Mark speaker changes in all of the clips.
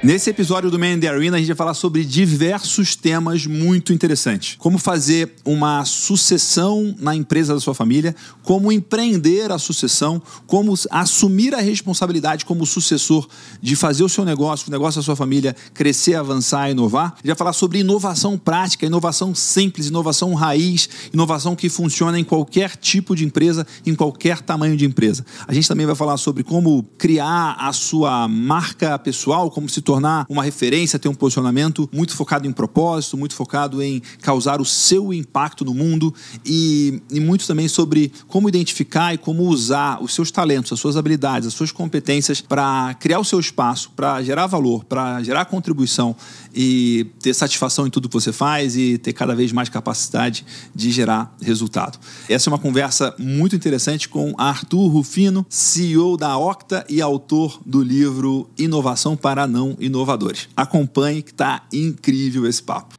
Speaker 1: Nesse episódio do Man in the Arena, a gente vai falar sobre diversos temas muito interessantes. Como fazer uma sucessão na empresa da sua família, como empreender a sucessão, como assumir a responsabilidade como sucessor de fazer o seu negócio, o negócio da sua família crescer, avançar, inovar. A gente vai falar sobre inovação prática, inovação simples, inovação raiz, inovação que funciona em qualquer tipo de empresa, em qualquer tamanho de empresa. A gente também vai falar sobre como criar a sua marca pessoal, como se tornar uma referência, ter um posicionamento muito focado em propósito, muito focado em causar o seu impacto no mundo e, e muito também sobre como identificar e como usar os seus talentos, as suas habilidades, as suas competências para criar o seu espaço, para gerar valor, para gerar contribuição e ter satisfação em tudo que você faz e ter cada vez mais capacidade de gerar resultado. Essa é uma conversa muito interessante com Arthur Rufino, CEO da Octa e autor do livro Inovação para Não Inovadores. Acompanhe que está incrível esse papo.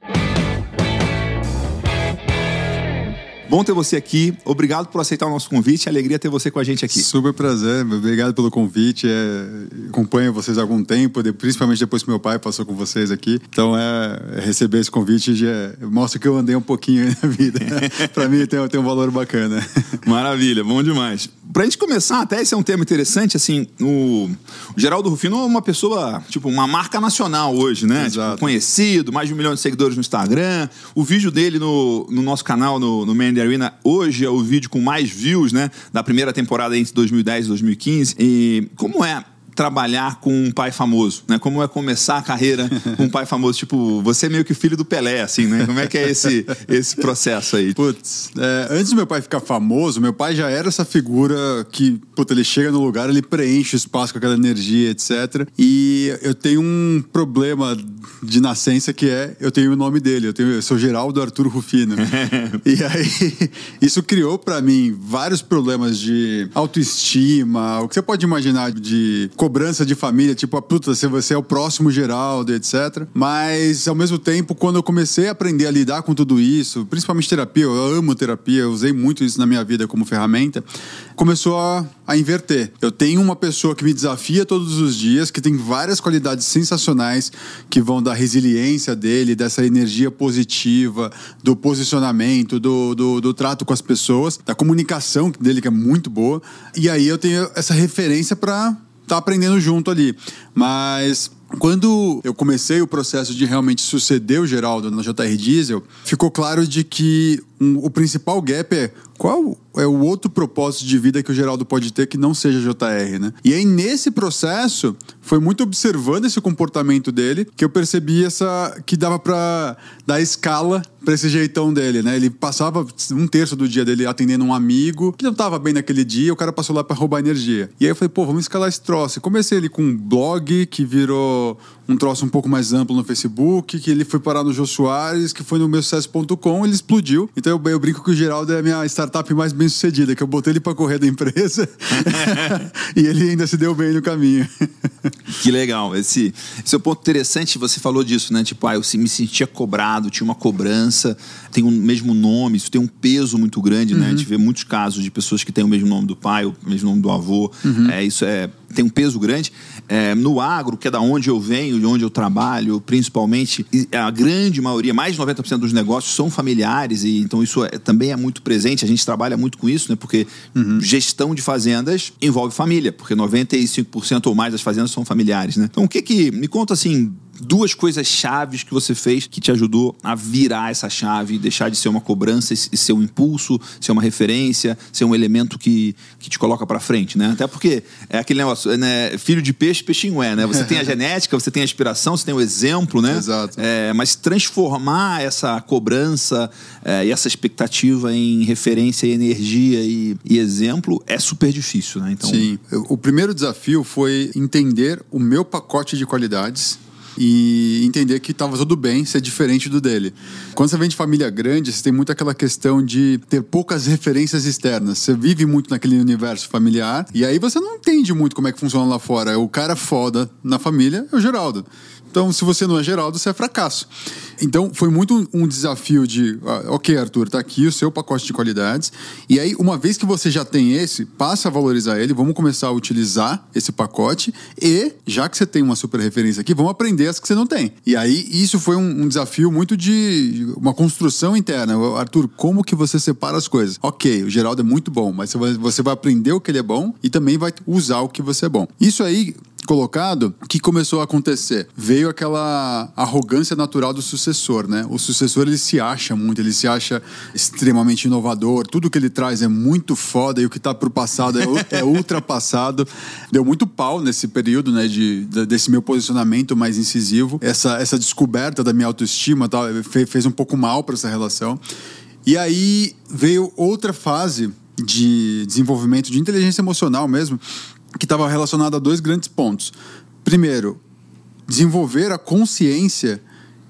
Speaker 1: Bom ter você aqui. Obrigado por aceitar o nosso convite. Alegria ter você com a gente aqui.
Speaker 2: Super prazer. Obrigado pelo convite. É, acompanho vocês há algum tempo, principalmente depois que meu pai passou com vocês aqui. Então, é, receber esse convite já mostra que eu andei um pouquinho na vida. Para mim, tem, tem um valor bacana.
Speaker 1: Maravilha, bom demais. Pra gente começar, até esse é um tema interessante, assim, o, o Geraldo Rufino é uma pessoa, tipo, uma marca nacional hoje, né? Tipo, conhecido, mais de um milhão de seguidores no Instagram. O vídeo dele no, no nosso canal, no, no Man Arena, hoje é o vídeo com mais views, né? Da primeira temporada entre 2010 e 2015. E como é trabalhar com um pai famoso, né? Como é começar a carreira com um pai famoso? Tipo, você é meio que filho do Pelé, assim, né? Como é que é esse, esse processo aí?
Speaker 2: Putz, é, antes do meu pai ficar famoso, meu pai já era essa figura que, putz, ele chega no lugar, ele preenche o espaço com aquela energia, etc. E eu tenho um problema de nascença que é, eu tenho o nome dele, eu, tenho, eu sou Geraldo Arturo Rufino. e aí, isso criou para mim vários problemas de autoestima, o que você pode imaginar de cobrança de família, tipo, a puta, se você é o próximo Geraldo, etc. Mas, ao mesmo tempo, quando eu comecei a aprender a lidar com tudo isso, principalmente terapia, eu amo terapia, eu usei muito isso na minha vida como ferramenta, começou a, a inverter. Eu tenho uma pessoa que me desafia todos os dias, que tem várias qualidades sensacionais que vão da resiliência dele, dessa energia positiva, do posicionamento, do, do, do trato com as pessoas, da comunicação dele, que é muito boa. E aí eu tenho essa referência para tá aprendendo junto ali. Mas quando eu comecei o processo de realmente suceder o Geraldo na JR Diesel, ficou claro de que um, o principal gap é qual é o outro propósito de vida que o Geraldo pode ter que não seja JR, né? E aí, nesse processo, foi muito observando esse comportamento dele que eu percebi essa que dava para dar escala para esse jeitão dele, né? Ele passava um terço do dia dele atendendo um amigo que não tava bem naquele dia, o cara passou lá para roubar energia. E aí eu falei, pô, vamos escalar esse troço. E comecei ele com um blog que virou um troço um pouco mais amplo no Facebook, que ele foi parar no Jô Soares, que foi no meu sucesso.com, ele explodiu. Então eu, eu, brinco que o Geraldo é a minha startup mais bem sucedida, que eu botei ele para correr da empresa e ele ainda se deu bem no caminho.
Speaker 1: que legal. Esse, esse é um ponto interessante, você falou disso, né? Tipo, ah, eu me sentia cobrado, tinha uma cobrança, tem o mesmo nome, isso tem um peso muito grande, uhum. né? A gente vê muitos casos de pessoas que têm o mesmo nome do pai, o mesmo nome do avô. Uhum. É, isso é, tem um peso grande. É, no agro, que é da onde eu venho, de onde eu trabalho, principalmente, a grande maioria, mais de 90% dos negócios são familiares, e então isso é, também é muito presente. A gente trabalha muito com isso, né? Porque uhum. gestão de fazendas envolve família, porque 95% ou mais das fazendas são familiares, né? Então, o que que. Me conta assim duas coisas chaves que você fez que te ajudou a virar essa chave, deixar de ser uma cobrança e ser um impulso, ser uma referência, ser um elemento que, que te coloca para frente, né? Até porque é aquele negócio, né? Filho de peixe, peixinho é, né? Você tem a genética, você tem a inspiração, você tem o exemplo, né?
Speaker 2: Exato.
Speaker 1: É, mas transformar essa cobrança é, e essa expectativa em referência e energia e, e exemplo é super difícil, né?
Speaker 2: Então... Sim. O primeiro desafio foi entender o meu pacote de qualidades e entender que estava tudo bem ser diferente do dele. Quando você vem de família grande, você tem muito aquela questão de ter poucas referências externas. Você vive muito naquele universo familiar e aí você não entende muito como é que funciona lá fora. O cara foda na família é o Geraldo. Então, se você não é Geraldo, você é fracasso. Então, foi muito um desafio de, ah, ok, Arthur, tá aqui o seu pacote de qualidades. E aí, uma vez que você já tem esse, passa a valorizar ele, vamos começar a utilizar esse pacote. E, já que você tem uma super referência aqui, vamos aprender as que você não tem. E aí, isso foi um, um desafio muito de uma construção interna. Arthur, como que você separa as coisas? Ok, o Geraldo é muito bom, mas você vai aprender o que ele é bom e também vai usar o que você é bom. Isso aí colocado, o que começou a acontecer? Veio aquela arrogância natural do sucessor, né? O sucessor ele se acha muito, ele se acha extremamente inovador, tudo que ele traz é muito foda e o que tá pro passado é, é ultrapassado. Deu muito pau nesse período, né, de, de, desse meu posicionamento mais incisivo. Essa, essa descoberta da minha autoestima tá, fez, fez um pouco mal para essa relação. E aí veio outra fase de desenvolvimento de inteligência emocional mesmo, que estava relacionado a dois grandes pontos. Primeiro, desenvolver a consciência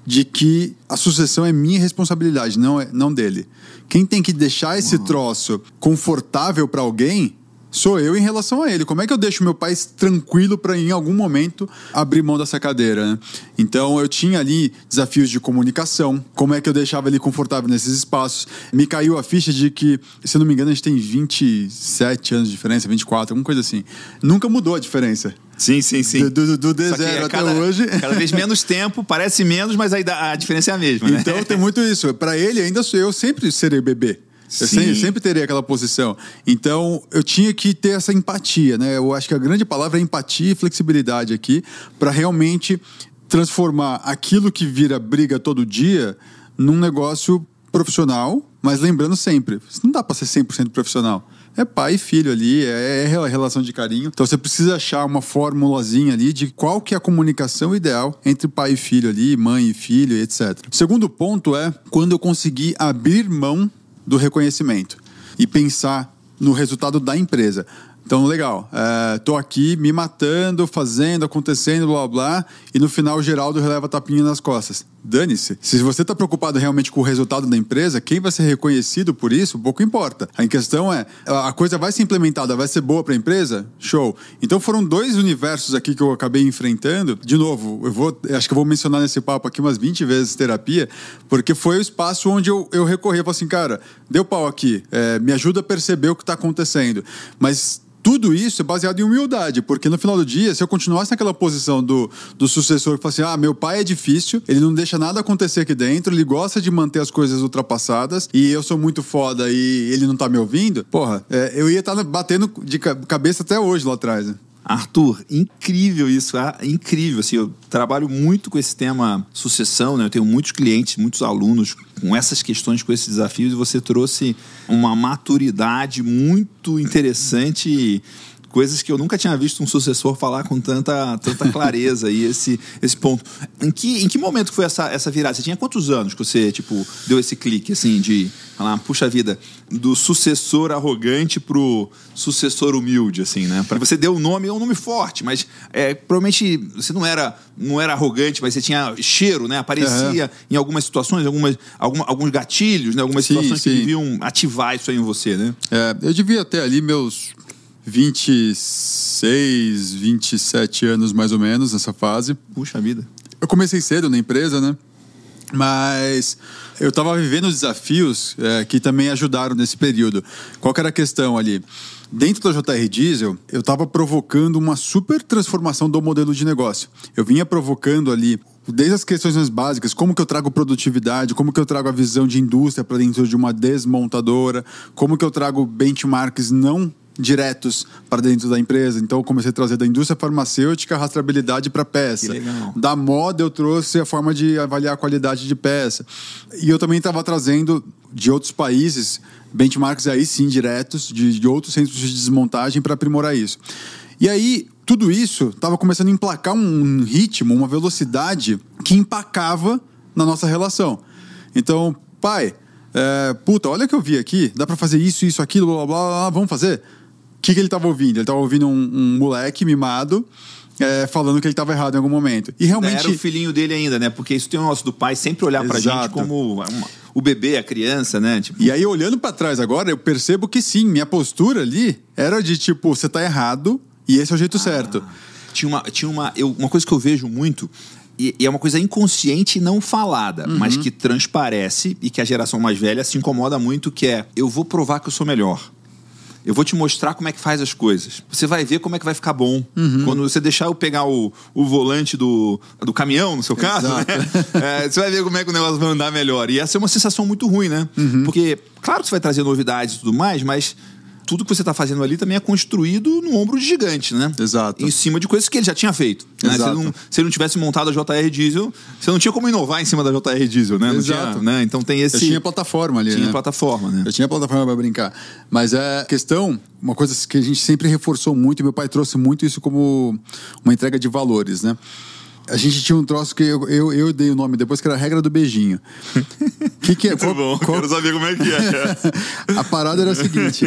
Speaker 2: de que a sucessão é minha responsabilidade, não, é, não dele. Quem tem que deixar esse troço confortável para alguém sou eu em relação a ele. Como é que eu deixo meu pai tranquilo para em algum momento abrir mão dessa cadeira? Né? Então eu tinha ali desafios de comunicação. Como é que eu deixava ele confortável nesses espaços? Me caiu a ficha de que, se não me engano, a gente tem 27 anos de diferença, 24, alguma coisa assim. Nunca mudou a diferença.
Speaker 1: Sim, sim, sim.
Speaker 2: Do, do, do D0 é até
Speaker 1: cada,
Speaker 2: hoje.
Speaker 1: Cada vez menos tempo, parece menos, mas aí a diferença é a mesma, né?
Speaker 2: Então tem muito isso. Para ele, ainda sou eu sempre serei bebê. Eu sempre, sempre terei aquela posição. Então, eu tinha que ter essa empatia, né? Eu acho que a grande palavra é empatia e flexibilidade aqui, para realmente transformar aquilo que vira briga todo dia num negócio profissional, mas lembrando sempre, não dá para ser 100% profissional. É pai e filho ali, é, é relação de carinho. Então você precisa achar uma formulazinha ali de qual que é a comunicação ideal entre pai e filho ali, mãe e filho, etc. Segundo ponto é quando eu conseguir abrir mão do reconhecimento e pensar no resultado da empresa. Então, legal. É, aqui me matando, fazendo, acontecendo, blá blá, e no final o Geraldo releva tapinha nas costas. Dane-se. Se você está preocupado realmente com o resultado da empresa, quem vai ser reconhecido por isso, pouco importa. A questão é, a coisa vai ser implementada, vai ser boa para a empresa? Show. Então foram dois universos aqui que eu acabei enfrentando. De novo, eu vou, acho que eu vou mencionar nesse papo aqui umas 20 vezes terapia, porque foi o espaço onde eu, eu recorri. Eu falei assim, cara, deu pau aqui, é, me ajuda a perceber o que está acontecendo. Mas tudo isso é baseado em humildade, porque no final do dia, se eu continuasse naquela posição do, do sucessor que fala assim: ah, meu pai é difícil, ele não deixa nada acontecer aqui dentro, ele gosta de manter as coisas ultrapassadas e eu sou muito foda e ele não tá me ouvindo, porra, é, eu ia estar tá batendo de cabeça até hoje lá atrás. Né?
Speaker 1: Arthur, incrível isso, ah, incrível. Assim, eu trabalho muito com esse tema sucessão, né? Eu tenho muitos clientes, muitos alunos com essas questões, com esses desafios, e você trouxe uma maturidade muito interessante coisas que eu nunca tinha visto um sucessor falar com tanta, tanta clareza e esse, esse ponto. Em que, em que momento foi essa, essa virada? Você tinha quantos anos que você, tipo, deu esse clique, assim, de falar, puxa vida, do sucessor arrogante pro sucessor humilde, assim, né? Para você deu o um nome, é um nome forte, mas é, provavelmente você não era, não era arrogante, mas você tinha cheiro, né? Aparecia uhum. em algumas situações, algumas, alguma, alguns gatilhos, né? Algumas sim, situações sim. que deviam ativar isso aí em você, né?
Speaker 2: É, eu devia ter ali meus 26, 27 anos mais ou menos nessa fase.
Speaker 1: Puxa vida.
Speaker 2: Eu comecei cedo na empresa, né? Mas eu estava vivendo desafios é, que também ajudaram nesse período. Qual era a questão ali? Dentro da JR Diesel, eu estava provocando uma super transformação do modelo de negócio. Eu vinha provocando ali desde as questões mais básicas, como que eu trago produtividade, como que eu trago a visão de indústria para dentro de uma desmontadora, como que eu trago benchmarks não diretos para dentro da empresa. Então, eu comecei a trazer da indústria farmacêutica a rastreabilidade para peça. Da moda, eu trouxe a forma de avaliar a qualidade de peça. E eu também estava trazendo de outros países benchmarks aí sim diretos, de, de outros centros de desmontagem para aprimorar isso. E aí, tudo isso estava começando a emplacar um ritmo, uma velocidade que empacava na nossa relação. Então, pai, é, puta, olha o que eu vi aqui, dá para fazer isso, isso, aquilo, blá, blá, blá, vamos fazer? O que, que ele estava ouvindo? Ele estava ouvindo um, um, moleque mimado é, falando que ele estava errado em algum momento. E realmente.
Speaker 1: Era o filhinho dele ainda, né? Porque isso tem o nosso do pai sempre olhar pra
Speaker 2: Exato.
Speaker 1: gente como uma- o bebê, a criança, né? Tipo,
Speaker 2: E aí, olhando pra trás agora, eu percebo que sim, minha postura ali era de tipo, você tá errado e esse é o jeito certo.
Speaker 1: tinha uma, tinha uma, eu- uma coisa que eu vejo muito. E, e é uma coisa inconsciente e não falada, mas que transparece e que a geração mais velha se incomoda muito, que é eu vou provar que eu sou melhor. Eu vou te mostrar como é que faz as coisas. Você vai ver como é que vai ficar bom. Quando você deixar eu pegar o, o volante do, do caminhão, no seu caso, né? É, você vai ver como é que o negócio vai andar melhor. E essa é uma sensação muito ruim, né? Porque, claro que você vai trazer novidades e tudo mais, mas tudo que você está fazendo ali também é construído no ombro de gigante, né?
Speaker 2: Exato.
Speaker 1: Em cima de coisas que ele já tinha feito. Né? Se, não, se ele não tivesse montado a JR Diesel, você não tinha como inovar em cima da JR Diesel, né?
Speaker 2: Exato.
Speaker 1: tinha, né? Então tem esse.
Speaker 2: Eu tinha plataforma ali,
Speaker 1: tinha
Speaker 2: né?
Speaker 1: plataforma, né?
Speaker 2: Eu tinha plataforma pra brincar. Mas é questão, uma coisa que a gente sempre reforçou muito, e meu pai trouxe muito isso como uma entrega de valores, né? A gente tinha um troço que eu, eu, eu dei o nome depois, que era a regra do beijinho. que que é?
Speaker 1: Muito bom, quero saber como é que é.
Speaker 2: A parada era a seguinte: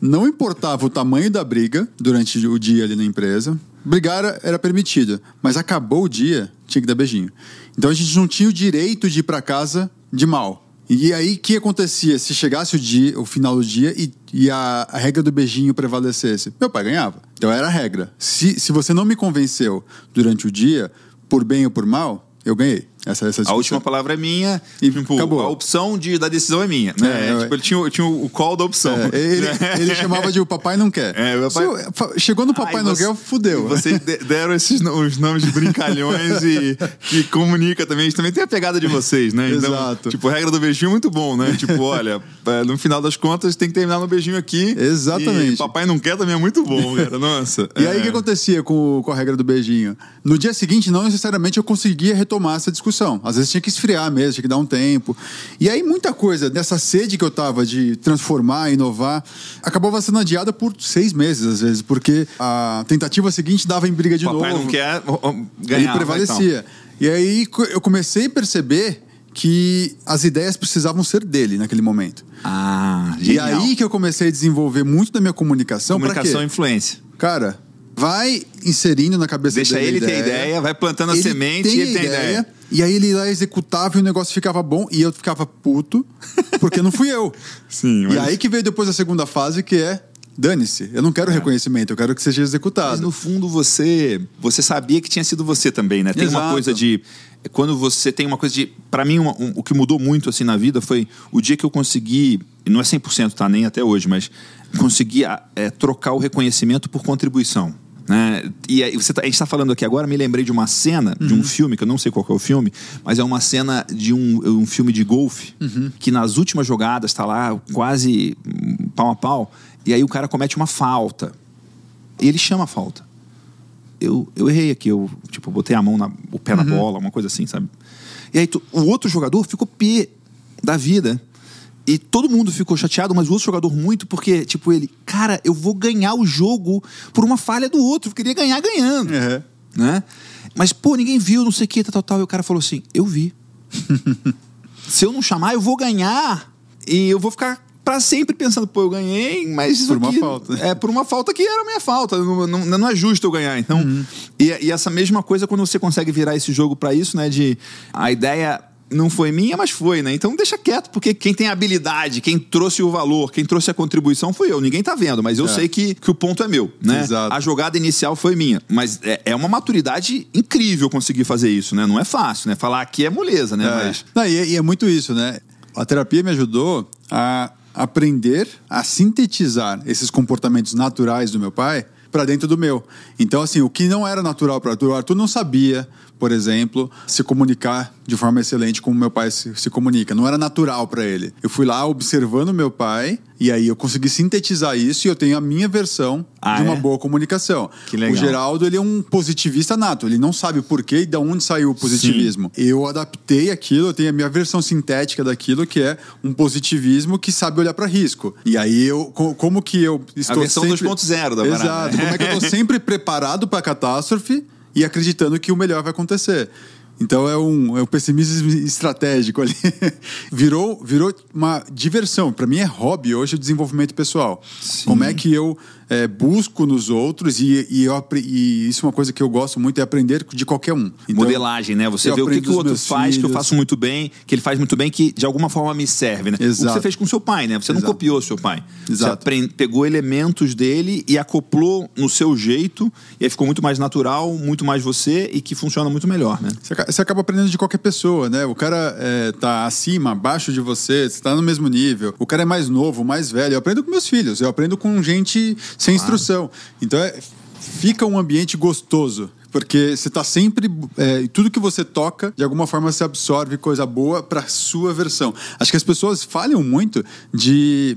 Speaker 2: não importava o tamanho da briga durante o dia ali na empresa, brigar era, era permitido, mas acabou o dia, tinha que dar beijinho. Então a gente não tinha o direito de ir para casa de mal. E aí o que acontecia? Se chegasse o dia, o final do dia e, e a, a regra do beijinho prevalecesse, meu pai ganhava. Então era a regra. Se, se você não me convenceu durante o dia, por bem ou por mal, eu ganhei. Essa, essa
Speaker 1: A última palavra é minha
Speaker 2: E
Speaker 1: tipo,
Speaker 2: acabou.
Speaker 1: a opção de, da decisão é minha. Né?
Speaker 2: É,
Speaker 1: tipo, ele tinha, o- tinha o call da opção.
Speaker 2: É, ele, ele chamava de o papai não quer.
Speaker 1: É, papai-
Speaker 2: Se Chegou no papai
Speaker 1: Ai,
Speaker 2: não
Speaker 1: você-
Speaker 2: quer, fudeu.
Speaker 1: e Vocês de- deram esses os nomes de brincalhões e que comunica também. Isso também tem a pegada de vocês, né? Então,
Speaker 2: Exato.
Speaker 1: tipo, a regra do beijinho é muito bom, né? Tipo, olha, é, no final das contas tem que terminar no beijinho aqui.
Speaker 2: Exatamente.
Speaker 1: E papai não quer também é muito bom, cara. Nossa.
Speaker 2: E aí o
Speaker 1: É.
Speaker 2: que acontecia com, com a regra do beijinho? No dia seguinte, não necessariamente eu conseguia retomar essa discussão. Às vezes tinha que esfriar mesmo, tinha que dar um tempo. E aí muita coisa dessa sede que eu tava de transformar, inovar, acabava sendo adiada por seis meses, às vezes, porque a tentativa seguinte dava em briga de
Speaker 1: Papai
Speaker 2: novo.
Speaker 1: não quer ó, ó,
Speaker 2: Ele
Speaker 1: ganhar.
Speaker 2: prevalecia. E aí eu comecei a perceber que as ideias precisavam ser dele naquele momento.
Speaker 1: Ah,
Speaker 2: E
Speaker 1: genial.
Speaker 2: aí que eu comecei a desenvolver muito da minha comunicação.
Speaker 1: Comunicação e influência.
Speaker 2: Cara, vai inserindo na cabeça
Speaker 1: Deixa
Speaker 2: dele
Speaker 1: ele ter ideia, vai plantando a
Speaker 2: Ele
Speaker 1: semente
Speaker 2: tem
Speaker 1: e ele tem
Speaker 2: a
Speaker 1: ideia.
Speaker 2: E aí ele lá executava e o negócio ficava bom e eu ficava puto, porque não fui eu.
Speaker 1: Sim,
Speaker 2: E aí que veio depois a segunda fase, que é dane-se, eu não quero reconhecimento, eu quero que seja
Speaker 1: Mas
Speaker 2: executado.
Speaker 1: no fundo você você sabia que tinha sido você também, né? Tem uma
Speaker 2: Exato.
Speaker 1: coisa de quando você tem uma coisa de para mim uma- um- o que mudou muito assim na vida foi o dia que eu consegui, não é 100%, tá nem até hoje, mas consegui é, trocar o reconhecimento por contribuição. Né? E aí você tá- a gente está falando aqui agora, me lembrei de uma cena de um filme, que eu não sei qual é o filme, mas é uma cena de um, um filme de golfe, que nas últimas jogadas está lá quase pau a pau, e aí o cara comete uma falta. E ele chama a falta eu, eu errei aqui, eu tipo, botei a mão, na, o pé na bola, uma coisa assim, sabe? E aí tu- o outro jogador ficou pé da vida. E todo mundo ficou chateado, mas o outro jogador muito, porque, tipo, ele, cara, eu vou ganhar o jogo por uma falha do outro, eu queria ganhar ganhando.
Speaker 2: É.
Speaker 1: Né? Mas, pô, ninguém viu, não sei o que, tal, tal, tal. E o cara falou assim: eu vi. Se eu não chamar, eu vou ganhar. E eu vou ficar pra sempre pensando, pô, eu ganhei, mas isso
Speaker 2: Por uma
Speaker 1: aqui
Speaker 2: falta.
Speaker 1: É, por uma falta que era a minha falta. Não, não, não é justo eu ganhar. Então,
Speaker 2: Uhum.
Speaker 1: e, e essa mesma coisa quando você consegue virar esse jogo pra isso, né? De a ideia não foi minha, mas foi, né? Então deixa quieto, porque quem tem a habilidade, quem trouxe o valor, quem trouxe a contribuição fui eu. Ninguém tá vendo, mas eu
Speaker 2: É.
Speaker 1: sei que, que o ponto é meu, né?
Speaker 2: Exato.
Speaker 1: A jogada inicial foi minha. Mas é, é uma maturidade incrível conseguir fazer isso, né? Não é fácil, né? Falar aqui é moleza, né?
Speaker 2: É.
Speaker 1: Mas.
Speaker 2: Não, e, é- e é muito isso, né? A terapia me ajudou a aprender a sintetizar esses comportamentos naturais do meu pai para dentro do meu. Então, assim, o que não era natural para o Arthur, o Arthur não sabia, por exemplo, se comunicar de forma excelente como meu pai se, se comunica. Não era natural para ele. Eu fui lá observando meu pai e aí eu consegui sintetizar isso e eu tenho a minha versão
Speaker 1: Ah,
Speaker 2: de uma
Speaker 1: é?
Speaker 2: boa comunicação.
Speaker 1: Que legal.
Speaker 2: O Geraldo, ele é um positivista nato. Ele não sabe o porquê e de onde saiu o positivismo. Eu adaptei aquilo, eu tenho a minha versão sintética daquilo, que é um positivismo que sabe olhar para risco. E aí eu, co- como que eu estou
Speaker 1: versão
Speaker 2: sempre...
Speaker 1: 2.0 da parada.
Speaker 2: Exato. Como é que eu estou sempre preparado para a catástrofe e acreditando que o melhor vai acontecer. Então é um, é um pessimismo estratégico ali. virou, virou uma diversão. Para mim é hobby hoje o desenvolvimento pessoal. Como é que eu é, busco nos outros e, e, eu, e, isso é uma coisa que eu gosto muito, é aprender de qualquer um.
Speaker 1: Então, Modelagem, né? Você vê o que, que o outro faz, filhos. que eu faço muito bem, que ele faz muito bem, que de alguma forma me serve, né?
Speaker 2: Exato.
Speaker 1: O que você fez com seu pai, né? Você não
Speaker 2: Exato.
Speaker 1: copiou seu pai.
Speaker 2: Exato.
Speaker 1: Você pegou elementos dele e acoplou no seu jeito, e aí ficou muito mais natural, muito mais você e que funciona muito melhor, né?
Speaker 2: Você acaba aprendendo de qualquer pessoa, né? O cara é, tá acima, abaixo de você, você tá no mesmo nível. O cara é mais novo, mais velho. Eu aprendo com meus filhos, eu aprendo com gente sem claro. instrução. Então é, fica um ambiente gostoso. Porque você está sempre. É, tudo que você toca, de alguma forma, você absorve coisa boa para sua versão. Acho que as pessoas falham muito de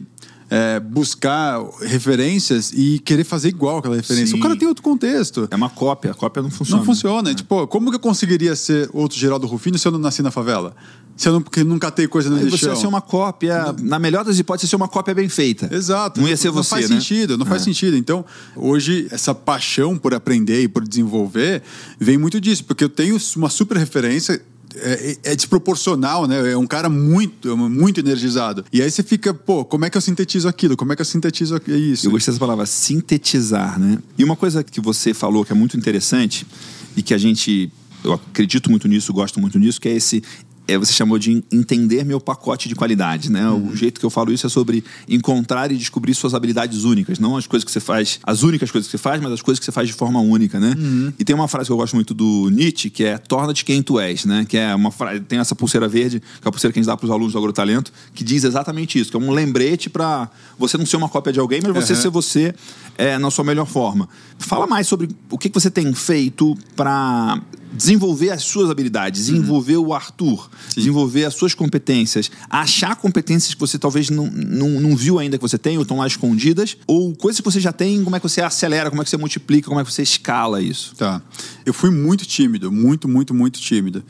Speaker 2: é, buscar referências e querer fazer igual aquela referência. Sim. O cara tem outro contexto.
Speaker 1: É uma cópia, a cópia não funciona.
Speaker 2: Não funciona. É. Tipo, como que eu conseguiria ser outro Geraldo Rufino se eu não nasci na favela? Se eu não, não catei coisa no
Speaker 1: Aí. Você ia ser uma cópia, na melhor das hipóteses, ser uma cópia bem feita.
Speaker 2: Exato.
Speaker 1: Não ia ser
Speaker 2: não
Speaker 1: você,
Speaker 2: faz
Speaker 1: né?
Speaker 2: sentido, não é. faz sentido. Então, hoje, essa paixão por aprender e por desenvolver vem muito disso, porque eu tenho uma super referência é, é, desproporcional, né? É um cara muito, muito energizado. E aí você fica, pô, como é que eu sintetizo aquilo? Como é que eu sintetizo isso?
Speaker 1: Eu gostei dessa palavra, sintetizar, né? E uma coisa que você falou que é muito interessante e que a gente eu acredito muito nisso, gosto muito nisso, que é esse é, você chamou de entender meu pacote de qualidade, né? Uhum. O jeito que eu falo isso é sobre encontrar e descobrir suas habilidades únicas, não as coisas que você faz, as únicas coisas que você faz, mas as coisas que você faz de forma única, né?
Speaker 2: Uhum.
Speaker 1: E tem uma frase que eu gosto muito do Nietzsche, que é torna-te quem tu és, né? Que é uma frase, tem essa pulseira verde, que é a pulseira que a gente dá para os alunos do Agrotalento, que diz exatamente isso, que é um lembrete para você não ser uma cópia de alguém, mas você uhum. ser você é, na sua melhor forma. Fala mais sobre o que você tem feito para desenvolver as suas habilidades, desenvolver uhum. o Arthur, Sim. desenvolver as suas competências, achar competências que você talvez não, não, não viu ainda que você tem, ou estão lá escondidas, ou coisas que você já tem, como é que você acelera, como é que você multiplica, como é que você escala isso.
Speaker 2: Tá. Eu fui muito tímido, muito, muito, muito tímido.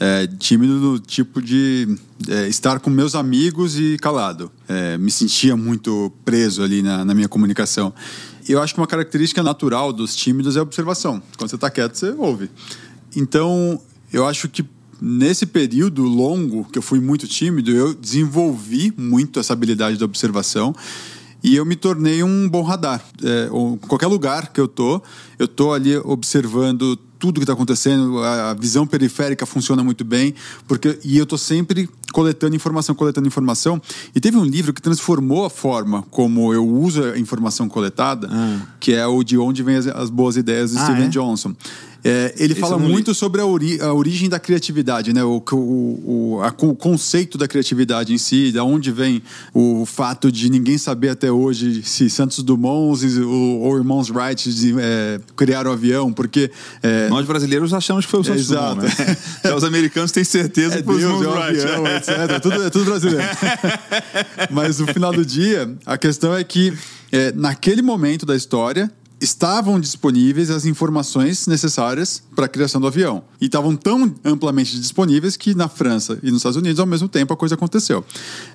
Speaker 2: É, tímido do tipo de é, estar com meus amigos e calado. É, me sentia muito preso ali na, na minha comunicação. Eu acho que uma característica natural dos tímidos é a observação. Quando você está quieto, você ouve. Então, eu acho que nesse período longo que eu fui muito tímido, eu desenvolvi muito essa habilidade de observação e eu me tornei um bom radar. É, qualquer lugar que eu tô, eu tô ali observando tudo que está acontecendo, a visão periférica funciona muito bem, porque e eu estou sempre coletando informação, coletando informação. E teve um livro que transformou a forma como eu uso a informação coletada,
Speaker 1: ah.
Speaker 2: que é o De Onde Vêm as, as Boas Ideias de
Speaker 1: ah,
Speaker 2: Steven
Speaker 1: é?
Speaker 2: Johnson. É, ele
Speaker 1: Esse
Speaker 2: fala muito li... sobre a, ori a, origem da criatividade, né? O, o, o, a, o, conceito da criatividade em si, da onde vem o fato de ninguém saber até hoje se Santos Dumont ou Irmãos Wright de, é, criaram o avião, porque... É...
Speaker 1: Nós brasileiros achamos que foi o Santos. Dumont, né? Já os americanos têm certeza
Speaker 2: é
Speaker 1: que foi
Speaker 2: Deus,
Speaker 1: Irmãos
Speaker 2: é
Speaker 1: Wright.
Speaker 2: Avião, etc. É tudo, é tudo brasileiro. Mas no final do dia, a questão é que é, naquele momento da história estavam disponíveis as informações necessárias para a criação do avião. E estavam tão amplamente disponíveis que na França e nos Estados Unidos, ao mesmo tempo, a coisa aconteceu.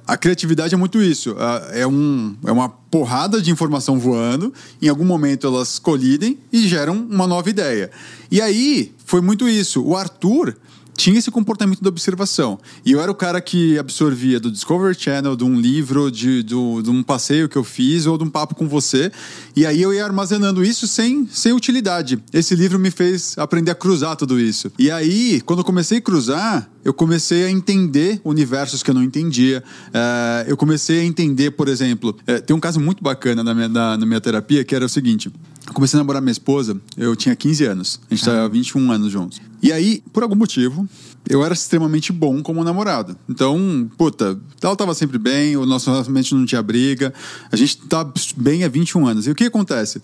Speaker 2: A criatividade é muito isso. É, um, é uma porrada de informação voando, em algum momento elas colidem e geram uma nova ideia. E aí foi muito isso. O Arthur tinha esse comportamento da observação. E eu era o cara que absorvia do Discovery Channel, de um livro, de, de, de, um passeio que eu fiz ou de um papo com você. E aí eu ia armazenando isso sem, sem utilidade. Esse livro me fez aprender a cruzar tudo isso. E aí, quando eu comecei a cruzar, eu comecei a entender universos que eu não entendia. Uh, eu comecei a entender, por exemplo, uh, tem um caso muito bacana na minha, na, na minha terapia que era o seguinte: comecei a namorar minha esposa, eu tinha 15 anos, a gente ah. 21 anos juntos. E aí, por algum motivo, eu era extremamente bom como namorado. Então, puta, ela estava sempre bem, o nosso relacionamento não tinha briga, a gente tá bem há 21 anos. E o que acontece?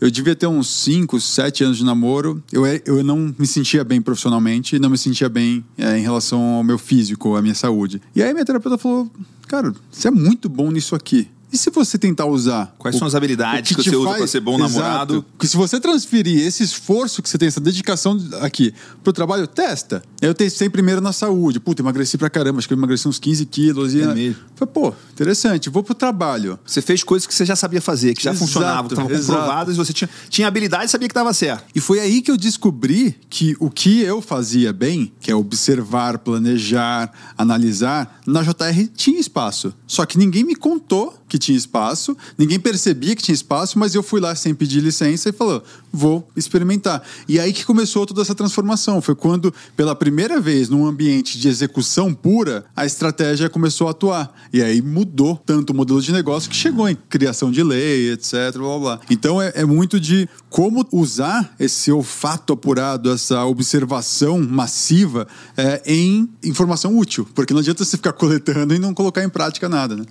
Speaker 2: Eu devia ter uns 5, 7 anos de namoro. Eu, eu não me sentia bem profissionalmente não me sentia bem é, em relação ao meu físico, à minha saúde. E aí minha terapeuta falou: Cara, você é muito bom nisso aqui. E se você tentar usar.
Speaker 1: Quais o, são as habilidades que, que, você usa para ser bom Exato. namorado?
Speaker 2: Que se você transferir esse esforço que você tem, essa dedicação aqui pro trabalho, testa. Eu testei primeiro na saúde. Puta, emagreci pra caramba, acho que eu emagreci uns 15 quilos. E,
Speaker 1: é mesmo.
Speaker 2: Falei, pô, interessante, vou pro trabalho.
Speaker 1: Você fez coisas que você já sabia fazer, que já
Speaker 2: exato,
Speaker 1: funcionavam, que estavam comprovadas, e você tinha, tinha habilidade e sabia que estava certo.
Speaker 2: E foi aí que eu descobri que o que eu fazia bem, que é observar, planejar, analisar, na JR tinha espaço. Só que ninguém me contou que tinha espaço, ninguém percebia que tinha espaço, mas eu fui lá sem pedir licença e falou: vou experimentar. E aí que começou toda essa transformação. Foi quando, pela primeira vez, num ambiente de execução pura, a estratégia começou a atuar. E aí mudou tanto o modelo de negócio que chegou em criação de lei, etc. Blá, blá. Então é, é muito de como usar esse olfato apurado, essa observação massiva é, em informação útil. Porque não adianta você ficar coletando e não colocar em prática nada, né?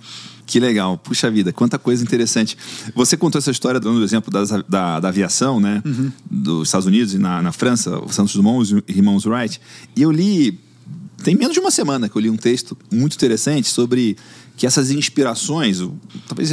Speaker 1: Que legal, puxa vida, quanta coisa interessante. Você contou essa história dando o exemplo da, da, aviação, né? Uhum. Dos Estados Unidos e na, na França, o Santos Dumont e os irmãos Wright. E eu li, tem menos de uma semana que eu li um texto muito interessante sobre que essas inspirações, talvez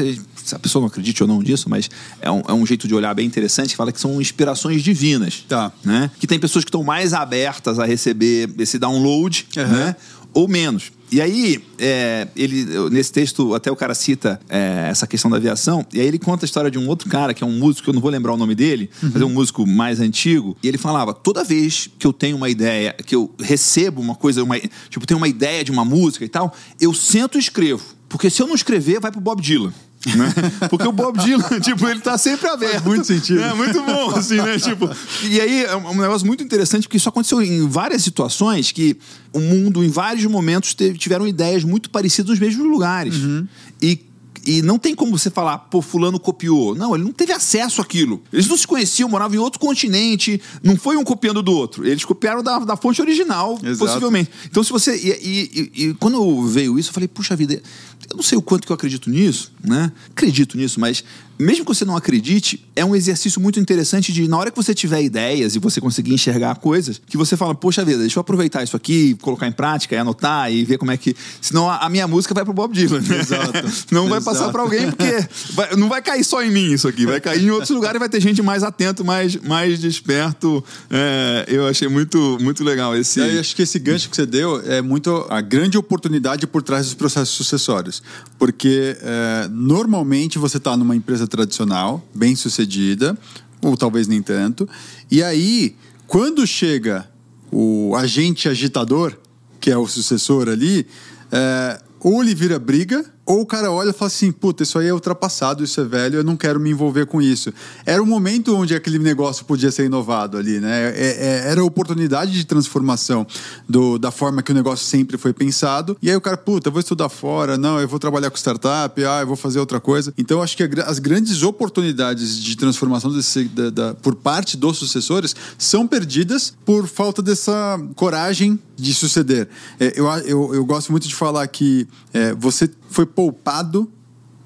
Speaker 1: a pessoa não acredite ou não disso, mas é um, é um jeito de olhar bem interessante que fala que são inspirações divinas.
Speaker 2: Tá.
Speaker 1: Né? Que tem pessoas que estão mais abertas a receber esse download, uhum. né? Ou menos. E aí, é, ele, nesse texto, até o cara cita é, essa questão da aviação, e aí ele conta a história de um outro cara, que é um músico, eu não vou lembrar o nome dele, uhum. mas é um músico mais antigo, e ele falava: toda vez que eu tenho uma ideia, que eu recebo uma coisa, uma, tipo, tenho uma ideia de uma música e tal, eu sento e escrevo. Porque se eu não escrever, vai pro Bob Dylan. Né? Porque o Bob Dylan, tipo, ele tá sempre aberto. Faz
Speaker 2: muito sentido.
Speaker 1: É muito bom, assim, né? Tipo, e aí é um negócio muito interessante, porque isso aconteceu em várias situações que o mundo, em vários momentos, teve, tiveram ideias muito parecidas nos mesmos lugares. Uhum. E e não tem como você falar, pô, fulano copiou. Não, ele não teve acesso àquilo. Eles não se conheciam, moravam em outro continente, não foi um copiando do outro. Eles copiaram da, da fonte original, Exato. possivelmente. Então, se você. E, e, e, e quando veio isso, eu falei, puxa vida, eu não sei o quanto que eu acredito nisso, né? Acredito nisso, mas mesmo que você não acredite, é um exercício muito interessante de, na hora que você tiver ideias e você conseguir enxergar coisas, que você fala, poxa vida, deixa eu aproveitar isso aqui, colocar em prática e anotar e ver como é que. Senão a, minha música vai pro Bob Dylan. Né?
Speaker 2: Exato.
Speaker 1: não vai passar para alguém, porque vai, não vai cair só em mim isso aqui, vai cair em outros lugares e vai ter gente mais atento, mais, mais desperto. É, eu achei muito, muito legal esse.
Speaker 2: Eu acho que esse gancho que você deu é muito a grande oportunidade por trás dos processos sucessórios. Porque é, normalmente você está numa empresa tradicional, bem sucedida, ou talvez nem tanto, e aí, quando chega o agente agitador, que é o sucessor ali, é, ou ele vira briga, ou o cara olha e fala assim: puta, isso aí é ultrapassado, isso é velho, eu não quero me envolver com isso. Era um momento onde aquele negócio podia ser inovado ali, né? É, é, era a oportunidade de transformação do, da forma que o negócio sempre foi pensado. E aí o cara, puta, vou estudar fora, não, eu vou trabalhar com startup, ah, eu vou fazer outra coisa. Então acho que as grandes oportunidades de transformação desse, da, da, por parte dos sucessores são perdidas por falta dessa coragem de suceder. É, eu, eu, eu gosto muito de falar que é, você foi poupado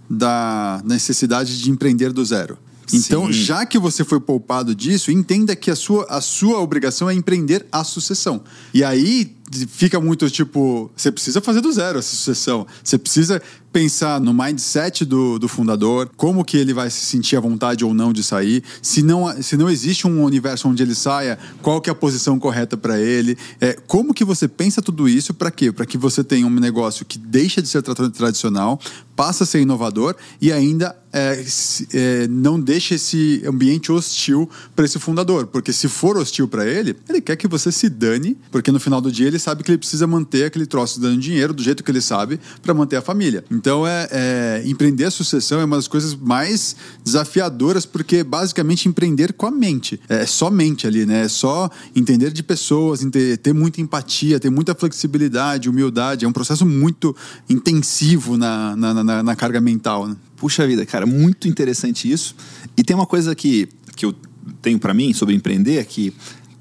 Speaker 2: da necessidade de empreender do zero. Então, Sim. já que você foi poupado disso, entenda que a sua, a sua obrigação é empreender a sucessão. E aí fica muito tipo, você precisa fazer do zero essa sucessão. Você precisa pensar no mindset do, do fundador, como que ele vai se sentir à vontade ou não de sair. Se não, se não existe um universo onde ele saia, qual que é a posição correta para ele. É, como que você pensa tudo isso para quê? Para que você tenha um negócio que deixa de ser tradicional, passa a ser inovador e ainda é, é, não deixa esse ambiente hostil para esse fundador. Porque se for hostil para ele, ele quer que você se dane, porque no final do dia ele sabe que ele precisa manter aquele troço dando dinheiro do jeito que ele sabe para manter a família. Então, é, é, empreender a sucessão é uma das coisas mais desafiadoras, porque basicamente empreender com a mente. É só mente ali, né? É só entender de pessoas, ter, muita empatia, ter muita flexibilidade, humildade. É um processo muito intensivo na, na, na, na carga mental. Né?
Speaker 1: Puxa vida, cara, muito interessante isso. E tem uma coisa que, que eu tenho para mim sobre empreender que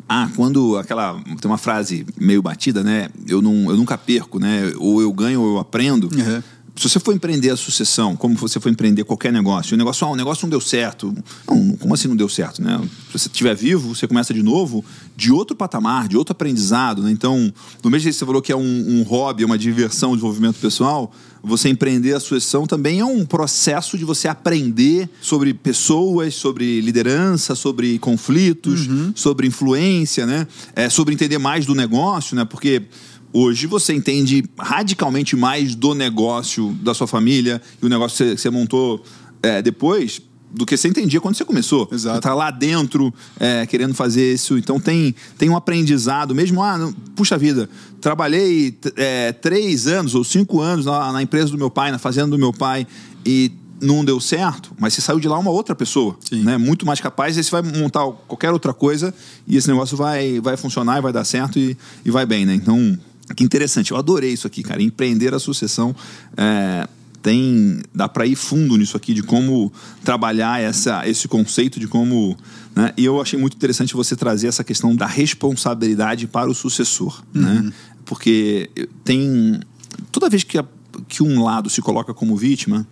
Speaker 1: ah, quando aquela. Tem uma frase meio batida, né? Eu, não, eu nunca perco, né? Ou eu ganho ou eu aprendo. Uhum se você for empreender a sucessão, como você for empreender qualquer negócio, o negócio, ah, o negócio não deu certo. Não, como assim não deu certo? Né? Se você estiver vivo, você começa de novo, de outro patamar, de outro aprendizado. Né? Então, do mesmo jeito que você falou que é um, um hobby, uma diversão, um desenvolvimento pessoal, você empreender a sucessão também é um processo de você aprender sobre pessoas, sobre liderança, sobre conflitos, uhum. sobre influência, né? É, sobre entender mais do negócio, né? Porque Hoje você entende radicalmente mais do negócio da sua família e o negócio que você, que você montou é, depois do que você entendia quando você começou.
Speaker 2: Exato. Você
Speaker 1: tá lá dentro é, querendo fazer isso. Então tem, tem um aprendizado, mesmo, ah, não, puxa vida, trabalhei é, três anos ou cinco anos na, na, empresa do meu pai, na fazenda do meu pai, e não deu certo, mas você saiu de lá uma outra pessoa,
Speaker 2: Sim.
Speaker 1: né? Muito mais capaz, e aí você vai montar qualquer outra coisa e esse negócio vai, vai funcionar e vai dar certo e, e vai bem, né? Então, que interessante. Eu adorei isso aqui, cara. Empreender a sucessão. é, tem dá para ir fundo nisso aqui de como trabalhar essa, esse conceito de como né? e eu achei muito interessante você trazer essa questão da responsabilidade para o sucessor né? porque tem toda vez que, a- que um lado se coloca como vítima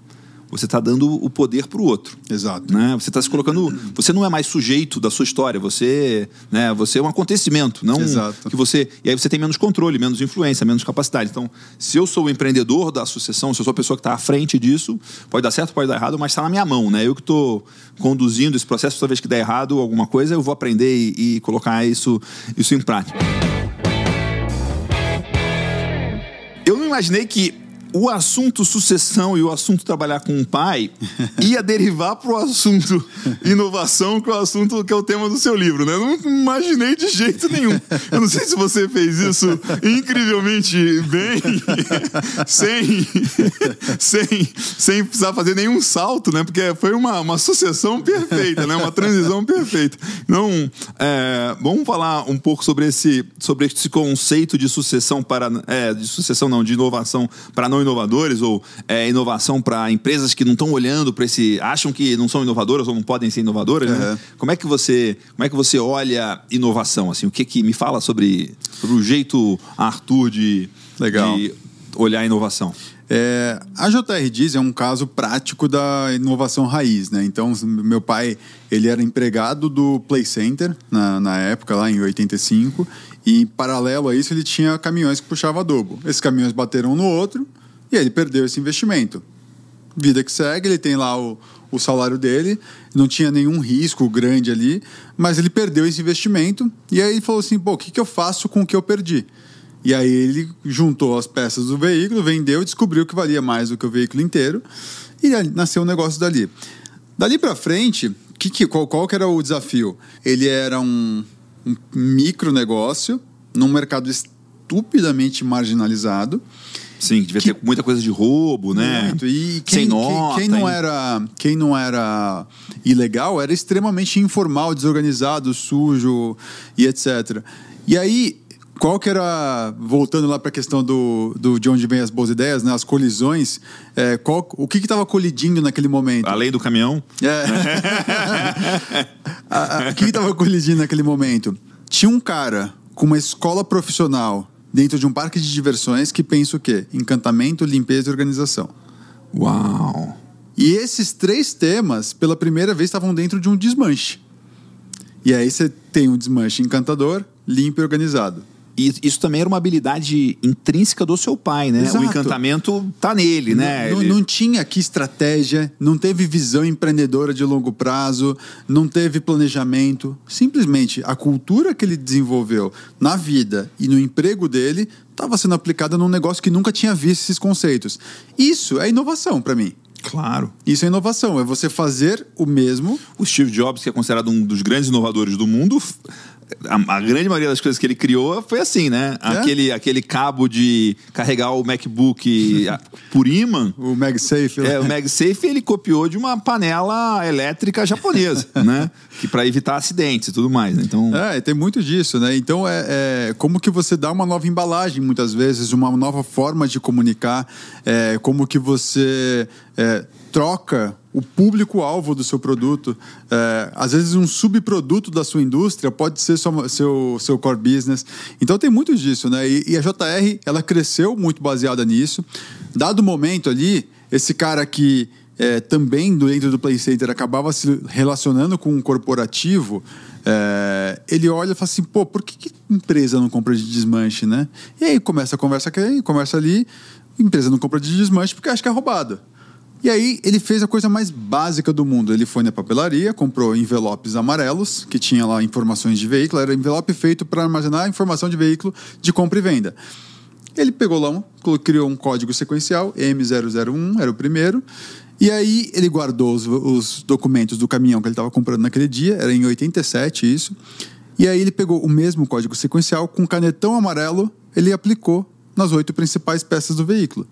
Speaker 1: você está dando o poder para o outro
Speaker 2: Exato.
Speaker 1: né? Você está se colocando. Você não é mais sujeito da sua história. Você, né? Você é um acontecimento, não
Speaker 2: Exato.
Speaker 1: que você. E aí você tem menos controle, menos influência, menos capacidade. Então, se eu sou o empreendedor da sucessão, se eu sou a pessoa que está à frente disso, pode dar certo, pode dar errado, mas está na minha mão, né? Eu que estou conduzindo esse processo. Toda vez que der errado alguma coisa, eu vou aprender e, e colocar isso, isso em prática. Eu não imaginei que o assunto sucessão e o assunto trabalhar com um pai ia derivar para o assunto inovação, que é o assunto que é o tema do seu livro, né? Eu não imaginei de jeito nenhum. Eu não sei se você fez isso incrivelmente bem, sem, sem, sem precisar fazer nenhum salto, né? Porque foi uma, uma sucessão perfeita, né? Uma transição perfeita. Então, é, vamos falar um pouco sobre esse, sobre esse conceito de sucessão para é, de sucessão não, de inovação para não inovadores ou é, inovação para empresas que não estão olhando para esse, acham que não são inovadoras ou não podem ser inovadoras. né?
Speaker 2: Uhum.
Speaker 1: Como é que você, como é que você olha inovação assim? O que que me fala sobre, sobre o jeito Arthur de,
Speaker 2: Legal.
Speaker 1: de olhar a inovação?
Speaker 2: É, a JR Diz é um caso prático da inovação raiz, né? Então, meu pai, ele era empregado do Play Center na, na época, lá em 85, e em paralelo a isso ele tinha caminhões que puxavam adobo. Esses caminhões bateram um no outro e aí ele perdeu esse investimento. Vida que segue, ele tem lá o, o salário dele, não tinha nenhum risco grande ali, mas ele perdeu esse investimento e aí ele falou assim, pô, o que, que eu faço com o que eu perdi? E aí ele juntou as peças do veículo, vendeu e descobriu que valia mais do que o veículo inteiro. E nasceu um negócio dali. Dali para frente, que, que, qual, qual que era o desafio? Ele era um, um micro negócio num mercado estupidamente marginalizado.
Speaker 1: Sim, devia ter muita coisa de roubo, né?
Speaker 2: Muito. E
Speaker 1: Sem
Speaker 2: quem,
Speaker 1: nota,
Speaker 2: quem, quem não
Speaker 1: hein?
Speaker 2: era, quem não era ilegal era extremamente informal, desorganizado, sujo e etc. E aí, qual que era, voltando lá para a questão do, do de onde vem as boas ideias, né, as colisões, é, qual, o que estava colidindo naquele momento?
Speaker 1: Além do caminhão.
Speaker 2: É. A- a- O que estava colidindo naquele momento? Tinha um cara com uma escola profissional dentro de um parque de diversões que pensa o quê? Encantamento, limpeza e organização.
Speaker 1: Uau.
Speaker 2: E esses três temas, pela primeira vez, estavam dentro de um desmanche. E aí você tem um desmanche encantador, limpo e organizado.
Speaker 1: E isso também era uma habilidade intrínseca do seu pai, né?
Speaker 2: Exato.
Speaker 1: O encantamento tá nele, né?
Speaker 2: Não,
Speaker 1: Ele-
Speaker 2: não tinha aqui estratégia, não teve visão empreendedora de longo prazo, não teve planejamento. Simplesmente a cultura que ele desenvolveu na vida e no emprego dele estava sendo aplicada num negócio que nunca tinha visto esses conceitos. Isso é inovação para mim.
Speaker 1: Claro.
Speaker 2: Isso é inovação, é você fazer o mesmo
Speaker 1: O Steve Jobs, que é considerado um dos grandes inovadores do mundo, a, a grande maioria das coisas que ele criou foi assim, né?
Speaker 2: É?
Speaker 1: Aquele, aquele cabo de carregar o MacBook por ímã.
Speaker 2: o MagSafe.
Speaker 1: É, o MagSafe ele copiou de uma panela elétrica japonesa, né? Que para evitar acidentes e tudo mais. Né? Então,
Speaker 2: É, tem muito disso, né? Então é, é como que você dá uma nova embalagem muitas vezes, uma nova forma de comunicar, é, como que você é, troca o público-alvo do seu produto. É, às vezes um subproduto da sua indústria pode ser sua- seu, seu core business. Então tem muito disso, né? E, e a JR, ela cresceu muito baseada nisso. Dado o momento ali, esse cara que é, também dentro do Play Center acabava se relacionando com um corporativo, é, ele olha e fala assim, pô, por que, que empresa não compra de desmanche, né? E aí começa a conversa aqui, conversa ali, empresa não compra de desmanche porque acha que é roubado. E aí ele fez a coisa mais básica do mundo. Ele foi na papelaria, comprou envelopes amarelos, que tinha lá informações de veículo, era envelope feito para armazenar informação de veículo de compra e venda. Ele pegou lá, criou um código sequencial, M001, era o primeiro. E aí ele guardou os, os documentos do caminhão que ele estava comprando naquele dia, era em 87 isso. E aí ele pegou o mesmo código sequencial, com canetão amarelo, ele aplicou nas oito principais peças do veículo.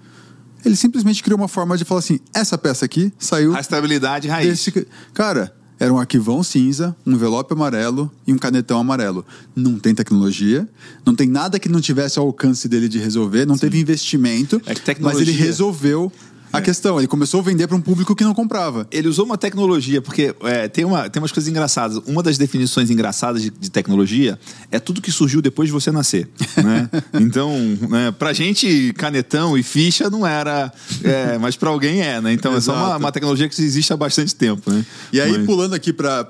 Speaker 2: Ele simplesmente criou uma forma de falar assim: essa peça aqui saiu.
Speaker 1: Rastreabilidade raiz.
Speaker 2: Desse... Cara, era um arquivão cinza, um envelope amarelo e um canetão amarelo. Não tem tecnologia, não tem nada que não tivesse ao alcance dele de resolver, não Sim. teve investimento,
Speaker 1: é tecnologia...
Speaker 2: mas ele resolveu a questão. Ele começou a vender para um público que não comprava.
Speaker 1: Ele usou uma tecnologia, porque é, tem, uma, tem umas coisas engraçadas. Uma das definições engraçadas de, de tecnologia é tudo que surgiu depois de você nascer. Né? então, né, pra gente, canetão e ficha não era, é, mas para alguém é, né? Então é só uma, uma, tecnologia que existe há bastante tempo. Né?
Speaker 2: E aí,
Speaker 1: mas...
Speaker 2: pulando aqui para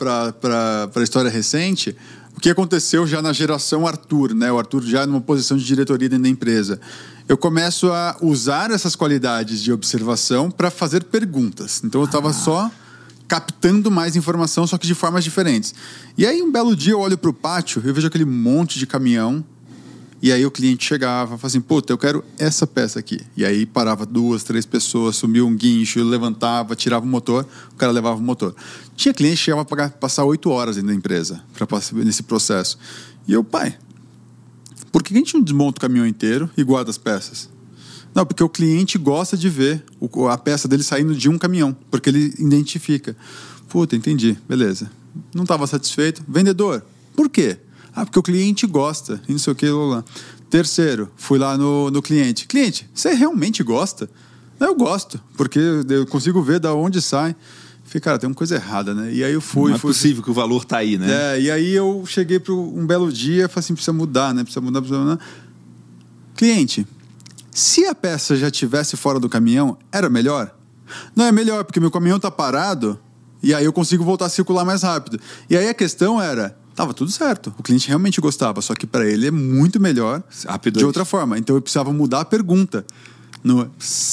Speaker 2: a história recente, o que aconteceu já na geração Arthur, né? O Arthur já numa posição de diretoria dentro da empresa eu começo a usar essas qualidades de observação para fazer perguntas. Então eu estava ah. só captando mais informação, só que de formas diferentes. E aí um belo dia eu olho para o pátio, eu vejo aquele monte de caminhão. E aí o cliente chegava, falava assim, puta, eu quero essa peça aqui. E aí parava duas, três pessoas, sumiu um guincho, levantava, tirava o motor, o cara levava o motor. Tinha cliente que chegava a passar oito horas dentro da empresa para passar nesse processo. E eu, pai, por que a gente não desmonta o caminhão inteiro e guarda as peças? Não, porque o cliente gosta de ver a peça dele saindo de um caminhão, porque ele identifica. Puta, entendi, beleza. Não estava satisfeito. Vendedor, por quê? Ah, porque o cliente gosta, e não sei o que, lá. Terceiro, fui lá no, no cliente. Cliente, você realmente gosta? Eu gosto, porque eu consigo ver da onde sai. Falei, cara, tem uma coisa errada, né? E aí eu fui.
Speaker 1: Não é
Speaker 2: fui,
Speaker 1: possível que o valor tá aí,
Speaker 2: né? É, e aí eu cheguei para um belo dia e falei assim: precisa mudar, né? Precisa mudar, precisa mudar. Cliente, se a peça já tivesse fora do caminhão, era melhor? Não é melhor, porque meu caminhão tá parado e aí eu consigo voltar a circular mais rápido. E aí a questão era. Tava tudo certo. O cliente realmente gostava, só que para ele é muito melhor Rápido de outra forma. Então eu precisava mudar a pergunta. No,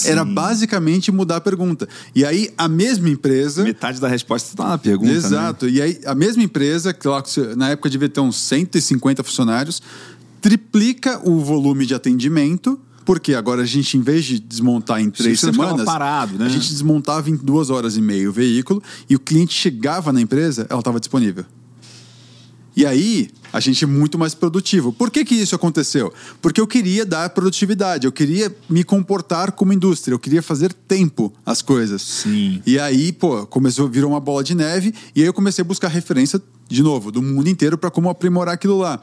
Speaker 2: era basicamente mudar a pergunta. E aí a mesma empresa.
Speaker 1: Metade da resposta está na pergunta. Né?
Speaker 2: Exato.
Speaker 1: Né?
Speaker 2: E aí a mesma empresa, que na época devia ter uns 150 funcionários, triplica o volume de atendimento. Porque agora a gente, em vez de desmontar em três semanas,
Speaker 1: parado, né?
Speaker 2: a gente desmontava em duas horas e meia o veículo e o cliente chegava na empresa, ela estava disponível. E aí, a gente é muito mais produtivo. Por que, que isso aconteceu? Porque eu queria dar produtividade, eu queria me comportar como indústria, eu queria fazer tempo as coisas.
Speaker 1: Sim.
Speaker 2: E aí, pô, começou, virou uma bola de neve, e aí eu comecei a buscar referência, de novo, do mundo inteiro para como aprimorar aquilo lá.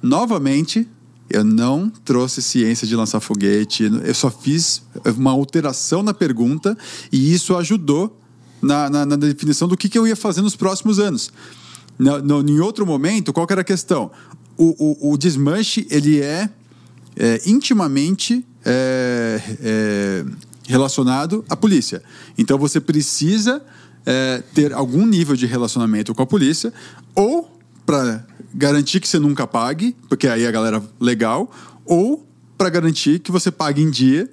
Speaker 2: Novamente, eu não trouxe ciência de lançar foguete, eu só fiz uma alteração na pergunta, e isso ajudou na, na, na definição do que, que eu ia fazer nos próximos anos. No, no, em outro momento, qual era a questão? O, o, o desmanche, ele é, é intimamente é, é, relacionado à polícia. Então, você precisa é, ter algum nível de relacionamento com a polícia, ou para garantir que você nunca pague, porque aí a galera legal, ou para garantir que você pague em dia,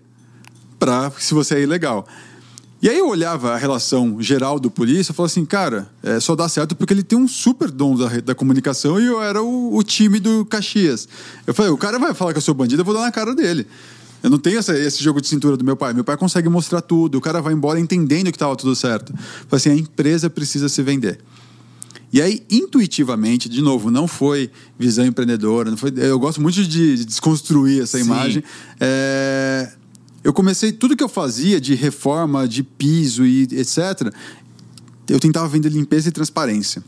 Speaker 2: para se você é ilegal. E aí eu olhava a relação geral do polícia e falava assim, cara, é, só dá certo porque ele tem um super dom da, da comunicação e eu era o, o, time do Caxias. Eu falei, o cara vai falar que eu sou bandido, eu vou dar na cara dele. Eu não tenho essa, esse jogo de cintura do meu pai. Meu pai consegue mostrar tudo, o cara vai embora entendendo que estava tudo certo. Eu falei assim, a empresa precisa se vender. E aí, intuitivamente, de novo, não foi visão empreendedora, não foi, eu gosto muito de, de desconstruir essa Sim. imagem. É, eu comecei, tudo que eu fazia de reforma, de piso e etc., eu tentava vender limpeza e transparência.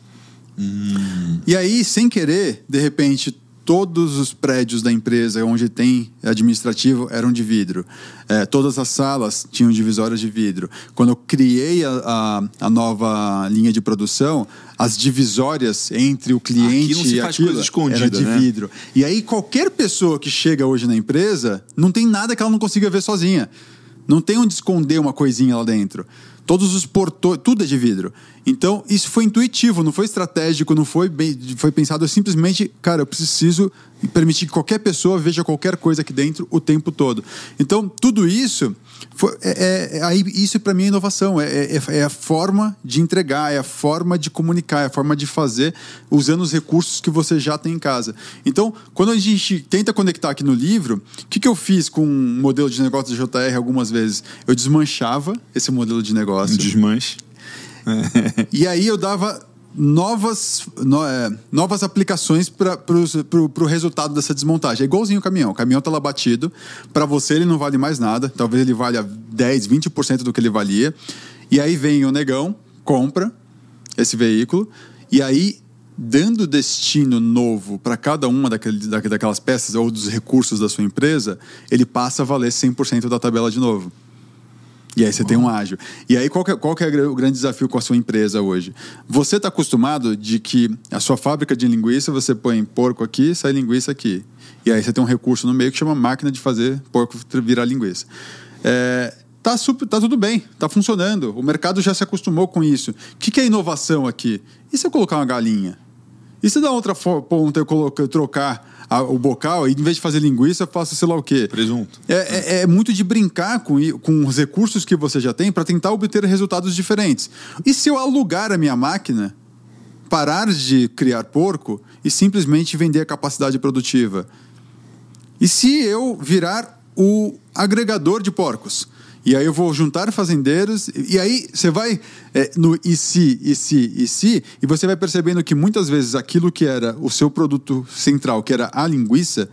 Speaker 1: Hum.
Speaker 2: E aí, sem querer, de repente, todos os prédios da empresa onde tem administrativo eram de vidro. É, todas as salas tinham divisórias de vidro. Quando eu criei a, a, a, nova linha de produção, as divisórias entre o cliente e aquilo era de
Speaker 1: né?
Speaker 2: vidro. E aí qualquer pessoa que chega hoje na empresa, não tem nada que ela não consiga ver sozinha. Não tem onde esconder uma coisinha lá dentro. Todos os portões, tudo é de vidro. Então, isso foi intuitivo, não foi estratégico, não foi bem, foi pensado simplesmente, cara, eu preciso permitir que qualquer pessoa veja qualquer coisa aqui dentro o tempo todo. Então, tudo isso foi, é, é, aí isso para mim é inovação, é, é, é, a forma de entregar, é a forma de comunicar, é a forma de fazer usando os recursos que você já tem em casa. Então, quando a gente tenta conectar aqui no livro, o que, que eu fiz com um modelo de negócio da JR algumas vezes? Eu desmanchava esse modelo de negócio.
Speaker 1: Desmanche.
Speaker 2: e aí eu dava novas, no, é, novas aplicações para o resultado dessa desmontagem. É igualzinho o caminhão. O caminhão está lá batido. Para você, ele não vale mais nada. Talvez ele valha 10, 20% do que ele valia. E aí vem o negão, compra esse veículo. E aí, dando destino novo para cada uma daquele, daquelas peças ou dos recursos da sua empresa, ele passa a valer 100% da tabela de novo. E aí você tem um ágil. E aí qual que, é, qual que é o grande desafio com a sua empresa hoje? Você está acostumado de que a sua fábrica de linguiça, você põe porco aqui, sai linguiça aqui. E aí você tem um recurso no meio que chama máquina de fazer porco virar linguiça. É, tá, super, tá tudo bem, tá funcionando. O mercado já se acostumou com isso. O que, que é inovação aqui? E se eu colocar uma galinha? E se da outra ponta eu, colocar, trocar a, o bocal e em vez de fazer linguiça, eu faço sei lá o quê?
Speaker 1: Presunto.
Speaker 2: É, é, é muito de brincar com, com os recursos que você já tem para tentar obter resultados diferentes. E se eu alugar a minha máquina, parar de criar porco e simplesmente vender a capacidade produtiva? E se eu virar o agregador de porcos? E aí eu vou juntar fazendeiros, e aí você vai é, no e se, e se, e se, e você vai percebendo que muitas vezes aquilo que era o seu produto central, que era a linguiça,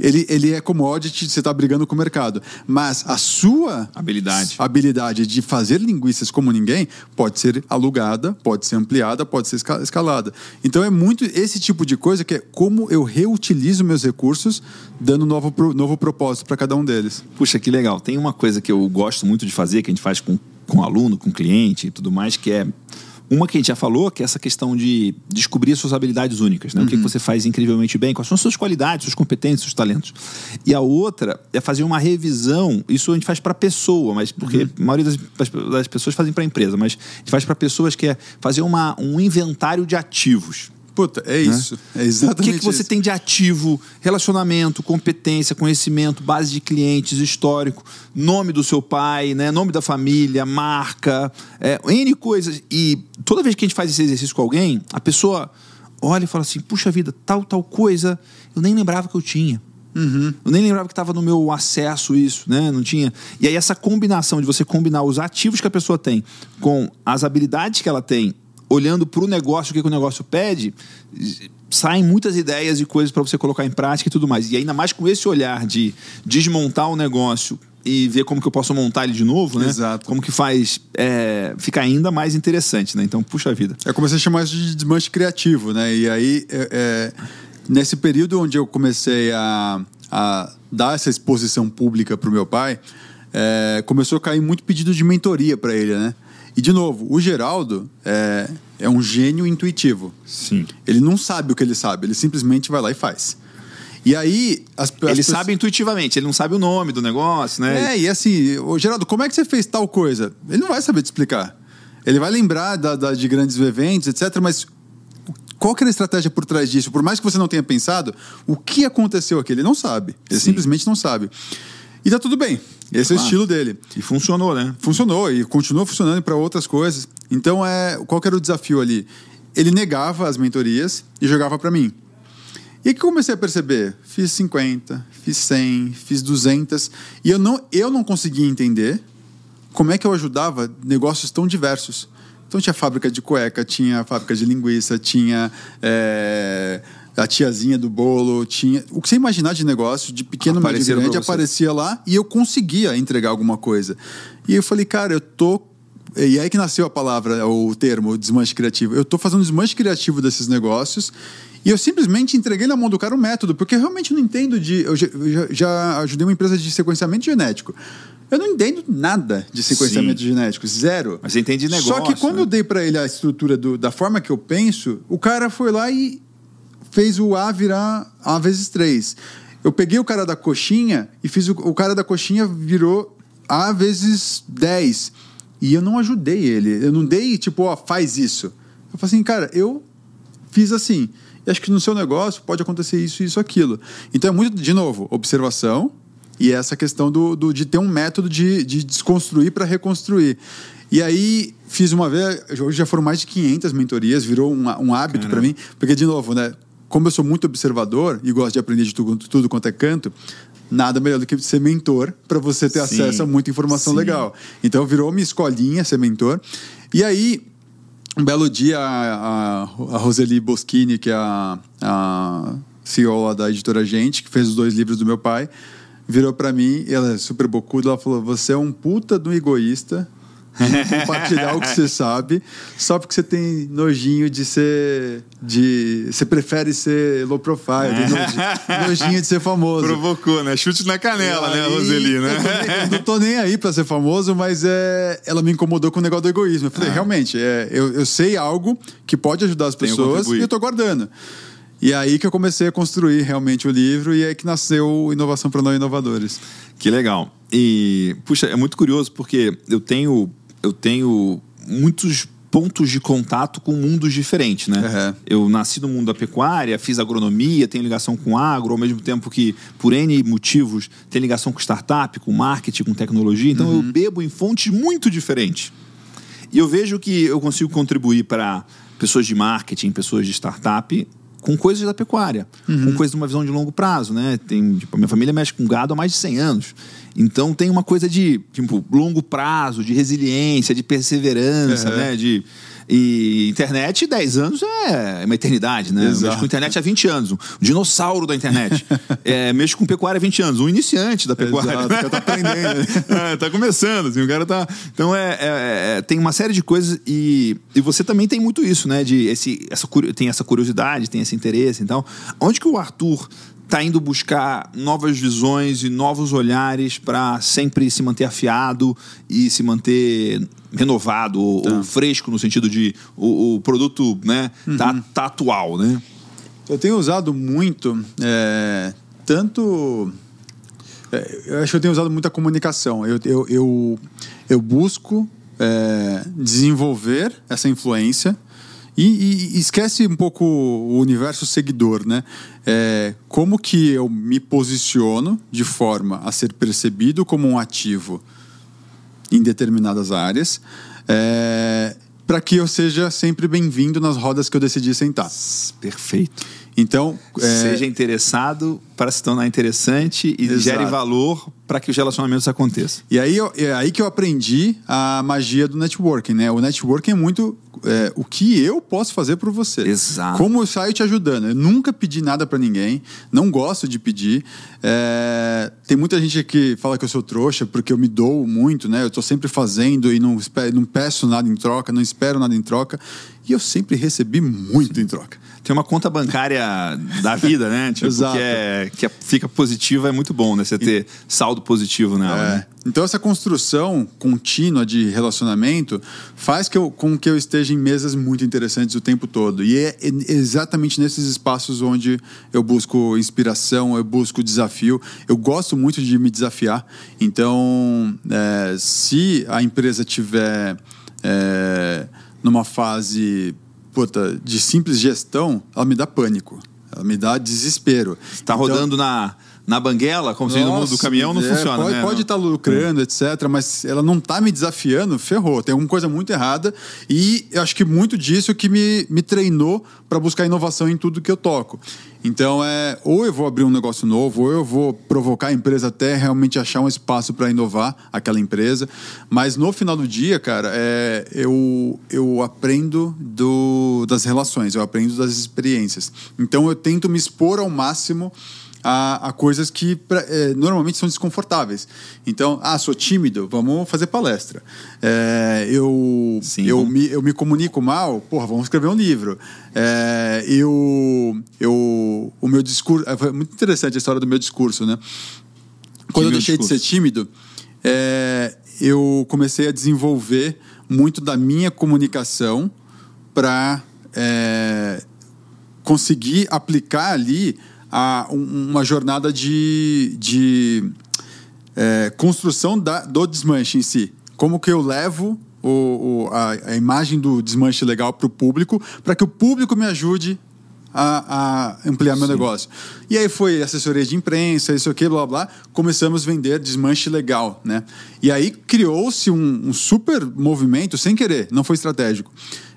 Speaker 2: ele, ele é commodity, você está brigando com o mercado. Mas a sua
Speaker 1: habilidade.
Speaker 2: habilidade de fazer linguiças como ninguém pode ser alugada, pode ser ampliada, pode ser escalada. Então é muito esse tipo de coisa que é como eu reutilizo meus recursos, dando novo, novo propósito para cada um deles.
Speaker 1: Puxa, que legal. Tem uma coisa que eu gosto muito de fazer, que a gente faz com, com aluno, com cliente e tudo mais, que é uma que a gente já falou, que é essa questão de descobrir suas habilidades únicas, né? Uhum. O que, que, você faz incrivelmente bem, quais são as suas qualidades, suas competências, seus talentos. E a outra é fazer uma revisão, isso a gente faz para pessoa, mas porque uhum. a maioria das, das pessoas fazem para empresa, mas a gente faz para pessoas que é fazer uma, um inventário de ativos.
Speaker 2: Puta, é né? isso. É exatamente
Speaker 1: O que, que você
Speaker 2: isso.
Speaker 1: tem de ativo, relacionamento, competência, conhecimento, base de clientes, histórico, nome do seu pai, né? nome da família, marca, é, N coisas. E toda vez que a gente faz esse exercício com alguém, a pessoa olha e fala assim: puxa vida, tal, tal coisa, eu nem lembrava que eu tinha. Uhum. Eu nem lembrava que estava no meu acesso isso, né? Não tinha. E aí essa combinação de você combinar os ativos que a pessoa tem com as habilidades que ela tem olhando para o negócio, o que, que o negócio pede, saem muitas ideias e coisas para você colocar em prática e tudo mais. E ainda mais com esse olhar de desmontar o negócio e ver como que eu posso montar ele de novo, né?
Speaker 2: Exato.
Speaker 1: Como que faz é, ficar ainda mais interessante, né? Então, puxa vida.
Speaker 2: Eu comecei a chamar isso de desmanche criativo, né? E aí, é, é, nesse período onde eu comecei a, a dar essa exposição pública para o meu pai, é, começou a cair muito pedido de mentoria para ele, né? E, de novo, o Geraldo é, é um gênio intuitivo.
Speaker 1: Sim.
Speaker 2: Ele não sabe o que ele sabe, ele simplesmente vai lá e faz. E aí. As, as
Speaker 1: ele
Speaker 2: pessoas...
Speaker 1: sabe intuitivamente, ele não sabe o nome do negócio, né?
Speaker 2: É, e assim, ô, Geraldo, como é que você fez tal coisa? Ele não vai saber te explicar. Ele vai lembrar da, da, de grandes eventos, etc., mas qual que era a estratégia por trás disso? Por mais que você não tenha pensado, o que aconteceu aqui? Ele não sabe. Ele Sim. simplesmente não sabe. E tá tudo bem. Esse é o estilo dele.
Speaker 1: E funcionou, né?
Speaker 2: Funcionou e continua funcionando para outras coisas. Então, é, qual era o desafio ali? Ele negava as mentorias e jogava para mim. E que comecei a perceber? Fiz 50, fiz 100, fiz 200 e eu não, eu não conseguia entender como é que eu ajudava negócios tão diversos. Então tinha fábrica de cueca, tinha fábrica de linguiça, tinha é, a tiazinha do bolo, tinha. O que você imaginar de negócio, de pequeno, médio grande, aparecia lá e eu conseguia entregar alguma coisa. E eu falei, cara, eu tô. E aí que nasceu a palavra, o termo, desmanche criativo. Eu tô fazendo desmanche criativo desses negócios e eu simplesmente entreguei na mão do cara o um método, porque eu realmente não entendo de. Eu já, já, ajudei uma empresa de sequenciamento genético. Eu não entendo nada de sequenciamento Sim. genético, zero.
Speaker 1: Mas você entende de negócio.
Speaker 2: Só que quando
Speaker 1: né?
Speaker 2: eu dei para ele a estrutura do, da forma que eu penso, o cara foi lá e fez o A virar A vezes 3. Eu peguei o cara da coxinha e fiz o, o cara da coxinha virou A vezes 10. E eu não ajudei ele. Eu não dei, tipo, ó, faz isso. Eu falei assim, cara, eu fiz assim. E acho que no seu negócio pode acontecer isso, isso, aquilo. Então é muito, de novo, observação e essa questão do, do de ter um método de, de desconstruir para reconstruir. E aí fiz uma vez, hoje já foram mais de 500 mentorias, virou um, um hábito para mim, porque de novo, né? Como eu sou muito observador e gosto de aprender de tudo, tudo quanto é canto, nada melhor do que ser mentor para você ter sim, acesso a muita informação sim. legal. Então virou minha escolinha ser mentor. E aí um belo dia, a, a, Roseli Boschini, que é a, a CEO lá da editora Gente, que fez os dois livros do meu pai, virou para mim, ela é super bocuda, ela falou: Você é um puta do egoísta compartilhar o que você sabe, só porque você tem nojinho de ser. de Você prefere ser low profile, tem nojinho, nojinho de ser famoso.
Speaker 1: Provocou, né? Chute na canela, né, Roseli, né?
Speaker 2: Eu, eu, não tô nem aí pra ser famoso, mas é, ela me incomodou com o negócio do egoísmo. Eu falei, ah. realmente, é, eu, eu sei algo que pode ajudar as pessoas e eu tô guardando. E é aí que eu comecei a construir realmente o livro e é aí que nasceu Inovação para Não Inovadores.
Speaker 1: Que legal. E, puxa, é muito curioso porque eu tenho eu tenho muitos pontos de contato com mundos diferentes, né? Uhum. Eu nasci no mundo da pecuária, fiz agronomia, tenho ligação com agro, ao mesmo tempo que, por N motivos, tem ligação com startup, com marketing, com tecnologia. Então, uhum. eu bebo em fontes muito diferentes. E eu vejo que eu consigo contribuir para pessoas de marketing, pessoas de startup, com coisas da pecuária, uhum. com coisas de uma visão de longo prazo, né? Tem, tipo, a minha família mexe com gado há mais de 100 anos. Então tem uma coisa de tipo, longo prazo, de resiliência, de perseverança, uhum. né? De, e internet, 10 anos é uma eternidade, né? Exato. Mexo com internet há 20 anos. Um dinossauro da internet. é, mexo com pecuária há 20 anos. Um iniciante da pecuária. Exato, o cara tá aprendendo. é, tá começando, assim, o cara tá... Então, é, é, é, tem uma série de coisas e, e você também tem muito isso, né? De esse, essa, tem essa curiosidade, tem esse interesse. Então, onde que o Arthur está indo buscar novas visões e novos olhares para sempre se manter afiado e se manter renovado ou, tá. ou fresco no sentido de o, o produto né uhum. tá, tá, atual né
Speaker 2: eu tenho usado muito é, tanto é, eu acho que eu tenho usado muita comunicação eu, eu, eu, eu busco é, desenvolver essa influência e, e, esquece um pouco o universo seguidor, né? É, como que eu me posiciono de forma a ser percebido como um ativo em determinadas áreas, é, para que eu seja sempre bem-vindo nas rodas que eu decidi sentar.
Speaker 1: Perfeito.
Speaker 2: Então,
Speaker 1: é... seja interessado para se tornar interessante e Exato. gere valor para que os relacionamentos aconteçam.
Speaker 2: E aí é aí que eu aprendi a magia do networking, né? O networking é muito é, o que eu posso fazer por você.
Speaker 1: Exato.
Speaker 2: Como eu saio te ajudando. Eu nunca pedi nada para ninguém, não gosto de pedir. É, tem muita gente que fala que eu sou trouxa porque eu me dou muito, né? Eu estou sempre fazendo e não, não peço nada em troca, não espero nada em troca. E eu sempre recebi muito em troca
Speaker 1: tem uma conta bancária da vida, né? Tipo, Exato. Que, é, que é, fica positiva, é muito bom, né? Você ter saldo positivo nela. É. Né?
Speaker 2: Então, essa construção contínua de relacionamento faz que eu, com que eu esteja em mesas muito interessantes o tempo todo. E é exatamente nesses espaços onde eu busco inspiração, eu busco desafio. Eu gosto muito de me desafiar. Então, é, se a empresa tiver é, numa fase puta, de simples gestão, ela me dá pânico. Ela me dá desespero.
Speaker 1: Está então, rodando na, na banguela, como se no mundo do caminhão, não é, funciona,
Speaker 2: pode,
Speaker 1: né?
Speaker 2: Pode estar tá lucrando, etc., mas ela não está me desafiando, ferrou. Tem alguma coisa muito errada. E eu acho que muito disso que me, me treinou para buscar inovação em tudo que eu toco. Então, é, ou eu vou abrir um negócio novo, ou eu vou provocar a empresa até realmente achar um espaço para inovar aquela empresa. Mas no final do dia, cara, é, eu, eu aprendo do, das relações, eu aprendo das experiências. Então, eu tento me expor ao máximo a, a coisas que pra, é, normalmente são desconfortáveis. Então, ah, sou tímido, vamos fazer palestra. É, eu, Sim, eu, me, eu me comunico mal, porra, vamos escrever um livro. É, eu, eu, o meu discurso. É, foi muito interessante a história do meu discurso, né? Quando eu deixei discurso? de ser tímido, é, eu comecei a desenvolver muito da minha comunicação para é, conseguir aplicar ali a, uma jornada de, de é, construção da, do desmanche em si. Como que eu levo o, o, a, a, imagem do desmanche legal para o público, para que o público me ajude a, a ampliar Sim. meu negócio. E aí foi assessoria de imprensa, isso aqui, blá blá. Começamos a vender desmanche legal, né? E aí criou-se um, um, super movimento, sem querer, não foi estratégico,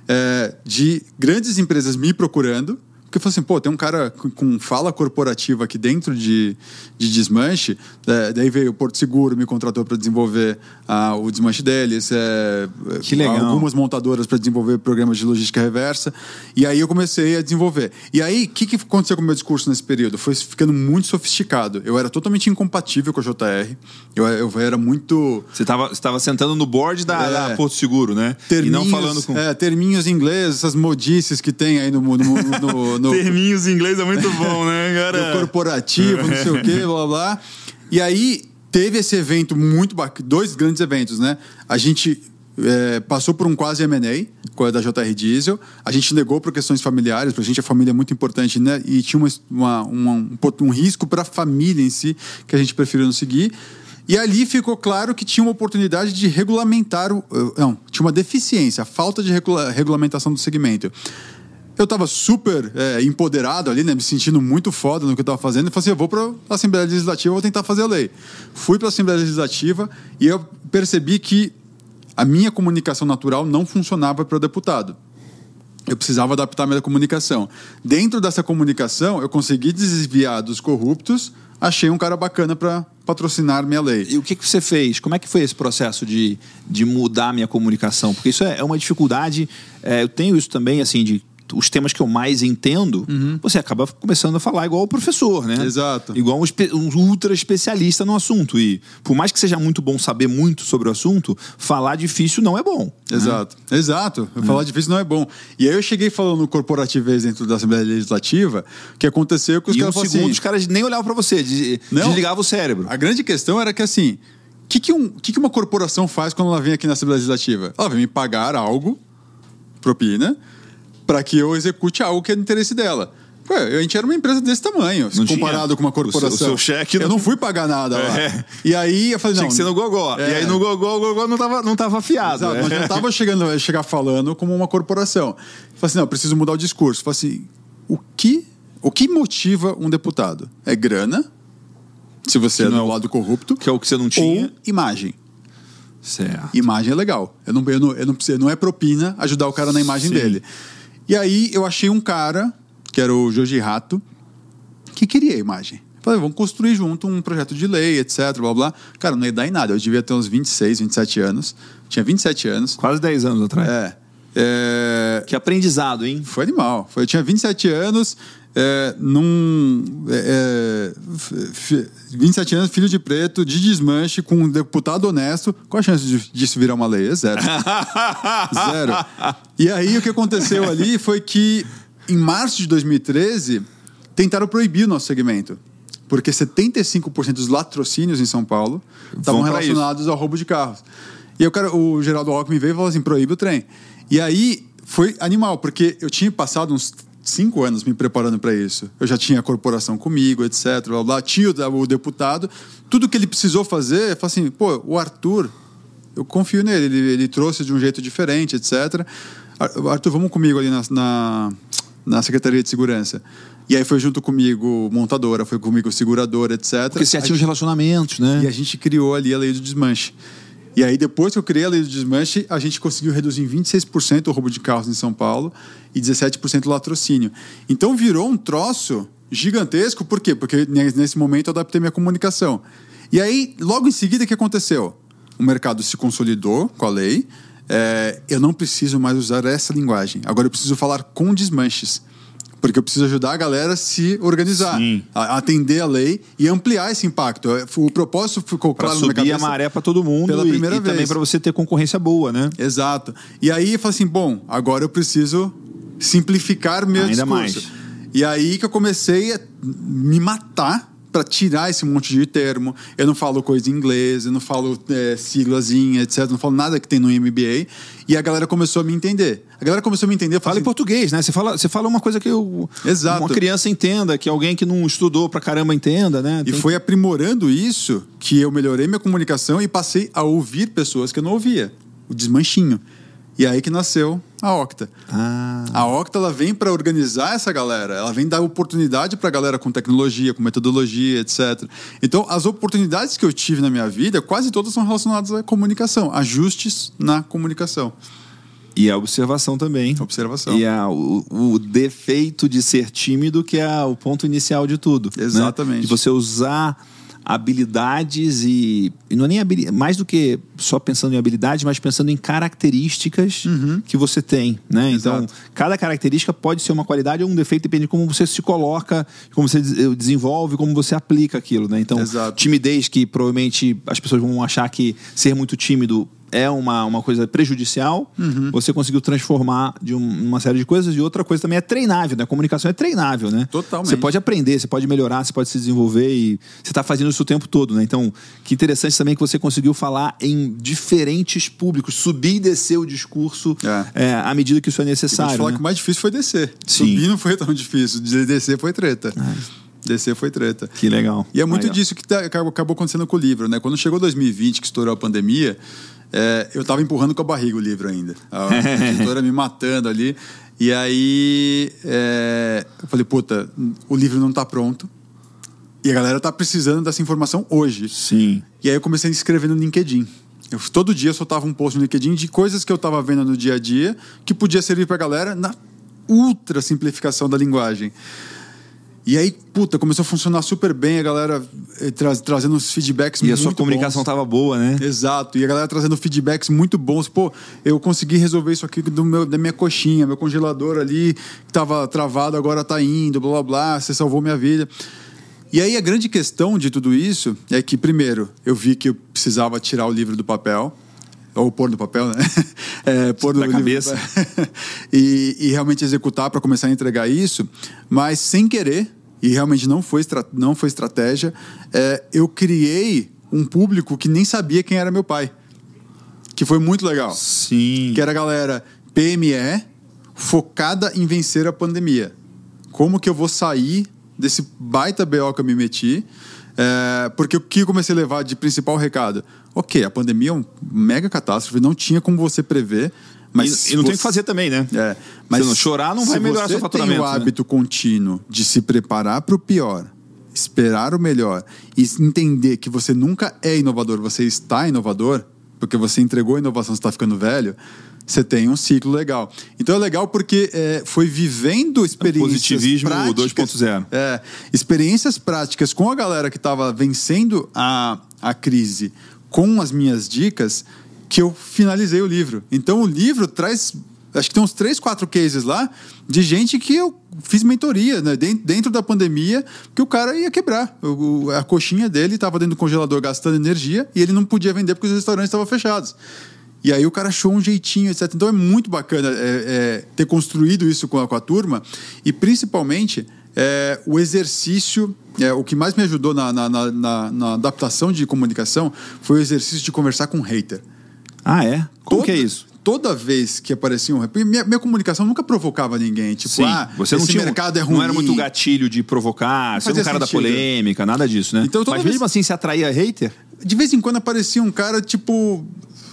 Speaker 2: é, de grandes empresas me procurando Porque eu falei assim, pô, tem um cara com, com fala corporativa aqui dentro de, de desmanche, é, daí veio o Porto Seguro, me contratou para desenvolver ah, o desmanche deles, é,
Speaker 1: Que legal.
Speaker 2: algumas montadoras para desenvolver programas de logística reversa, e aí eu comecei a desenvolver. E aí, o que, que aconteceu com o meu discurso nesse período? Foi ficando muito sofisticado. Eu era totalmente incompatível com a JR, eu, eu era muito...
Speaker 1: Você estava sentando no board da,
Speaker 2: É.
Speaker 1: da Porto Seguro, né?
Speaker 2: Terminhos,
Speaker 1: e não falando com.
Speaker 2: é, terminhos em inglês, essas modices que tem aí no, no, no, no,
Speaker 1: Terminhos em inglês é muito bom, né, cara?
Speaker 2: no corporativo, não sei o quê, blá blá. E aí teve esse evento muito bacana, dois grandes eventos, né? A gente é, passou por um quase M&A com a da JR Diesel. A gente negou por questões familiares, pra gente a família é muito importante, né? E tinha uma, uma- uma- um, um risco para a família em si que a gente preferiu não seguir. E ali ficou claro que tinha uma oportunidade de regulamentar o. eh, Não, tinha uma deficiência, a falta de regula- regulamentação do segmento. Eu estava super é, empoderado ali, né? Me sentindo muito foda no que eu estava fazendo. E falei assim: eu vou para a Assembleia Legislativa, vou tentar fazer a lei. Fui para a Assembleia Legislativa e eu percebi que a minha comunicação natural não funcionava para o deputado. Eu precisava adaptar a minha comunicação. Dentro dessa comunicação, eu consegui desviar dos corruptos, achei um cara bacana para patrocinar minha lei.
Speaker 1: E o que, que você fez? Como é que foi esse processo de, de mudar a minha comunicação? Porque isso é, é uma dificuldade. é, eu tenho isso também, assim, de os temas que eu mais entendo, você acaba começando a falar igual o professor, né?
Speaker 2: Exato.
Speaker 1: Igual um, um ultra especialista no assunto. E por mais que seja muito bom saber muito sobre o assunto, falar difícil não é bom.
Speaker 2: Exato, exato. Falar difícil não é bom. E aí eu cheguei falando corporativez dentro da Assembleia Legislativa, que aconteceu que os
Speaker 1: E um
Speaker 2: caras falaram
Speaker 1: segundo
Speaker 2: assim,
Speaker 1: os caras nem olhavam pra você, des-
Speaker 2: Não.
Speaker 1: desligavam o cérebro.
Speaker 2: A grande questão era que assim, o que, que, um, que, que uma corporação faz quando ela vem aqui na Assembleia Legislativa? Ela vem me pagar algo, propina, para que eu execute algo que é do interesse dela. Pô, a gente era uma empresa desse tamanho,
Speaker 1: Não
Speaker 2: comparado
Speaker 1: tinha.
Speaker 2: com uma
Speaker 1: O seu-
Speaker 2: corporação.
Speaker 1: o seu cheque
Speaker 2: Eu
Speaker 1: não-
Speaker 2: fui pagar nada lá.
Speaker 1: É.
Speaker 2: E aí eu falei,
Speaker 1: Tinha
Speaker 2: não.
Speaker 1: que ser no gogó.
Speaker 2: É.
Speaker 1: E aí no gogó, o gogó não tava, não tava afiado.
Speaker 2: Exato,
Speaker 1: né?
Speaker 2: mas não estava chegando chegar falando como uma corporação. Falei assim, não, eu preciso mudar o discurso. Falei assim, o que, o que motiva um deputado? É grana, se você
Speaker 1: Que
Speaker 2: é
Speaker 1: não
Speaker 2: do
Speaker 1: é o-
Speaker 2: lado corrupto,
Speaker 1: Que é o que você não tinha.
Speaker 2: ou imagem.
Speaker 1: Certo.
Speaker 2: Imagem é legal. Eu não, eu não, eu não, preciso, não é propina ajudar o cara na imagem
Speaker 1: Sim.
Speaker 2: dele. E aí eu achei um cara, que era o Joji Rato, que queria a imagem. Falei, vamos construir junto um projeto de lei, etc, blá blá. Cara, não ia dar em nada. Eu devia ter uns 26, 27 anos. Tinha 27 anos.
Speaker 1: Quase 10 anos atrás.
Speaker 2: É. é
Speaker 1: Que aprendizado, hein?
Speaker 2: foi animal. Foi, eu tinha 27 anos, é, num. É, é, f- 27 anos, filho de preto, de desmanche, com um deputado honesto. Qual a chance de- disso virar uma lei? É zero. zero. E aí o que aconteceu ali foi que, em março de 2013, tentaram proibir o nosso segmento. Porque 75% dos latrocínios em São Paulo estavam relacionados ao roubo de carros. E o, cara, o Geraldo Alckmin veio e falou assim: proíbe o trem. E aí foi animal, porque eu tinha passado uns cinco anos me preparando para isso. Eu já tinha a corporação comigo, etc. Blá, blá. Tinha o, deputado. Tudo que ele precisou fazer, eu falei assim: pô, o Arthur, eu confio nele. Ele, ele trouxe de um jeito diferente, etc. Ar- Arthur, vamos comigo ali na, na, na Secretaria de Segurança. E aí foi junto comigo montadora, foi comigo seguradora, etc.
Speaker 1: Porque você já tinha os relacionamentos, né?
Speaker 2: e a gente criou ali a lei do desmanche. E aí, depois que eu criei a lei do desmanche, a gente conseguiu reduzir em 26% o roubo de carros em São Paulo e 17% o latrocínio. Então virou um troço gigantesco, por quê? Porque ne- nesse momento eu adaptei minha comunicação. E aí, logo em seguida, o que aconteceu? O mercado se consolidou com a lei. é, eu não preciso mais usar essa linguagem. Agora eu preciso falar com desmanches. Porque eu preciso ajudar a galera a se organizar,
Speaker 1: Sim.
Speaker 2: a atender a lei e ampliar esse impacto. O propósito ficou
Speaker 1: Pra
Speaker 2: claro na minha
Speaker 1: subir a
Speaker 2: cabeça.
Speaker 1: maré pra todo mundo
Speaker 2: pela
Speaker 1: e,
Speaker 2: primeira
Speaker 1: e também
Speaker 2: vez.
Speaker 1: pra você ter concorrência boa, né?
Speaker 2: Exato. E aí eu falei assim, bom, agora eu preciso simplificar meu
Speaker 1: Ainda
Speaker 2: discurso.
Speaker 1: mais.
Speaker 2: E aí que eu comecei a me matar para tirar esse monte de termo. Eu não falo coisa em inglês, eu não falo é, siglazinha, etc. Eu não falo nada que tem no MBA. E a galera começou a me entender. A galera começou a me entender.
Speaker 1: Fala
Speaker 2: falei
Speaker 1: em português, né? Você fala, você fala uma coisa que eu,
Speaker 2: Exato.
Speaker 1: uma criança entenda, que alguém que não estudou pra caramba entenda, né?
Speaker 2: E
Speaker 1: Tem-
Speaker 2: foi aprimorando isso que eu melhorei minha comunicação e passei a ouvir pessoas que eu não ouvia. O desmanchinho. E aí que nasceu a Octa.
Speaker 1: Ah,
Speaker 2: A Octa ela vem para organizar essa galera, ela vem dar oportunidade para a galera com tecnologia, com metodologia, etc. Então, as oportunidades que eu tive na minha vida, quase todas são relacionadas à comunicação, ajustes na comunicação.
Speaker 1: E a observação também.
Speaker 2: Observação.
Speaker 1: E a, o, o defeito de ser tímido, que é o ponto inicial de tudo. né?
Speaker 2: Exatamente.
Speaker 1: De você usar habilidades e, e não é nem mais do que só pensando em habilidades, mas pensando em características que você tem, né? Então,
Speaker 2: Exato.
Speaker 1: cada característica pode ser uma qualidade ou um defeito, depende de como você se coloca, como você des- desenvolve, como você aplica aquilo, né? Então,
Speaker 2: Exato.
Speaker 1: timidez que provavelmente as pessoas vão achar que ser muito tímido é uma, uma coisa prejudicial,
Speaker 2: Uhum.
Speaker 1: você conseguiu transformar de um- uma série de coisas e outra coisa também é treinável, né? A comunicação é treinável, né?
Speaker 2: Totalmente.
Speaker 1: Você pode aprender, você pode melhorar, você pode se desenvolver e você está fazendo isso o tempo todo, né? Então, que interessante também que você conseguiu falar em diferentes públicos, subir e descer o discurso
Speaker 2: É.
Speaker 1: é, à medida que isso é necessário.
Speaker 2: falar
Speaker 1: né?
Speaker 2: que o mais difícil foi descer.
Speaker 1: Sim.
Speaker 2: Subir não foi tão difícil. de- Descer foi treta. Descer foi treta.
Speaker 1: Que legal.
Speaker 2: E é muito
Speaker 1: Legal.
Speaker 2: disso que tá- acabou acontecendo com o livro, né? Quando chegou 2020, que estourou a pandemia, é, eu tava empurrando com a barriga o livro ainda. A editora me matando ali. E aí é, eu falei, puta, o livro não tá pronto. E a galera tá precisando dessa informação hoje.
Speaker 1: Sim.
Speaker 2: E aí eu comecei a escrever no LinkedIn. Eu, todo dia eu soltava um post no LinkedIn de coisas que eu tava vendo no dia a dia que podia servir pra galera na ultra simplificação da linguagem. E aí, puta, começou a funcionar super bem, a galera eh, tra- trazendo uns feedbacks
Speaker 1: E a
Speaker 2: muito
Speaker 1: sua comunicação
Speaker 2: bons.
Speaker 1: tava boa, né?
Speaker 2: Exato, e a galera trazendo feedbacks muito bons. Pô, eu consegui resolver isso aqui do meu, da minha coxinha, meu congelador ali que tava travado, agora tá indo, blá blá blá, você salvou minha vida. E aí a grande questão de tudo isso é que, primeiro, eu vi que eu precisava tirar o livro do papel. Ou pôr no papel, né? É, pôr
Speaker 1: Da
Speaker 2: no
Speaker 1: cabeça.
Speaker 2: e, e realmente executar para começar a entregar isso, mas sem querer, e realmente não foi, não foi estratégia, é, eu criei um público que nem sabia quem era meu pai. Que foi muito legal.
Speaker 1: Sim.
Speaker 2: Que era a galera PME focada em vencer a pandemia. Como que eu vou sair desse baita BO que eu me meti? É, porque o que eu comecei a levar de principal recado? Ok, a pandemia é uma mega catástrofe, não tinha como você prever, mas.
Speaker 1: e, e não tem o
Speaker 2: você-
Speaker 1: que fazer também, né?
Speaker 2: é,
Speaker 1: Se não chorar, não vai
Speaker 2: se
Speaker 1: melhorar
Speaker 2: você
Speaker 1: seu faturamento,
Speaker 2: tem o
Speaker 1: né?
Speaker 2: hábito contínuo de se preparar para o pior, esperar o melhor e entender que você nunca é inovador, você está inovador, porque você entregou a inovação, você está ficando velho, você tem um ciclo legal. Então é legal porque é, foi vivendo experiências
Speaker 1: Positivismo
Speaker 2: práticas,
Speaker 1: 2.0.
Speaker 2: é, experiências práticas com a galera que estava vencendo a, a crise com as minhas dicas que eu finalizei o livro. Então o livro traz, acho que tem uns três, quatro cases lá de gente que eu fiz mentoria né, den- dentro da pandemia que o cara ia quebrar. O- a coxinha dele estava dentro do congelador gastando energia e ele não podia vender porque os restaurantes estavam fechados. E aí o cara achou um jeitinho, etc. Então é muito bacana é, é, ter construído isso com a, com a turma e principalmente é, o exercício, é, o que mais me ajudou na, na- na- na- adaptação de comunicação foi o exercício de conversar com um hater.
Speaker 1: Ah, é? Como que é isso?
Speaker 2: Toda vez que aparecia um minha, minha comunicação nunca provocava ninguém. Tipo,
Speaker 1: Sim,
Speaker 2: ah,
Speaker 1: você não
Speaker 2: esse
Speaker 1: tinha,
Speaker 2: mercado é ruim.
Speaker 1: não era muito gatilho de provocar, ser um cara da
Speaker 2: sentido.
Speaker 1: polêmica, nada disso, né?
Speaker 2: Então,
Speaker 1: Mas
Speaker 2: vez-
Speaker 1: mesmo assim, se atraía hater?
Speaker 2: De vez em quando aparecia um cara, tipo,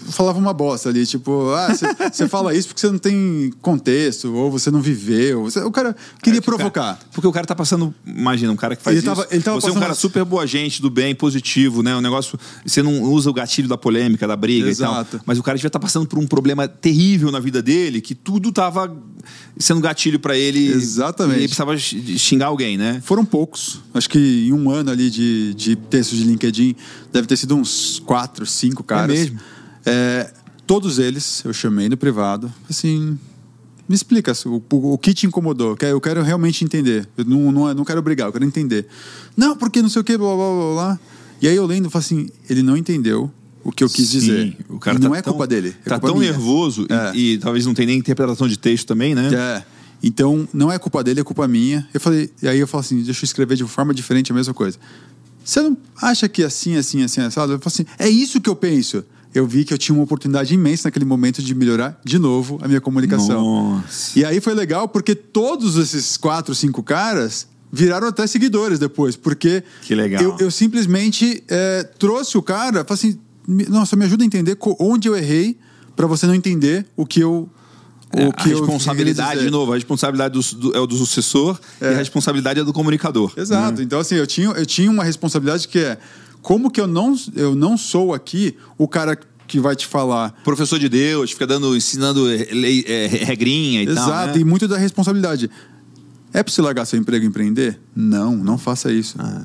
Speaker 2: falava uma bosta ali, tipo, ah, você fala isso porque você não tem contexto, ou você não viveu. Você- o cara queria
Speaker 1: É que o cara-
Speaker 2: provocar.
Speaker 1: porque o cara tá passando, imagina, um cara que faz
Speaker 2: Ele tava-
Speaker 1: isso.
Speaker 2: ele tava
Speaker 1: você é um cara
Speaker 2: as-
Speaker 1: super boa gente, do bem, positivo, né? Um negócio. Você não usa o gatilho da polêmica, da briga e
Speaker 2: Exato.
Speaker 1: tal. Mas o cara devia estar passando por um problema terrível na vida dele, que tudo tava sendo gatilho pra ele.
Speaker 2: Exatamente.
Speaker 1: E ele precisava xingar alguém, né?
Speaker 2: Foram poucos. Acho que em um ano ali de, de textos de LinkedIn, deve ter sido uns quatro, cinco caras.
Speaker 1: mesmo?
Speaker 2: É, todos eles eu chamei no privado. Assim, me explica o, o, o que te incomodou. que Eu quero realmente entender. Eu não, não, não quero brigar, eu quero entender. Não, porque não sei o que, blá, blá, blá, blá. E aí eu lendo, eu falo assim, ele não entendeu o que eu quis
Speaker 1: Sim,
Speaker 2: dizer.
Speaker 1: O cara
Speaker 2: E
Speaker 1: tá
Speaker 2: não é
Speaker 1: tão-
Speaker 2: culpa dele. É
Speaker 1: tá
Speaker 2: culpa
Speaker 1: tão
Speaker 2: minha.
Speaker 1: nervoso e-
Speaker 2: É.
Speaker 1: e, talvez não tenha nem interpretação de texto também, né?
Speaker 2: É. Então, não é culpa dele, é culpa minha. Eu falei, e aí eu falo assim, deixa eu escrever de forma diferente a mesma coisa. Você não acha que assim, assim, assim, assado? Eu falo assim, é isso que eu penso. Eu vi que eu tinha uma oportunidade imensa naquele momento de melhorar de novo a minha comunicação.
Speaker 1: Nossa.
Speaker 2: E aí foi legal porque todos esses quatro, cinco caras viraram até seguidores depois, porque
Speaker 1: Que legal.
Speaker 2: eu, eu simplesmente é, trouxe o cara, falei assim, "Me- nossa, me ajuda a entender onde eu errei para você não entender o que eu
Speaker 1: É,
Speaker 2: o
Speaker 1: a responsabilidade,
Speaker 2: queria dizer."
Speaker 1: de novo, a responsabilidade do, do- é o do sucessor e a responsabilidade é do comunicador.
Speaker 2: Exato. Então, assim, eu tinha, eu tinha uma responsabilidade que é como que eu não, eu não sou aqui o cara que vai te falar.
Speaker 1: Professor de Deus, fica dando, ensinando lei, é, regrinha e
Speaker 2: Exato,
Speaker 1: tal.
Speaker 2: Exato,
Speaker 1: né?
Speaker 2: e muito da responsabilidade. É para você largar seu emprego e empreender? Não, não faça isso.
Speaker 1: Ah.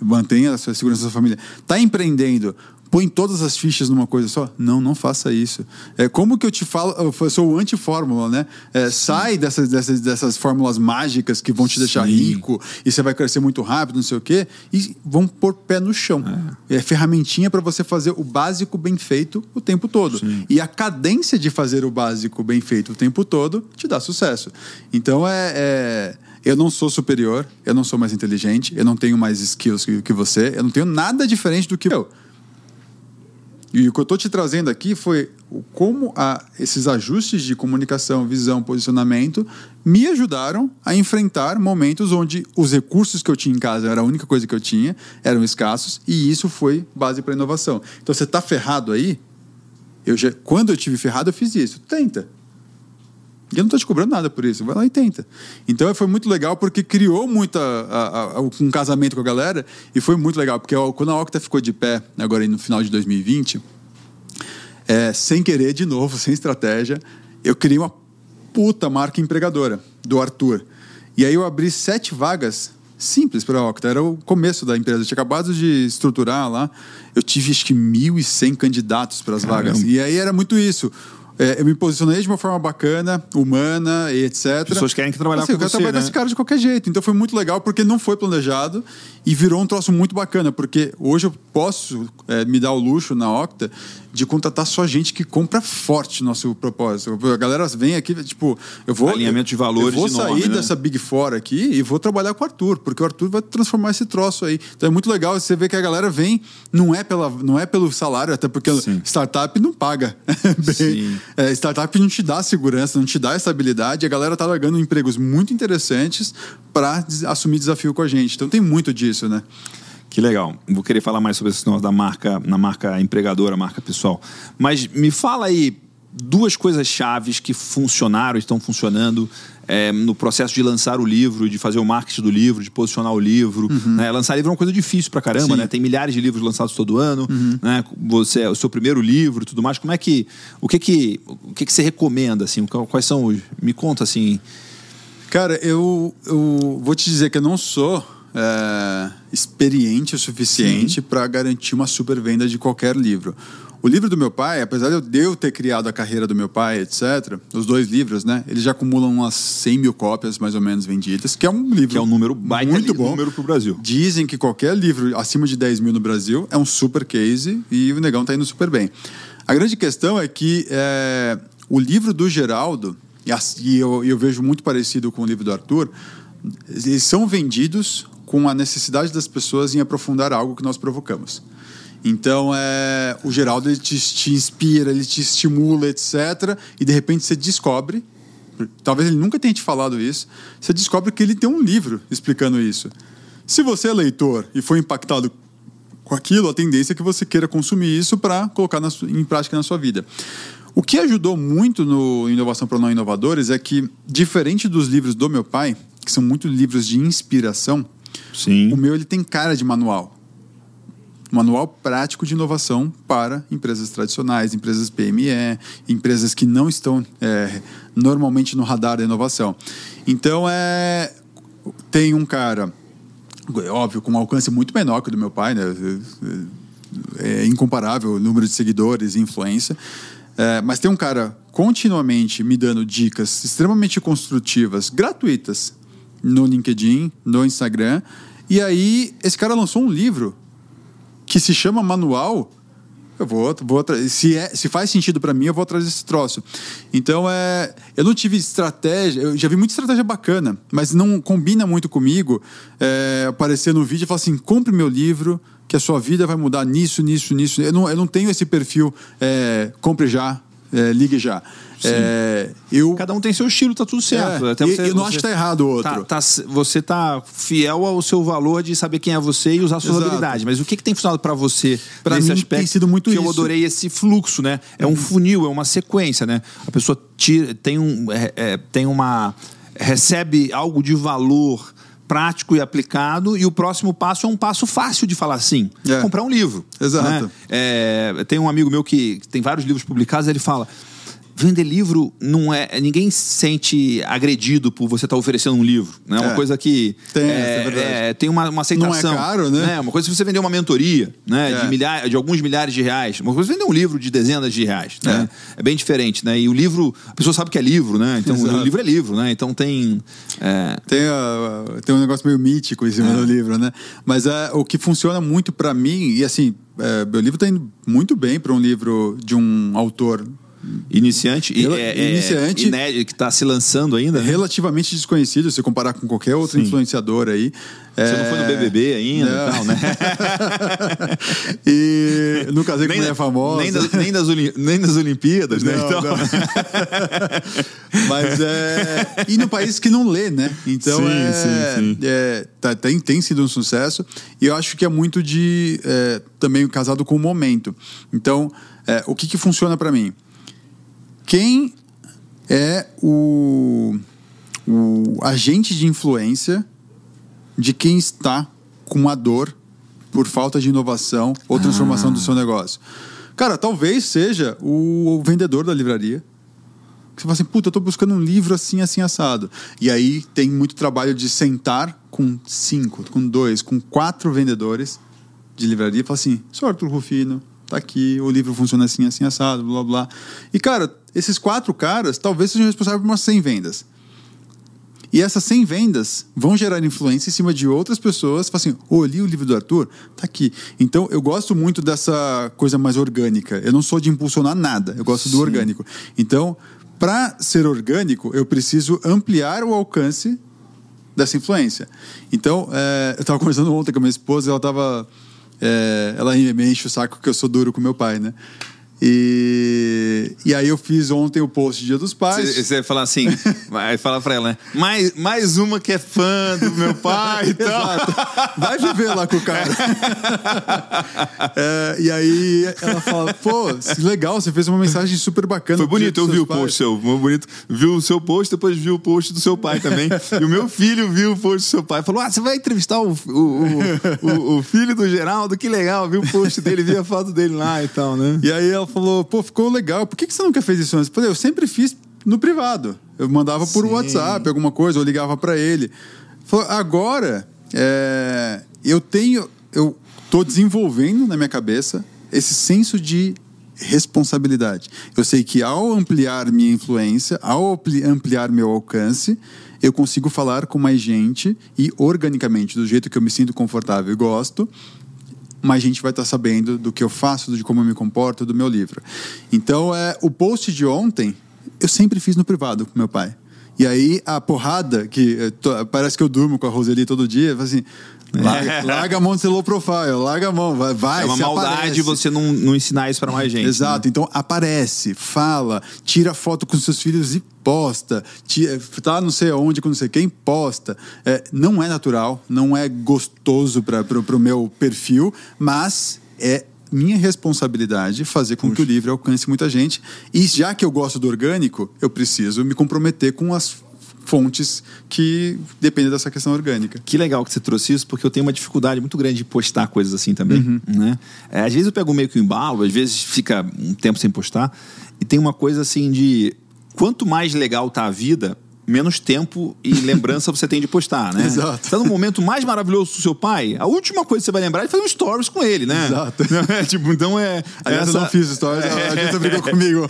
Speaker 2: Mantenha a sua segurança da sua família. Tá empreendendo? Põe todas as fichas numa coisa só? Não, não faça isso. É como que eu te falo, eu sou o anti-fórmula, né? É, sai dessas, dessas, dessas fórmulas mágicas que vão te deixar
Speaker 1: Sim.
Speaker 2: rico e você vai crescer muito rápido, não sei o quê, e vão pôr pé no chão. É, ferramentinha para você fazer o básico bem feito o tempo todo. E a cadência de fazer o básico bem feito o tempo todo te dá sucesso. Então é- é eu não sou superior, eu não sou mais inteligente, eu não tenho mais skills que, que você, eu não tenho nada diferente do que eu. E o que eu estou te trazendo aqui foi como a, esses ajustes de comunicação, visão, posicionamento me ajudaram a enfrentar momentos onde os recursos que eu tinha em casa era a única coisa que eu tinha, eram escassos, e isso foi base para inovação. Então você está ferrado aí? Eu já, quando eu tive ferrado, eu fiz isso. Tenta. E eu não estou te cobrando nada por isso, vai lá e tenta. Então foi muito legal porque criou muita, a- a- um casamento com a galera e foi muito legal, porque quando a Octa ficou de pé, agora no final de 2020, é, sem querer, de novo, sem estratégia, eu criei uma puta marca empregadora do Arthur. E aí eu abri sete vagas simples para a Octa. Era o começo da empresa. Eu tinha acabado de estruturar lá. Eu tive acho que 1.100 candidatos para as vagas. E aí era muito isso. É, eu me posicionei de uma forma bacana, humana e etc.
Speaker 1: Pessoas querem que trabalhar
Speaker 2: Assim,
Speaker 1: com
Speaker 2: eu quero
Speaker 1: você,
Speaker 2: trabalhar com
Speaker 1: né?
Speaker 2: esse cara de qualquer jeito. Então foi muito legal porque não foi planejado e virou um troço muito bacana. Porque hoje eu posso é, me dar o luxo na Octa de contratar só gente que compra forte nosso propósito. A galera vem aqui, tipo, eu vou.
Speaker 1: Alinhamento de valores
Speaker 2: Eu vou sair
Speaker 1: né?
Speaker 2: dessa Big Four aqui e vou trabalhar com o Arthur, porque o Arthur vai transformar esse troço aí. Então é muito legal você ver que a galera vem, não é, pela, não é pelo salário, até porque
Speaker 1: Sim.
Speaker 2: startup não paga. Bem,
Speaker 1: Sim.
Speaker 2: É, startup não te dá segurança, não te dá estabilidade. A galera tá largando empregos muito interessantes para assumir desafio com a gente. Então tem muito disso, né?
Speaker 1: Que legal. Vou querer falar mais sobre esse negócio da marca, na marca empregadora, marca pessoal. Mas me fala aí duas coisas chaves que funcionaram, estão funcionando é, no processo de lançar o livro, de fazer o marketing do livro, de posicionar o livro. né? Lançar livro é uma coisa difícil pra caramba,
Speaker 2: Sim.
Speaker 1: né? Tem milhares de livros lançados todo ano, né? Você é o seu primeiro livro, e tudo mais. Como é que o que que o que que você recomenda assim? Quais são os? Me conta assim.
Speaker 2: Cara, eu, eu vou te dizer que eu não sou é, experiente o suficiente para garantir uma super venda de qualquer livro. O livro do meu pai, apesar de eu- ter criado a carreira do meu pai, etc., os dois livros, né? Eles já acumulam umas 100 mil cópias, mais ou menos, vendidas, que é um livro
Speaker 1: Que é um número baita
Speaker 2: muito bom.
Speaker 1: número pro Brasil.
Speaker 2: Dizem que qualquer livro acima de 10 mil no Brasil é um super case e o negão tá indo super bem. A grande questão é que é, o livro do Geraldo, e, eu, e eu vejo muito parecido com o livro do Arthur, eles são vendidos com a necessidade das pessoas em aprofundar algo que nós provocamos. Então, é, o Geraldo ele te, te inspira, ele te estimula, etc. E de repente você descobre, talvez ele nunca tenha te falado isso, você descobre que ele tem um livro explicando isso. Se você é leitor e foi impactado com aquilo, a tendência é que você queira consumir isso para colocar na em prática na sua vida. O que ajudou muito no Inovação para Não Inovadores é que, diferente dos livros do meu pai, que são muito livros de inspiração,
Speaker 1: Sim.
Speaker 2: o meu ele tem cara de manual. Manual prático de inovação para empresas tradicionais, empresas PME, empresas que não estão é, normalmente no radar da inovação. Então, é, tem um cara, é óbvio, com um alcance muito menor que o do meu pai, né? É incomparável o número de seguidores e influência. É, mas tem um cara continuamente me dando dicas extremamente construtivas, gratuitas, no LinkedIn, no Instagram. E aí, esse cara lançou um livro que se chama Manual. Eu vou, vou se, é, se faz sentido para mim, eu vou atrás desse troço. Então, é, eu não tive estratégia, eu já vi muita estratégia bacana, mas não combina muito comigo é, aparecer no vídeo e falar assim: compre meu livro, que a sua vida vai mudar nisso, nisso, nisso. Eu não, eu não tenho esse perfil, é, compre já, é, ligue já. É, eu,
Speaker 1: Cada um tem seu estilo, tá tudo certo.
Speaker 2: É,
Speaker 1: Até
Speaker 2: e-
Speaker 1: você-
Speaker 2: eu não
Speaker 1: você-
Speaker 2: acho que tá errado o outro.
Speaker 1: Tá- tá- você tá fiel ao seu valor de saber quem é você e usar suas
Speaker 2: Exato.
Speaker 1: habilidades. Mas o que, que tem funcionado para você
Speaker 2: Pra
Speaker 1: nesse
Speaker 2: mim,
Speaker 1: aspecto?
Speaker 2: tem sido muito
Speaker 1: que eu
Speaker 2: isso.
Speaker 1: adorei esse fluxo, né? É um funil, é uma sequência, né? A pessoa tira, tem um, é, é, tem uma recebe algo de valor prático e aplicado, e o próximo passo é um passo fácil de falar sim.
Speaker 2: É.
Speaker 1: Comprar um livro.
Speaker 2: Exato.
Speaker 1: né? É, tem um amigo meu que tem vários livros publicados, ele fala. Vender livro não é. Ninguém se sente agredido por você estar oferecendo um livro. Né? Uma
Speaker 2: É.
Speaker 1: coisa que.
Speaker 2: Tem,
Speaker 1: é,
Speaker 2: é verdade.
Speaker 1: é, tem uma, uma aceitação.
Speaker 2: Não é caro, né?
Speaker 1: Uma coisa é você vender uma mentoria, né?
Speaker 2: É.
Speaker 1: De, milhares, de alguns milhares de reais. Uma coisa é vender um livro de dezenas de reais. Né? É. bem diferente, né? E o livro, a pessoa sabe que é livro, né? Então
Speaker 2: Exato.
Speaker 1: o livro é livro, né? Então tem. é,
Speaker 2: Tem, a- tem um negócio meio mítico em cima do livro, né? Mas é, o que funciona muito pra mim, e assim, é, meu livro tá indo muito bem para um livro de um autor
Speaker 1: iniciante e
Speaker 2: Rela-
Speaker 1: é, é,
Speaker 2: iniciante.
Speaker 1: inédito, que está se lançando ainda. né?
Speaker 2: relativamente desconhecido, se comparar com qualquer outro
Speaker 1: Sim.
Speaker 2: influenciador aí.
Speaker 1: Você não foi no BBB ainda
Speaker 2: Não.
Speaker 1: e tal, né?
Speaker 2: e não casei com
Speaker 1: nem,
Speaker 2: mulher famosa.
Speaker 1: nem, das, nem, das nem das Olimpíadas, né?
Speaker 2: Não,
Speaker 1: Então-
Speaker 2: não. Mas é. E no país que não lê, né? Então
Speaker 1: Sim,
Speaker 2: é,
Speaker 1: sim, sim.
Speaker 2: é, tá- tem, tem sido um sucesso. E eu acho que é muito de. é, também casado com o momento. Então, é, o que, que funciona pra mim? Quem é o, o agente de influência de quem está com uma dor por falta de inovação ou transformação do seu negócio. Cara, talvez seja o vendedor da livraria. Que você fala assim, puta, eu tô buscando um livro assim, assim, assado. E aí tem muito trabalho de sentar com cinco, com dois, com quatro vendedores de livraria e falar assim, sou Arthur Rufino, tá aqui, o livro funciona assim, assim, assado, blá, blá. E, cara, esses quatro caras talvez sejam responsáveis por umas 100 vendas. E essas 100 vendas vão gerar influência em cima de outras pessoas. Fala assim, oh, li o livro do Arthur, tá aqui. Então, eu gosto muito dessa coisa mais orgânica. Eu não sou de impulsionar nada, eu gosto do
Speaker 1: Sim.
Speaker 2: orgânico. Então, para ser orgânico, eu preciso ampliar o alcance dessa influência. Então, é, eu estava conversando ontem com a minha esposa, ela estava... ela me enche o saco que eu sou duro com meu pai, né? E, e aí eu fiz ontem o post Dia dos Pais.
Speaker 1: Você, vai falar assim, vai falar pra ela, né? Mais, mais uma que é fã do meu pai e tal.
Speaker 2: Exato. Vai viver lá com o cara. É, e aí ela fala, pô, legal, você fez uma mensagem super bacana.
Speaker 1: Foi bonito, eu vi o
Speaker 2: seus pais."
Speaker 1: post seu, foi bonito. Viu o seu post, depois viu o post do seu pai também. e o meu filho viu o post do seu pai. Falou: Ah, você vai entrevistar o, o, o, o- o filho do Geraldo? Que legal, viu o post dele, viu a foto dele lá e tal, né?
Speaker 2: E aí ela falou, pô, ficou legal. Por que, que você nunca fez isso antes? Eu falei, eu sempre fiz no privado. Eu mandava por
Speaker 1: Sim.
Speaker 2: WhatsApp, alguma coisa, ou ligava pra ele. Falou, agora, é, eu tenho, eu tô desenvolvendo na minha cabeça esse senso de responsabilidade. Eu sei que ao ampliar minha influência, ao ampli- ampliar meu alcance, eu consigo falar com mais gente e organicamente, do jeito que eu me sinto confortável e gosto, mais gente vai estar sabendo do que eu faço, de como eu me comporto, do meu livro. Então, é, o post de ontem, eu sempre fiz no privado com meu pai. E aí, a porrada, que eh, parece que eu durmo com a Roseli todo dia, assim, larga, larga a mão do seu low profile, larga a mão, vai, vai
Speaker 1: É uma maldade
Speaker 2: aparece.
Speaker 1: você não, não ensinar isso pra mais gente.
Speaker 2: Exato, então aparece, fala, tira foto com seus filhos e posta, tira, tá não sei aonde com não sei quem, posta. É, não é natural, não é gostoso para o meu perfil, mas é minha responsabilidade fazer com que o livro alcance muita gente. E já que eu gosto do orgânico, eu preciso me comprometer com as fontes que dependem dessa questão orgânica.
Speaker 1: Que legal que você trouxe isso, porque eu tenho uma dificuldade muito grande de postar coisas assim também.
Speaker 2: Uhum.
Speaker 1: Né? É, às vezes eu pego meio que um embalo, às vezes fica um tempo sem postar. E tem uma coisa assim de quanto mais legal tá a vida, menos tempo e lembrança você tem de postar, né?
Speaker 2: Exato.
Speaker 1: Você tá no momento mais maravilhoso do seu pai, a última coisa que você vai lembrar é fazer um stories com ele, né?
Speaker 2: Exato.
Speaker 1: É, tipo, então é.
Speaker 2: Aliás,
Speaker 1: essa-
Speaker 2: eu não fiz stories, a gente brigou comigo.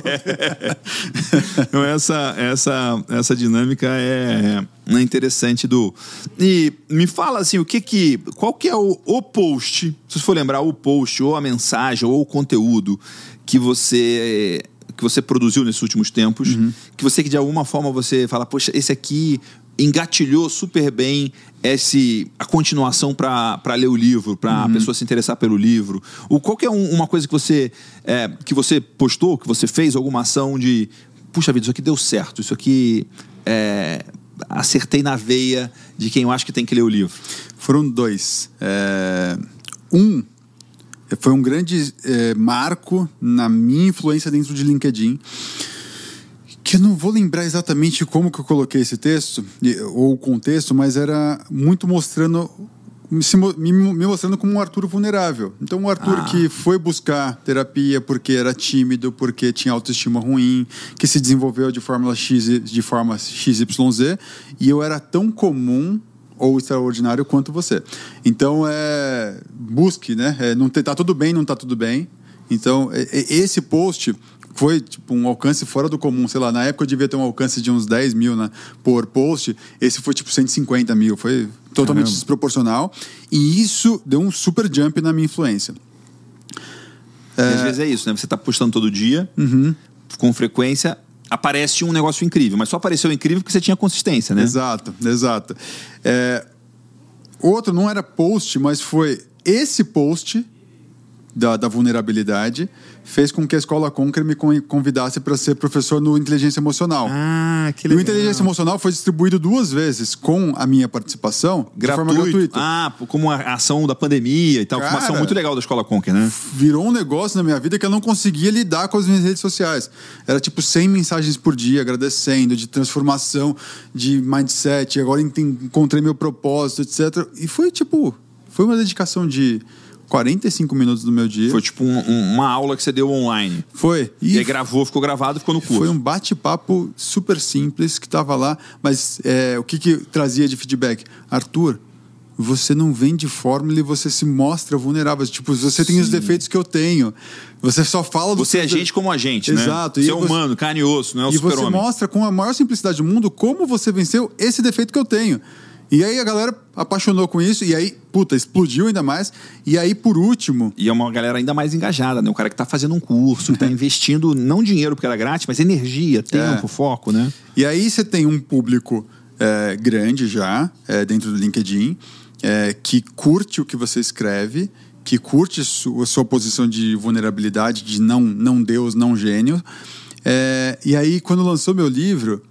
Speaker 1: então essa, essa, essa dinâmica é, é interessante do. E me fala assim, o que que. Qual que é o, o post, se você for lembrar, o post, ou a mensagem, ou o conteúdo que você que você produziu nesses últimos tempos, que você que de alguma forma você fala, poxa, esse aqui engatilhou super bem esse a continuação para ler o livro, para a pessoa se interessar pelo livro. O qual que é um- uma coisa que você é, que você postou, que você fez alguma ação de puxa vida, isso aqui deu certo, isso aqui é, acertei na veia de quem eu acho que tem que ler o livro.
Speaker 2: Foram dois. É, Um foi um grande é, marco na minha influência dentro de LinkedIn, que eu não vou lembrar exatamente como que eu coloquei esse texto, ou o contexto, mas era muito mostrando me, me, mostrando como um Arthur vulnerável. Então, um Arthur ah. que foi buscar terapia porque era tímido, porque tinha autoestima ruim, que se desenvolveu de forma X, de forma XYZ, e eu era tão comum ou extraordinário quanto você. Então, é, busque, né? É, não tá tudo bem, não tá tudo bem. Então, é, é, esse post foi tipo um alcance fora do comum. Sei lá, na época eu devia ter um alcance de uns 10 mil né, por post. Esse foi tipo 150 mil. Foi totalmente Caramba. desproporcional. E isso deu um super jump na minha influência.
Speaker 1: É... Às vezes é isso, né? Você está postando todo dia, uhum. com frequência, aparece um negócio incrível, mas só apareceu incrível porque você tinha consistência, né?
Speaker 2: Exato, exato. É... Outro não era post, mas foi esse post da, da vulnerabilidade fez com que a escola Conquer me convidasse para ser professor no Inteligência Emocional.
Speaker 1: Ah, que legal.
Speaker 2: E o Inteligência Emocional foi distribuído duas vezes com a minha participação
Speaker 1: Gratuito. de forma gratuita. Ah, como a ação da pandemia e tal. Cara, uma ação muito legal da escola Conquer, né?
Speaker 2: Virou um negócio na minha vida que eu não conseguia lidar com as minhas redes sociais. Era tipo 100 mensagens por dia agradecendo, de transformação, de mindset. Agora encontrei meu propósito, etc. E foi tipo, foi uma dedicação de 45 minutos do meu dia.
Speaker 1: Foi tipo um, um, uma aula que você deu online.
Speaker 2: Foi.
Speaker 1: E, e aí gravou, ficou gravado, ficou no curso.
Speaker 2: Foi um bate-papo super simples que estava lá, mas é, o que, que trazia de feedback? Arthur, você não vende fórmula e você se mostra vulnerável. Tipo, você Sim. tem os defeitos que eu tenho. Você só fala
Speaker 1: do Você é gente como a gente, né?
Speaker 2: Exato.
Speaker 1: Você é humano, carne e osso, não é o
Speaker 2: E você mostra com a maior simplicidade do mundo como você venceu esse defeito que eu tenho. E aí a galera apaixonou com isso, e aí, puta, explodiu ainda mais. E aí, por último.
Speaker 1: E é uma galera ainda mais engajada, né? O cara que tá fazendo um curso, que tá investindo não dinheiro porque era grátis, mas energia, tempo, é. foco, né?
Speaker 2: E aí você tem um público é, grande já, é, dentro do LinkedIn, é, que curte o que você escreve, que curte a sua, sua posição de vulnerabilidade, de não, não Deus, não gênio. É, e aí, quando lançou meu livro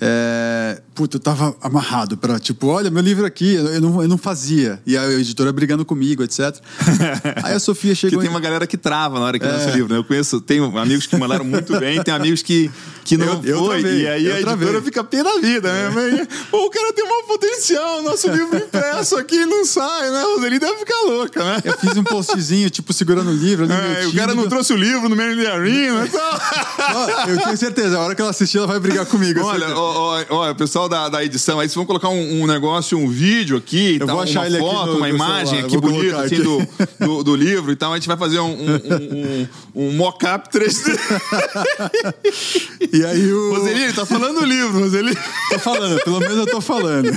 Speaker 2: é, puta, eu tava amarrado para tipo, olha, meu livro aqui, eu não, eu não fazia. E a editora brigando comigo, etc. Aí a Sofia chegou.
Speaker 1: Porque tem uma galera que trava na hora que é. lança o livro, né? Eu conheço, tenho amigos que mandaram muito bem, tem amigos que, que não eu, foi. Eu e aí a editora travei. fica pé da vida, é. né? Pô, o cara tem um potencial, nosso livro impresso aqui não sai, né? Roseli deve ficar louca, né?
Speaker 2: Eu fiz um postzinho, tipo, segurando o livro. Ali
Speaker 1: é, o cara não trouxe o livro no meio da arena. Então...
Speaker 2: eu tenho certeza, a hora que ela assistir, ela vai brigar comigo.
Speaker 1: Olha, ó, pessoal da, da edição, aí vocês vão colocar um, um negócio, um vídeo aqui,
Speaker 2: eu
Speaker 1: tal,
Speaker 2: vou achar uma ele foto,
Speaker 1: aqui no, uma imagem aqui bonita assim, do, do, do, livro e tal. A gente vai fazer um, um, um, um mock-up 3D.
Speaker 2: e aí o.
Speaker 1: Roseli, tá falando do livro, Roseli.
Speaker 2: tô falando, pelo menos eu tô falando.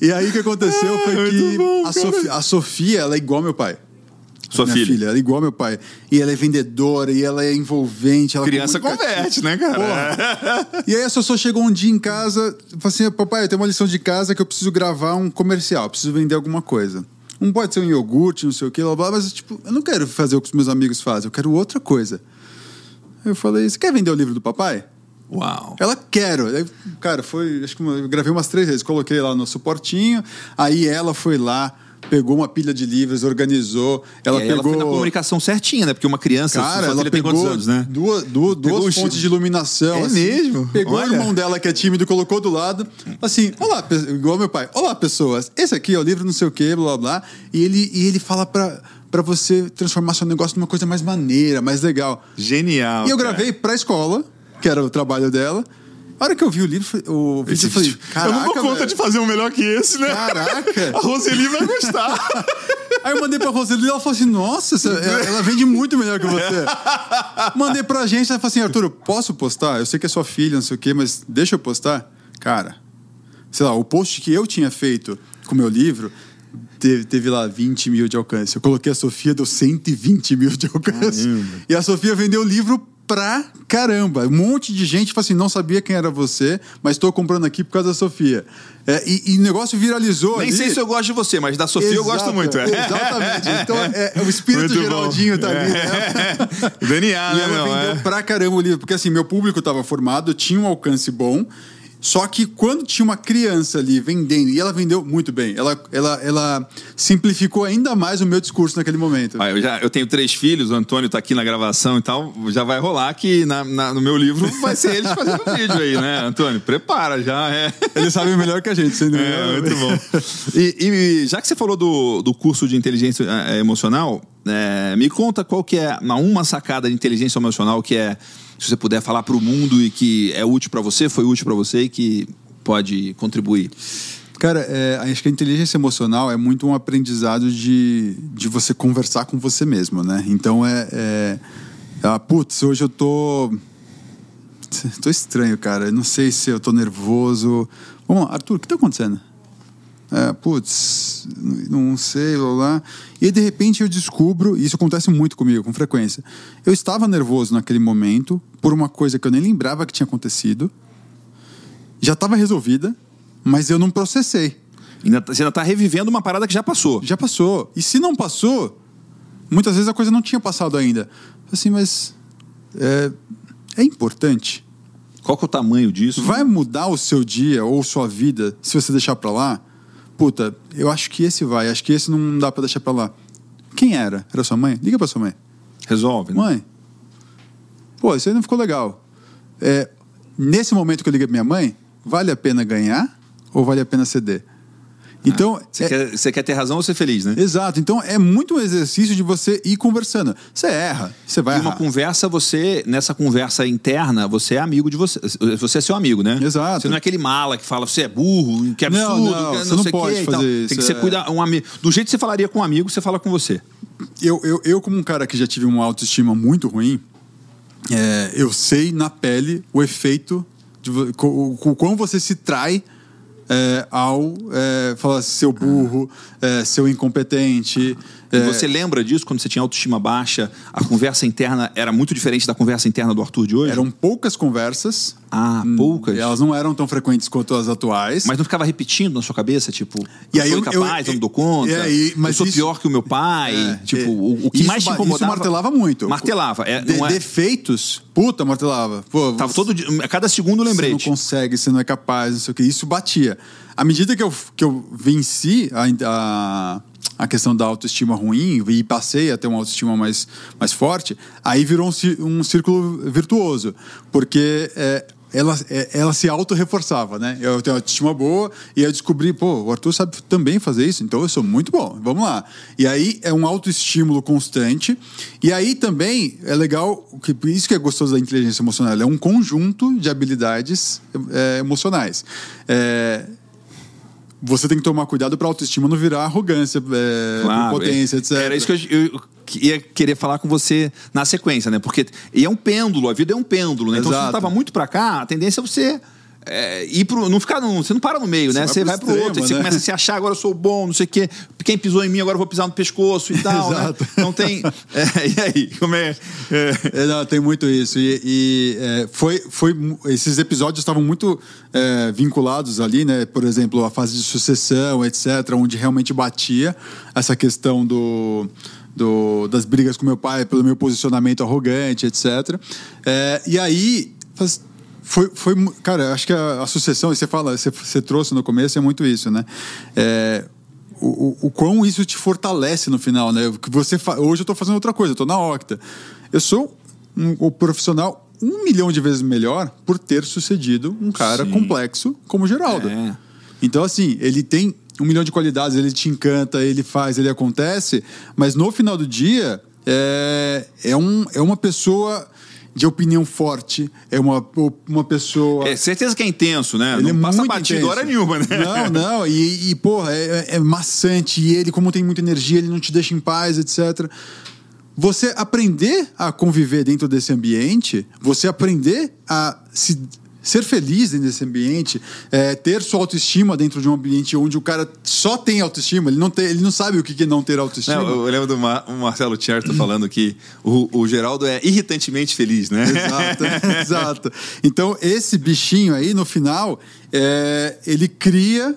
Speaker 2: E aí o que aconteceu foi que bom, a, Sofia, a Sofia, ela é igual meu pai.
Speaker 1: Sua
Speaker 2: minha
Speaker 1: filha.
Speaker 2: filha. Ela é igual meu pai. E ela é vendedora, e ela é envolvente. Ela
Speaker 1: Criança converte, né, cara?
Speaker 2: Porra. E aí a Sossô chegou um dia em casa e falou assim: Papai, eu tenho uma lição de casa que eu preciso gravar um comercial, preciso vender alguma coisa. Um pode ser um iogurte, não sei o que, blá, blá, mas tipo, eu não quero fazer o que os meus amigos fazem, eu quero outra coisa. Eu falei: Você quer vender o livro do papai?
Speaker 1: Uau.
Speaker 2: Ela quero. Cara, foi. Acho que eu gravei umas três vezes. Coloquei lá no suportinho. Aí ela foi lá pegou uma pilha de livros, organizou. Ela pegou. Ela foi
Speaker 1: na comunicação certinha, né? Porque uma criança.
Speaker 2: Cara, ela pegou tem anos, né? Duas, duas, duas fontes de iluminação.
Speaker 1: É
Speaker 2: assim,
Speaker 1: mesmo?
Speaker 2: Pegou Olha. o irmão dela, que é tímido, colocou do lado. Assim, olá, igual meu pai. Olá, pessoas. Esse aqui é o livro não sei o quê, blá blá. E ele, e ele fala pra para você transformar seu negócio numa coisa mais maneira, mais legal.
Speaker 1: Genial.
Speaker 2: E eu gravei para a escola, que era o trabalho dela. A hora que eu vi o livro, o vídeo, eu falei, caraca,
Speaker 1: Eu não dou conta velho. de fazer um melhor que esse, né?
Speaker 2: Caraca!
Speaker 1: A Roseli vai gostar.
Speaker 2: Aí eu mandei pra Roseli e ela falou assim, nossa, ela vende muito melhor que você. mandei pra gente, ela falou assim, Arthur, posso postar? Eu sei que é sua filha, não sei o quê, mas deixa eu postar? Cara, sei lá, o post que eu tinha feito com o meu livro teve, teve, lá 20 mil de alcance. Eu coloquei a Sofia, deu 120 mil de alcance. Caramba. E a Sofia vendeu o livro pra caramba. Um monte de gente tipo assim, não sabia quem era você, mas estou comprando aqui por causa da Sofia. É, e, o negócio viralizou.
Speaker 1: Nem
Speaker 2: ali.
Speaker 1: sei se eu gosto de você, mas da Sofia Exato, eu gosto muito. É.
Speaker 2: Exatamente. Então, é, é o espírito muito Geraldinho bom. tá ali, né?
Speaker 1: DNA,
Speaker 2: e né? ela
Speaker 1: não,
Speaker 2: vendeu é. pra caramba o livro, porque assim, meu público estava formado, tinha um alcance bom. Só que quando tinha uma criança ali vendendo, e ela vendeu muito bem, ela, ela, ela simplificou ainda mais o meu discurso naquele momento.
Speaker 1: Ah, eu, já, eu tenho três filhos, o Antônio está aqui na gravação e tal, já vai rolar que na, na, no meu livro vai ser eles fazendo vídeo aí, né, Antônio? Prepara já, é.
Speaker 2: Eles sabem melhor que a gente, sem dúvida.
Speaker 1: É, muito bom. E, e, já que você falou do, do curso de inteligência é, emocional, é, me conta qual que é uma sacada de inteligência emocional que é se você puder falar para o mundo e que é útil para você, foi útil para você e que pode contribuir?
Speaker 2: Cara, é, acho que a inteligência emocional é muito um aprendizado de, de você conversar com você mesmo, né? Então é. é ah, putz, hoje eu tô. Tô estranho, cara. não sei se eu tô nervoso. Vamos lá, Arthur, o que tá acontecendo? É, putz, não sei, blá blá. E de repente eu descubro, e isso acontece muito comigo, com frequência. Eu estava nervoso naquele momento por uma coisa que eu nem lembrava que tinha acontecido. Já estava resolvida, mas eu não processei.
Speaker 1: Ainda, tá, você ainda está revivendo uma parada que já passou.
Speaker 2: Já passou. E se não passou, muitas vezes a coisa não tinha passado ainda. Assim, mas é, é importante.
Speaker 1: Qual que é o tamanho disso?
Speaker 2: Vai mudar o seu dia ou sua vida se você deixar para lá? Puta, eu acho que esse vai, acho que esse não dá para deixar para lá. Quem era? Era sua mãe? Liga para sua mãe.
Speaker 1: Resolve. Né?
Speaker 2: Mãe, pô, isso aí não ficou legal. É, nesse momento que eu liguei pra minha mãe, vale a pena ganhar ou vale a pena ceder? Então,
Speaker 1: você, é... quer, você quer ter razão ou ser feliz, né?
Speaker 2: Exato. Então é muito um exercício de você ir conversando. Você erra, você vai
Speaker 1: e
Speaker 2: errar.
Speaker 1: uma conversa, você, nessa conversa interna, você é amigo de você. Você é seu amigo, né?
Speaker 2: Exato.
Speaker 1: Você não é aquele mala que fala, você é burro, que absurdo,
Speaker 2: não, não,
Speaker 1: que
Speaker 2: você não, não pode fazer isso.
Speaker 1: Tem que ser
Speaker 2: é...
Speaker 1: cuidar. Um amigo. Do jeito que você falaria com um amigo, você fala com você.
Speaker 2: Eu, eu, eu como um cara que já tive uma autoestima muito ruim, é, eu sei na pele o efeito de o, o, quão você se trai é, ao é, falar seu burro, é, seu incompetente.
Speaker 1: E é. você lembra disso quando você tinha autoestima baixa? A conversa interna era muito diferente da conversa interna do Arthur de hoje?
Speaker 2: Eram poucas conversas.
Speaker 1: Ah, poucas?
Speaker 2: Elas não eram tão frequentes quanto as atuais.
Speaker 1: Mas não ficava repetindo na sua cabeça, tipo, e aí eu sou incapaz, eu, eu, não dou conta, é, e, mas eu sou isso, pior que o meu pai. É, tipo, é, o, o, que mais te incomodava...
Speaker 2: Isso martelava muito.
Speaker 1: Martelava. É,
Speaker 2: de, defeitos, puta, martelava. Pô,
Speaker 1: Tava todo a cada segundo eu lembrei.
Speaker 2: Você não consegue, você não é capaz, não sei o que. Isso batia. À medida que eu, que eu venci a, a a questão da autoestima ruim e passei a ter uma autoestima mais, mais forte, aí virou um, um círculo virtuoso. Porque é, ela, é, ela se auto-reforçava, né? Eu tenho autoestima boa e eu descobri, pô, o Arthur sabe também fazer isso, então eu sou muito bom, vamos lá. E aí é um autoestímulo constante. E aí também é legal, que, isso que é gostoso da inteligência emocional, é um conjunto de habilidades é, emocionais. É, você tem que tomar cuidado para a autoestima não virar arrogância, é, claro, potência, etc.
Speaker 1: Era isso que eu, eu, ia querer falar com você na sequência, né? Porque e é um pêndulo, a vida é um pêndulo, né? Então, se você estava muito para cá, a tendência é você é, ir pro, não ficar no, você não para no meio, você né? Vai você vai pro extremo, outro, né? você começa a se achar, agora eu sou bom, não sei o quê. Quem pisou em mim, agora eu vou pisar no pescoço e tal. né? Não tem. É, e aí, como é?
Speaker 2: é... é não, tem muito isso. E, e é, foi, foi, esses episódios estavam muito é, vinculados ali, né? Por exemplo, a fase de sucessão, etc., onde realmente batia essa questão do. Do, das brigas com meu pai pelo meu posicionamento arrogante, etc. e aí foi, foi, cara, acho que a, a sucessão, você fala, você, você, trouxe no começo, é muito isso, né? É, o, o, o, quão isso te fortalece no final, né? Que você fa... Hoje eu estou fazendo outra coisa, eu estou na Octa. Eu sou um, um, profissional um milhão de vezes melhor por ter sucedido um cara Sim. complexo como Geraldo. É. Então, assim, ele tem um milhão de qualidades, ele te encanta, ele faz, ele acontece, mas no final do dia é, é, um, é uma pessoa de opinião forte, é uma, uma pessoa.
Speaker 1: É certeza que é intenso, né? Ele não é passa batido hora nenhuma, né?
Speaker 2: Não, não, e, e porra, é, é maçante, e ele, como tem muita energia, ele não te deixa em paz, etc. Você aprender a conviver dentro desse ambiente, você aprender a se ser feliz desse ambiente, é, ter sua autoestima dentro de um ambiente onde o cara só tem autoestima, ele não, tem, ele não sabe o que é não ter autoestima. Não,
Speaker 1: eu lembro do Mar Marcelo Cherto falando que o, o Geraldo é irritantemente feliz, né?
Speaker 2: Exato, exato. Então, esse bichinho aí, no final, é, ele cria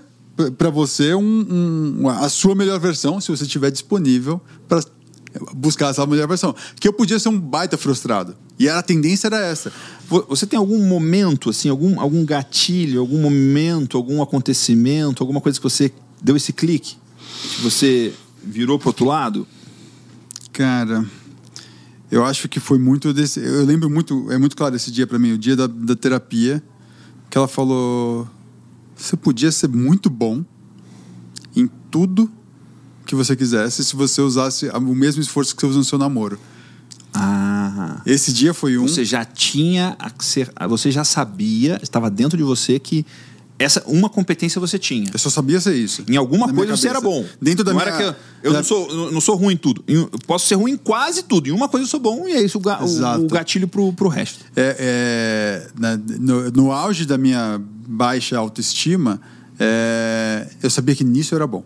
Speaker 2: para você um, um, a sua melhor versão, se você estiver disponível para buscar essa melhor versão. Que eu podia ser um baita frustrado. E a tendência era essa.
Speaker 1: Você tem algum momento, assim, algum, algum gatilho, algum momento, algum acontecimento, alguma coisa que você deu esse clique? Que você virou pro outro lado?
Speaker 2: Cara, eu acho que foi muito desse. Eu lembro muito, é muito claro esse dia para mim, o dia da, da terapia, que ela falou: você podia ser muito bom em tudo que você quisesse se você usasse o mesmo esforço que você usa no seu namoro.
Speaker 1: Ah.
Speaker 2: Esse dia foi um.
Speaker 1: Você já tinha. Você já sabia, estava dentro de você que essa uma competência você tinha.
Speaker 2: Eu só sabia ser isso.
Speaker 1: Em alguma coisa você era bom.
Speaker 2: Dentro da
Speaker 1: não
Speaker 2: minha...
Speaker 1: Era que eu, eu da... não, sou, não sou ruim em tudo. Eu posso ser ruim em quase tudo. Em uma coisa eu sou bom e é isso o, ga, o, o gatilho pro, pro resto.
Speaker 2: É, é no, no, auge da minha baixa autoestima, é, eu sabia que nisso eu era bom.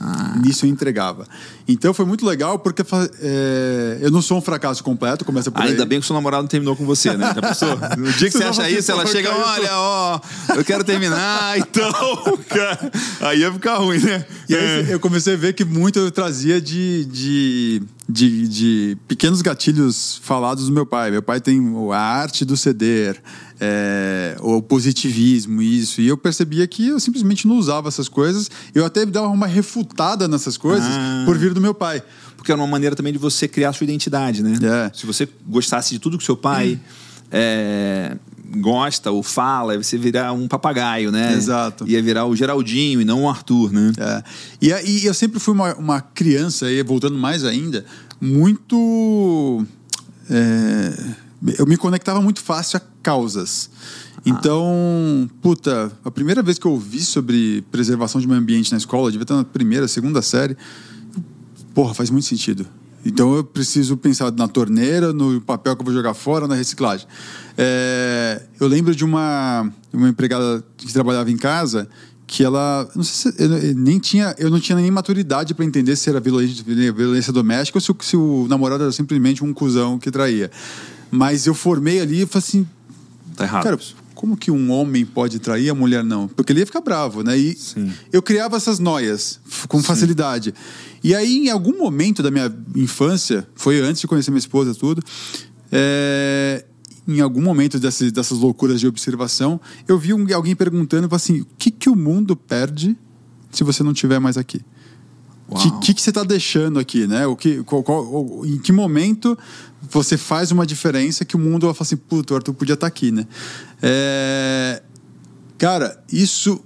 Speaker 2: Ah. Nisso eu entregava. Então foi muito legal porque é, eu não sou um fracasso completo, começa por
Speaker 1: Ainda
Speaker 2: aí.
Speaker 1: bem que o seu namorado não terminou com você, né? Já pensou? No dia que você acha isso, ela chega, olha, ó, eu quero terminar, então, cara, aí ia ficar ruim, né?
Speaker 2: E aí é. eu comecei a ver que muito eu trazia de, de, de, de pequenos gatilhos falados do meu pai. Meu pai tem a arte do ceder, é, o positivismo, isso. E eu percebia que eu simplesmente não usava essas coisas. Eu até dava uma refutada nessas coisas ah. por vir do meu pai.
Speaker 1: Porque era uma maneira também de você criar sua identidade, né?
Speaker 2: É.
Speaker 1: Se você gostasse de tudo que seu pai é, gosta ou fala, você virar um papagaio, né?
Speaker 2: Exato.
Speaker 1: Ia virar o Geraldinho e não o Arthur, né?
Speaker 2: É. E, e eu sempre fui uma, uma criança, e voltando mais ainda, muito. É, eu me conectava muito fácil a causas. Então, puta, a primeira vez que eu ouvi sobre preservação de meio ambiente na escola, devia estar na primeira, segunda série, porra, faz muito sentido. Então eu preciso pensar na torneira, no papel que eu vou jogar fora, na reciclagem. É, eu lembro de uma, uma empregada que trabalhava em casa que ela não sei se, eu, nem tinha eu não tinha nem maturidade para entender se era violência, violência doméstica ou se, se, o namorado era simplesmente um cuzão que traía mas eu formei ali e falei assim
Speaker 1: tá errado
Speaker 2: cara, como que um homem pode trair a mulher não porque ele ia ficar bravo né e
Speaker 1: Sim.
Speaker 2: eu criava essas noias com facilidade Sim. e aí em algum momento da minha infância foi antes de conhecer minha esposa tudo é, em algum momento dessas, dessas loucuras de observação, eu vi um, alguém perguntando assim: o que, que o mundo perde se você não estiver mais aqui? O que, que, você está deixando aqui, né? O que, qual, qual, em que momento você faz uma diferença que o mundo vai falar assim, puto, o Arthur podia estar tá aqui, né? É... Cara, isso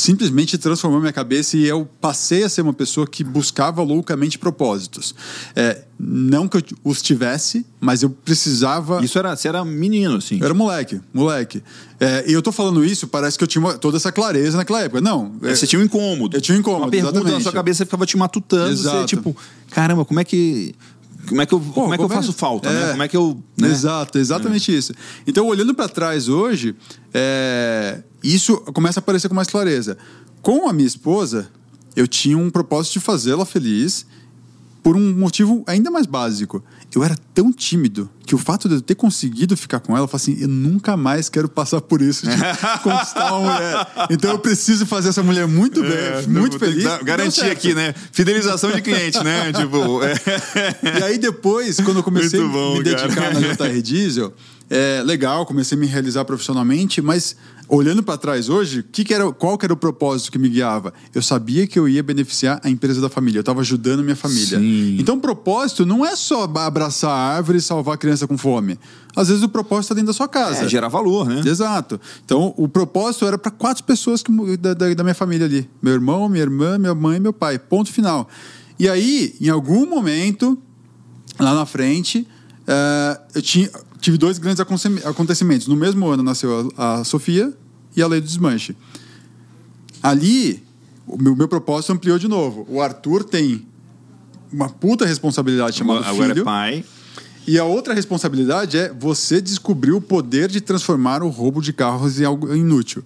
Speaker 2: simplesmente transformou minha cabeça e eu passei a ser uma pessoa que buscava loucamente propósitos. É, não que eu os tivesse, mas eu precisava.
Speaker 1: Isso era, você era menino, assim?
Speaker 2: Eu era moleque, moleque. É, e eu tô falando isso, parece que eu tinha toda essa clareza naquela época. Não.
Speaker 1: É, você tinha um incômodo.
Speaker 2: Eu tinha um incômodo.
Speaker 1: Uma pergunta
Speaker 2: exatamente.
Speaker 1: na sua cabeça ficava te matutando.
Speaker 2: Exato.
Speaker 1: Você, tipo, caramba, como é que como é que eu, Pô, como é que como eu faço falta, é, né? Como é que eu. Né?
Speaker 2: Exato, exatamente é. isso. Então, olhando para trás hoje, é, isso começa a aparecer com mais clareza. Com a minha esposa, eu tinha um propósito de fazê-la feliz por um motivo ainda mais básico. Eu era tão tímido que o fato de eu ter conseguido ficar com ela, eu falei assim, eu nunca mais quero passar por isso de conquistar uma mulher. Então eu preciso fazer essa mulher muito bem, é, muito feliz.
Speaker 1: Garantia aqui, né? Fidelização de cliente, né? tipo, é.
Speaker 2: E aí depois, quando eu comecei bom, a me dedicar cara. na JR Diesel, é legal, comecei a me realizar profissionalmente, mas olhando para trás hoje, que que era, qual que era o propósito que me guiava? Eu sabia que eu ia beneficiar a empresa da família, eu estava ajudando minha família.
Speaker 1: Sim.
Speaker 2: Então o propósito não é só abraçar a árvore e salvar a criança com fome. Às vezes o propósito está dentro da sua casa.
Speaker 1: É, gerar valor, né?
Speaker 2: Exato. Então o propósito era para quatro pessoas que, da, da, da minha família ali: meu irmão, minha irmã, minha mãe e meu pai. Ponto final. E aí, em algum momento, lá na frente, uh, eu tinha, tive dois grandes acontecimentos. No mesmo ano nasceu a, a Sofia e a Lei do Desmanche. Ali, o meu, meu propósito ampliou de novo. O Arthur tem uma puta responsabilidade chamada
Speaker 1: Agora
Speaker 2: filho.
Speaker 1: é pai.
Speaker 2: E a outra responsabilidade é você descobrir o poder de transformar o roubo de carros em algo inútil.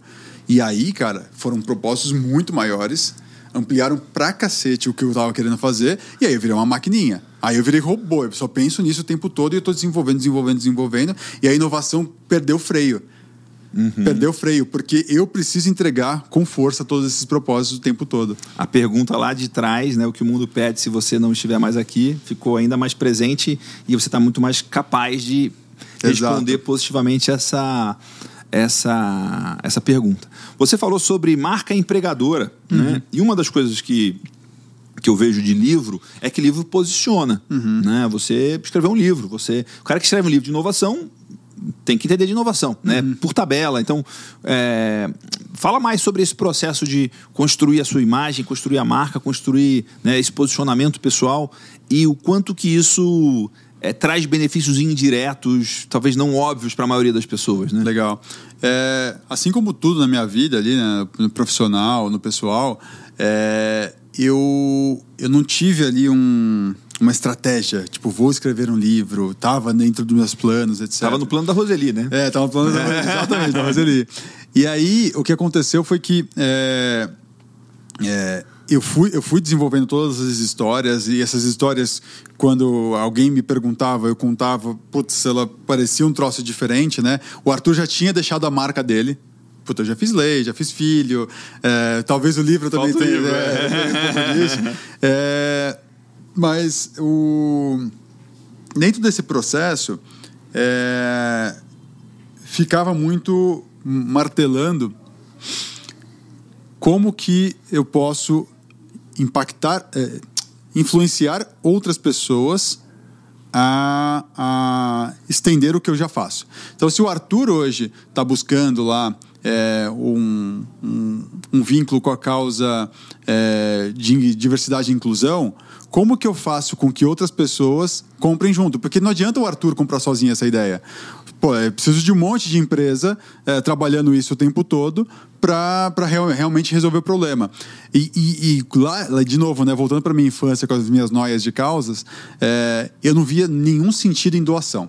Speaker 2: E aí, cara, foram propósitos muito maiores, ampliaram pra cacete o que eu tava querendo fazer, e aí eu virei uma maquininha. Aí eu virei robô, eu só penso nisso o tempo todo e eu tô desenvolvendo, desenvolvendo, desenvolvendo, e a inovação perdeu o freio. uhum. perder o freio, porque eu preciso entregar com força todos esses propósitos o tempo todo.
Speaker 1: A pergunta lá de trás, né, o que o mundo pede se você não estiver mais aqui, ficou ainda mais presente e você está muito mais capaz de responder Exato. positivamente essa essa, essa pergunta. Você falou sobre marca empregadora, né? uhum. né? E uma das coisas que, que eu vejo de livro é que livro posiciona, uhum. né? Você escreveu um livro, você, o cara que escreve um livro de inovação tem que entender de inovação, né? Uhum. Por tabela. Então, é, fala mais sobre esse processo de construir a sua imagem, construir a marca, construir né, esse posicionamento pessoal e o quanto que isso é, traz benefícios indiretos, talvez não óbvios para a maioria das pessoas, né?
Speaker 2: Legal. É, assim como tudo na minha vida ali, né, no profissional, no pessoal, é, eu, eu não tive ali um, uma estratégia, tipo, vou escrever um livro, tava dentro dos meus planos, etc.
Speaker 1: Tava no plano da Roseli, né?
Speaker 2: É, tava no plano da Roseli, exatamente, da Roseli. E aí, o que aconteceu foi que é, é, eu fui, eu fui desenvolvendo todas as histórias e essas histórias, quando alguém me perguntava, eu contava, putz, ela parecia um troço diferente, né? O Arthur já tinha deixado a marca dele. Puta, eu já fiz lei, já fiz filho, é, talvez o livro também Falta tenha livro, é, é. É, mas o, dentro desse processo, é, ficava muito martelando como que eu posso impactar, é, influenciar outras pessoas a, a, estender o que eu já faço. Então, se o Arthur hoje está buscando lá é, um, um, um, vínculo com a causa é, de diversidade e inclusão, como que eu faço com que outras pessoas comprem junto? Porque não adianta o Arthur comprar sozinho essa ideia. Pô, é preciso de um monte de empresa é, trabalhando isso o tempo todo para real, realmente resolver o problema. E, e, e lá, de novo, né, voltando para minha infância com as minhas noias de causas, é, eu não via nenhum sentido em doação.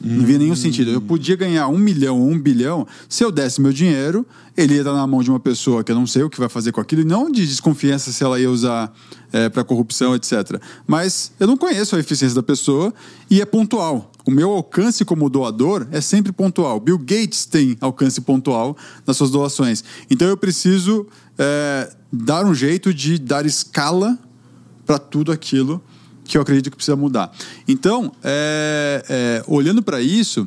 Speaker 2: Não via nenhum sentido. Eu podia ganhar um milhão ou um bilhão se eu desse meu dinheiro, ele ia estar na mão de uma pessoa que eu não sei o que vai fazer com aquilo, e não de desconfiança se ela ia usar é, para corrupção, etc. Mas eu não conheço a eficiência da pessoa e é pontual. O meu alcance como doador é sempre pontual. Bill Gates tem alcance pontual nas suas doações. Então eu preciso é, dar um jeito de dar escala para tudo aquilo que eu acredito que precisa mudar. Então, é, é, olhando para isso,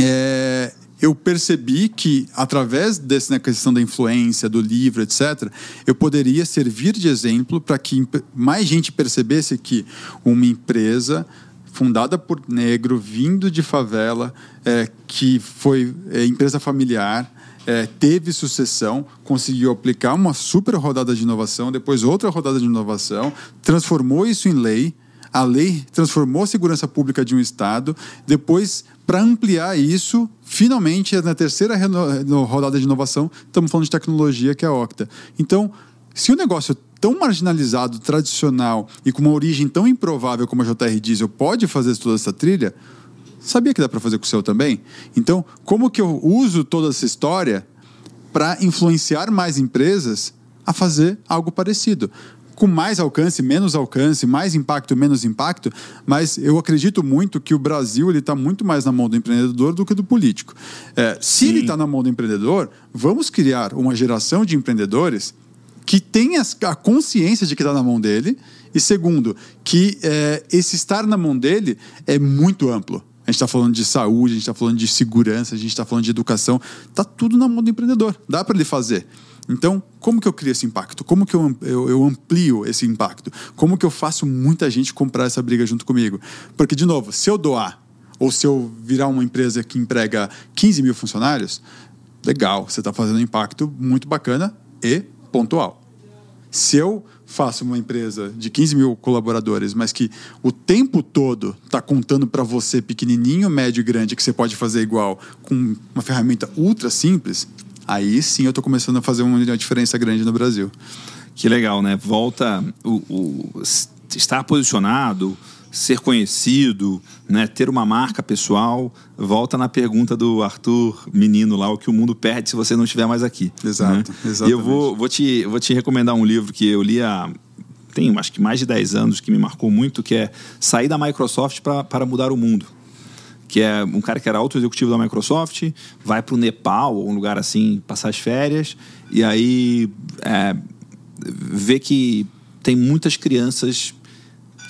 Speaker 2: é, eu percebi que, através dessa né, questão da influência, do livro, etc., eu poderia servir de exemplo para que mais gente percebesse que uma empresa fundada por negro, vindo de favela, é, que foi é, empresa familiar, é, teve sucessão, conseguiu aplicar uma super rodada de inovação, depois outra rodada de inovação, transformou isso em lei. A lei transformou a segurança pública de um Estado. Depois, para ampliar isso, finalmente, na terceira rodada de inovação, estamos falando de tecnologia, que é a Octa. Então, se o negócio tão marginalizado, tradicional e com uma origem tão improvável como a JR Diesel pode fazer toda essa trilha, Sabia que dá para fazer com o seu também? Então, como que eu uso toda essa história para influenciar mais empresas a fazer algo parecido? Com mais alcance, menos alcance, mais impacto, menos impacto, mas eu acredito muito que o Brasil ele está muito mais na mão do empreendedor do que do político. É, se ele está na mão do empreendedor, vamos criar uma geração de empreendedores que tenha a consciência de que está na mão dele e segundo, que é, esse estar na mão dele é muito amplo. A gente está falando de saúde, a gente está falando de segurança, a gente está falando de educação. Está tudo na mão do empreendedor. Dá para ele fazer. Então, como que eu crio esse impacto? Como que eu, eu, eu, amplio esse impacto? Como que eu faço muita gente comprar essa briga junto comigo? Porque, de novo, se eu doar ou se eu virar uma empresa que emprega 15 mil funcionários, legal, você está fazendo um impacto muito bacana e pontual. Se eu faço uma empresa de 15 mil colaboradores, mas que o tempo todo está contando para você, pequenininho, médio e grande, que você pode fazer igual com uma ferramenta ultra simples, aí sim eu estou começando a fazer uma diferença grande no Brasil.
Speaker 1: Que legal, né? Volta o, o estar posicionado, ser conhecido, né, ter uma marca pessoal, volta na pergunta do Arthur, menino lá, o que o mundo perde se você não estiver mais aqui.
Speaker 2: Exato,
Speaker 1: né? E eu vou, vou, te, vou te recomendar um livro que eu li há tem acho que mais de 10 anos, que me marcou muito, que é Sair da Microsoft para mudar o Mundo que é um cara que era alto executivo da Microsoft, vai para o Nepal ou um lugar assim passar as férias e aí é, vê que tem muitas crianças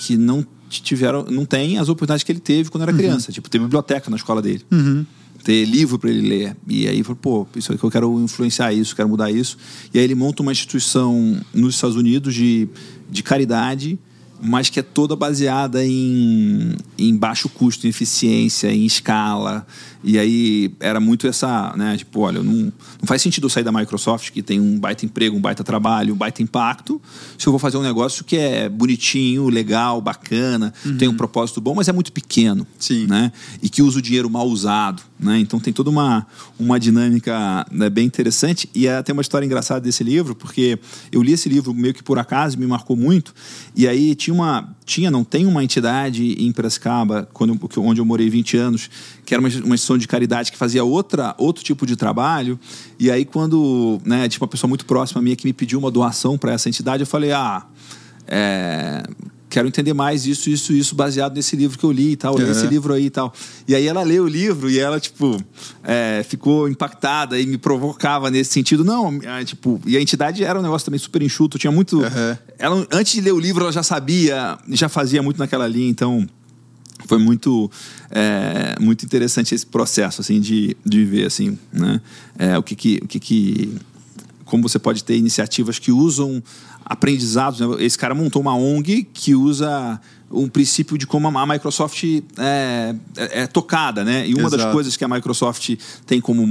Speaker 1: que não tiveram, não têm as oportunidades que ele teve quando era uhum. criança. Tipo, ter biblioteca na escola dele.
Speaker 2: Uhum.
Speaker 1: Ter livro para ele ler. E aí falou, pô, isso aqui eu quero influenciar isso, quero mudar isso. E aí ele monta uma instituição nos Estados Unidos de, de caridade mas que é toda baseada em, em baixo custo, em eficiência, em escala. E aí era muito essa, né? Tipo, olha, não, não faz sentido eu sair da Microsoft, que tem um baita emprego, um baita trabalho, um baita impacto, se eu vou fazer um negócio que é bonitinho, legal, bacana, uhum. tem um propósito bom, mas é muito pequeno.
Speaker 2: Sim.
Speaker 1: Né? E que usa o dinheiro mal usado. Né? Então tem toda uma, uma dinâmica né, bem interessante. E é, tem uma história engraçada desse livro, porque eu li esse livro meio que por acaso, me marcou muito. E aí tinha uma. Tinha, não tem uma entidade em Piracicaba, quando, onde eu morei 20 anos, que era uma, uma instituição de caridade que fazia outra, outro tipo de trabalho. E aí, quando né, tinha uma pessoa muito próxima minha que me pediu uma doação para essa entidade, eu falei: ah. É, quero entender mais isso, isso, isso, baseado nesse livro que eu li e tal, uhum. esse livro aí e tal. E aí ela leu o livro e ela, tipo, é, ficou impactada e me provocava nesse sentido. Não, é, tipo, e a entidade era um negócio também super enxuto, tinha muito. Uhum. Ela, antes de ler o livro, ela já sabia, já fazia muito naquela linha, então foi muito é, muito interessante esse processo assim de, de ver assim né é, o que que, o que que como você pode ter iniciativas que usam aprendizados. Né? Esse cara montou uma ONG que usa um princípio de como a Microsoft é, é, é tocada, né? E uma Exato. das coisas que a Microsoft tem como,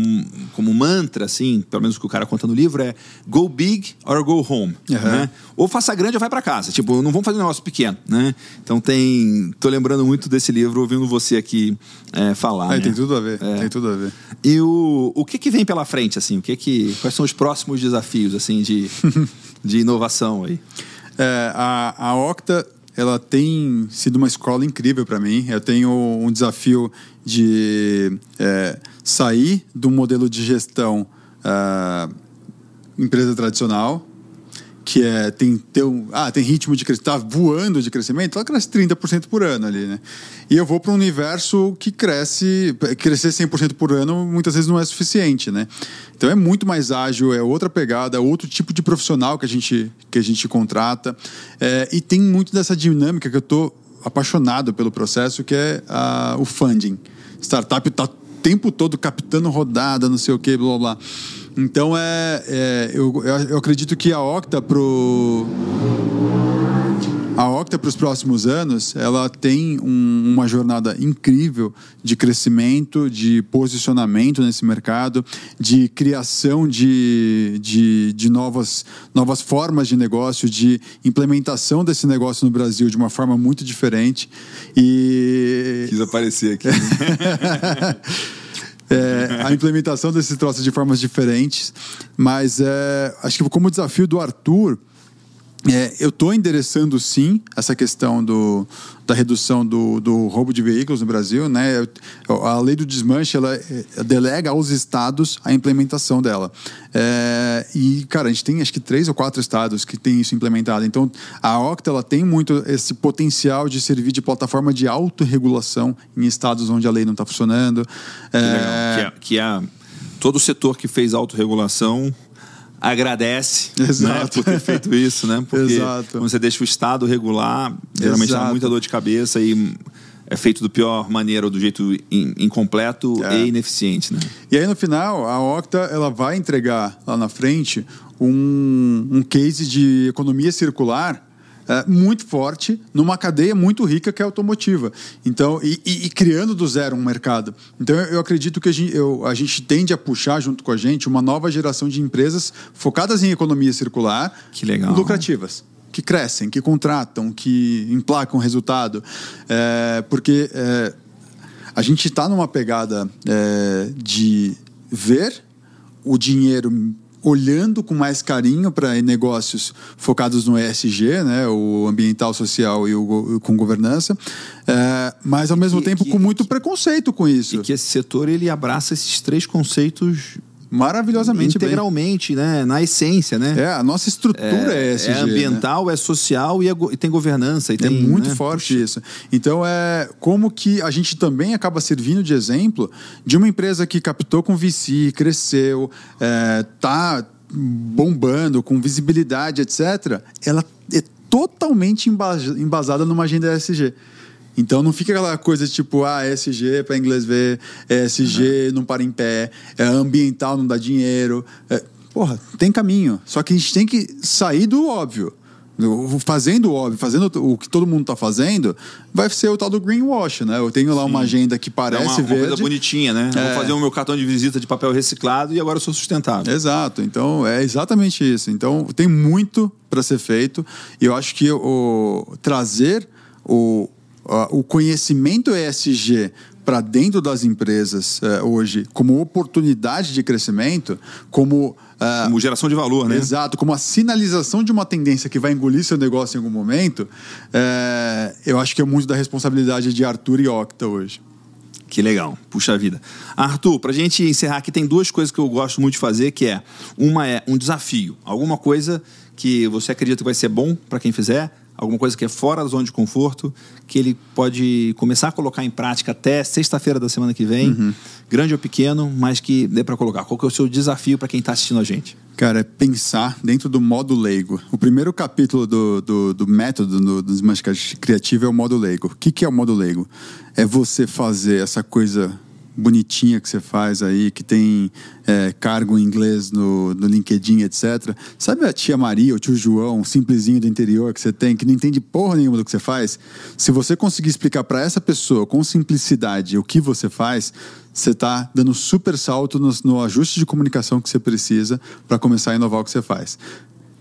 Speaker 1: como mantra, assim, pelo menos o que o cara conta no livro, é go big or go home, uhum. né? Ou faça grande ou vai para casa. Tipo, não vamos fazer um negócio pequeno, né? Então tem... Tô lembrando muito desse livro, ouvindo você aqui é, falar,
Speaker 2: é,
Speaker 1: né?
Speaker 2: Tem tudo a ver, é. tem tudo a ver.
Speaker 1: E o, o que que vem pela frente, assim? O que que... Quais são os próximos desafios, assim, de... de inovação aí?
Speaker 2: É, a, a Octa ela tem sido uma escola incrível para mim. Eu tenho um desafio de é, sair do modelo de gestão uh, empresa tradicional que é, tem, tem, um, ah, tem ritmo de crescimento, está voando de crescimento, ela cresce 30% por ano ali, né? E eu vou para um universo que cresce, crescer 100% por ano muitas vezes não é suficiente, né? Então é muito mais ágil, é outra pegada, é outro tipo de profissional que a gente, que a gente contrata. É, e tem muito dessa dinâmica que eu estou apaixonado pelo processo, que é a, o funding. Startup está o tempo todo captando rodada, não sei o que, blá blá. Então é, é eu, eu acredito que a Octa pro a Octa para os próximos anos, ela tem um, uma jornada incrível de crescimento, de posicionamento nesse mercado, de criação de, de, de novas, novas formas de negócio, de implementação desse negócio no Brasil de uma forma muito diferente. E...
Speaker 1: Quis aparecer aqui.
Speaker 2: é, a implementação desses troços de formas diferentes. Mas é, acho que como desafio do Arthur, é, eu estou endereçando sim essa questão do, da redução do, do roubo de veículos no Brasil. Né? A lei do desmanche ela, é, delega aos estados a implementação dela. É, e, cara, a gente tem acho que três ou quatro estados que tem isso implementado. Então, a Octa ela tem muito esse potencial de servir de plataforma de autorregulação em estados onde a lei não está funcionando.
Speaker 1: Que, é... que, é, que é todo o setor que fez autorregulação agradece né, por ter feito isso, né? Porque Exato. quando você deixa o Estado regular, geralmente Exato. dá muita dor de cabeça e é feito do pior maneira ou do jeito incompleto é. e ineficiente, né?
Speaker 2: E aí no final, a Octa ela vai entregar lá na frente um, um case de economia circular é, muito forte numa cadeia muito rica que é a automotiva. Então, e, e, e criando do zero um mercado. Então, eu, eu acredito que a gente, eu, a gente tende a puxar junto com a gente uma nova geração de empresas focadas em economia circular, lucrativas que crescem, que contratam, que emplacam resultado. É, porque é, a gente está numa pegada é, de ver o dinheiro olhando com mais carinho para negócios focados no ESG, né, o ambiental, social e o, com governança, é, mas ao mesmo tempo com muito preconceito com isso.
Speaker 1: E que esse setor ele abraça esses três conceitos
Speaker 2: maravilhosamente
Speaker 1: integralmente,
Speaker 2: bem.
Speaker 1: né? Na essência, né?
Speaker 2: É, a nossa estrutura é, é
Speaker 1: ESG. É ambiental,
Speaker 2: né?
Speaker 1: é social e, é, e, tem governança. E
Speaker 2: é
Speaker 1: tem,
Speaker 2: muito
Speaker 1: né?
Speaker 2: forte isso. Então, é como que a gente também acaba servindo de exemplo de uma empresa que captou com VC, cresceu, é, tá bombando, com visibilidade, etc. Ela é totalmente embasada numa agenda ESG. Então não fica aquela coisa tipo, ah, ESG para inglês ver, ESG uhum. não para em pé, é ambiental não dá dinheiro. É, porra, tem caminho. Só que a gente tem que sair do óbvio. Fazendo o óbvio, fazendo o que todo mundo está fazendo, vai ser o tal do greenwash, né? Eu tenho lá Sim. uma agenda que parece é uma,
Speaker 1: uma
Speaker 2: verde.
Speaker 1: coisa bonitinha, né? É. Vou fazer o meu cartão de visita de papel reciclado e agora eu sou sustentável.
Speaker 2: Exato. Então, é exatamente isso. Então, tem muito para ser feito. E eu acho que o, trazer o, o conhecimento ESG para dentro das empresas uh, hoje como oportunidade de crescimento, como.
Speaker 1: Uh, como geração de valor, né?
Speaker 2: Exato, como a sinalização de uma tendência que vai engolir seu negócio em algum momento, uh, eu acho que é muito da responsabilidade de Arthur e Octa hoje.
Speaker 1: Que legal, puxa vida. Arthur, para a gente encerrar aqui, tem duas coisas que eu gosto muito de fazer, que é, uma é um desafio, alguma coisa que você acredita que vai ser bom para quem fizer, alguma coisa que é fora da zona de conforto, que ele pode começar a colocar em prática até sexta-feira da semana que vem, uhum. grande ou pequeno, mas que dê para colocar. Qual que é o seu desafio para quem está assistindo a gente?
Speaker 2: Cara, é pensar dentro do modo leigo. O primeiro capítulo do, do, do método do, do Criativo é o modo leigo. O que, que é o modo leigo? É você fazer essa coisa bonitinha que você faz aí, que tem é, cargo em inglês no, no LinkedIn, etc. Sabe a tia Maria, o tio João, simplesinho do interior que você tem, que não entende porra nenhuma do que você faz? Se você conseguir explicar para essa pessoa com simplicidade o que você faz, você está dando super salto no, no ajuste de comunicação que você precisa para começar a inovar o que você faz.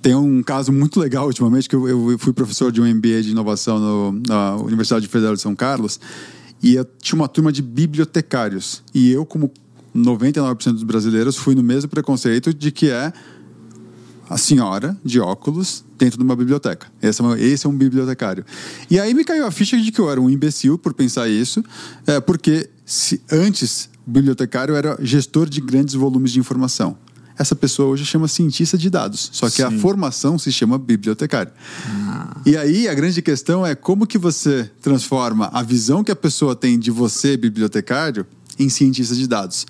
Speaker 2: Tem um caso muito legal ultimamente, que eu, eu fui professor de um MBA de inovação no, na Universidade Federal de São Carlos, e eu tinha uma turma de bibliotecários. E eu, como 99% dos brasileiros, fui no mesmo preconceito de que é a senhora de óculos dentro de uma biblioteca. Esse é, uma, esse é um bibliotecário. E aí me caiu a ficha de que eu era um imbecil por pensar isso, é, porque se, antes o bibliotecário era gestor de grandes volumes de informação essa pessoa hoje chama cientista de dados, só que Sim. a formação se chama bibliotecário. Ah. E aí a grande questão é como que você transforma a visão que a pessoa tem de você, bibliotecário, em cientista de dados.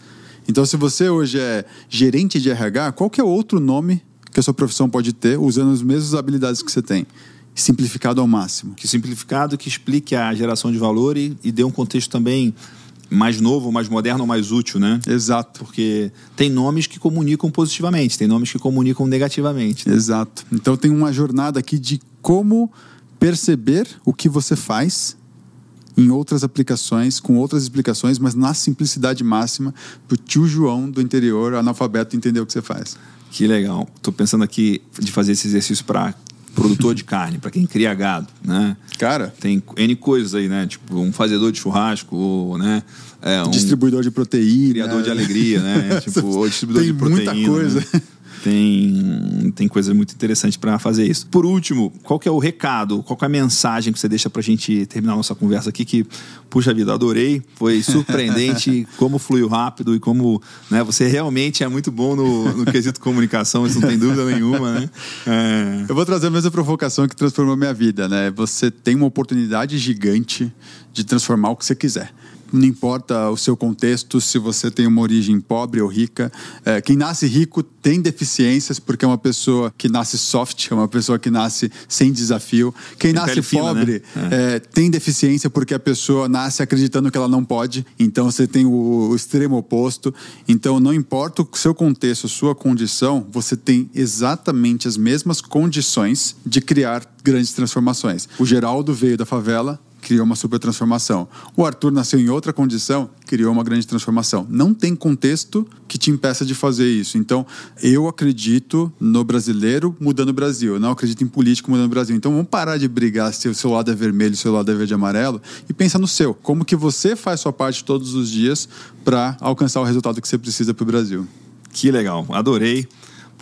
Speaker 2: Então, se você hoje é gerente de RH, qual que é outro nome que a sua profissão pode ter usando as mesmas habilidades que você tem? Simplificado ao máximo.
Speaker 1: Que simplificado, que explique a geração de valor e, e dê um contexto também mais novo, mais moderno ou mais útil, né?
Speaker 2: Exato.
Speaker 1: Porque tem nomes que comunicam positivamente, tem nomes que comunicam negativamente.
Speaker 2: Né? Exato. Então tem uma jornada aqui de como perceber o que você faz em outras aplicações, com outras explicações, mas na simplicidade máxima, para o tio João do interior, analfabeto, entender o que você faz.
Speaker 1: Que legal. Estou pensando aqui de fazer esse exercício para produtor de carne, para quem cria gado, né?
Speaker 2: Cara,
Speaker 1: tem N coisas aí, né? Tipo, um fazedor de churrasco, né?
Speaker 2: É, um distribuidor de proteína,
Speaker 1: criador de alegria, né? tipo, ou distribuidor
Speaker 2: tem
Speaker 1: de proteína.
Speaker 2: Muita coisa.
Speaker 1: Né? Tem, tem coisa muito interessante para fazer isso. Por último, qual que é o recado, qual que é a mensagem que você deixa para a gente terminar a nossa conversa aqui, que, puxa vida, adorei, foi surpreendente como fluiu rápido e como né, você realmente é muito bom no, no quesito comunicação, isso não tem dúvida nenhuma, né?
Speaker 2: É... Eu vou trazer a mesma provocação que transformou minha vida, né? Você tem uma oportunidade gigante de transformar o que você quiser não importa o seu contexto, se você tem uma origem pobre ou rica. É, quem nasce rico tem deficiências, porque é uma pessoa que nasce soft, é uma pessoa que nasce sem desafio. Quem tem nasce pobre fina, né? é. É, tem deficiência porque a pessoa nasce acreditando que ela não pode. Então você tem o, o extremo oposto. Então não importa o seu contexto, a sua condição, você tem exatamente as mesmas condições de criar grandes transformações. O Geraldo veio da favela, criou uma super transformação. O Arthur nasceu em outra condição, criou uma grande transformação. Não tem contexto que te impeça de fazer isso. Então, eu acredito no brasileiro mudando o Brasil. Eu não acredito em político mudando o Brasil. Então, vamos parar de brigar se o seu lado é vermelho, se o seu lado é verde e amarelo e pensa no seu. Como que você faz sua parte todos os dias para alcançar o resultado que você precisa para o Brasil.
Speaker 1: Que legal. Adorei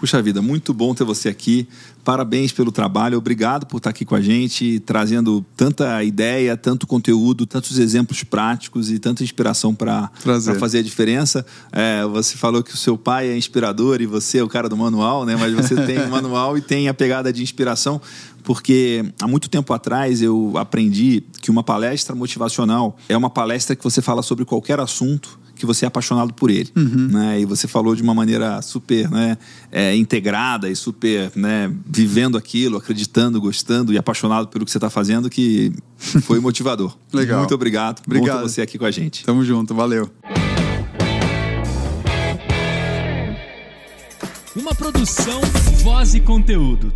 Speaker 1: Puxa vida, muito bom ter você aqui. Parabéns pelo trabalho, obrigado por estar aqui com a gente, trazendo tanta ideia, tanto conteúdo, tantos exemplos práticos e tanta inspiração para fazer a diferença. É, você falou que o seu pai é inspirador e você é o cara do manual, né? Mas você tem o manual e tem a pegada de inspiração, porque há muito tempo atrás eu aprendi que uma palestra motivacional é uma palestra que você fala sobre qualquer assunto que você é apaixonado por ele. Uhum. Né? E você falou de uma maneira super né, é, integrada e super né, vivendo aquilo, acreditando, gostando e apaixonado pelo que você está fazendo, que foi motivador.
Speaker 2: Legal.
Speaker 1: Muito obrigado.
Speaker 2: Obrigado.
Speaker 1: Bom ter você aqui com a gente.
Speaker 2: Tamo junto, valeu.
Speaker 3: Uma produção, voz e conteúdo.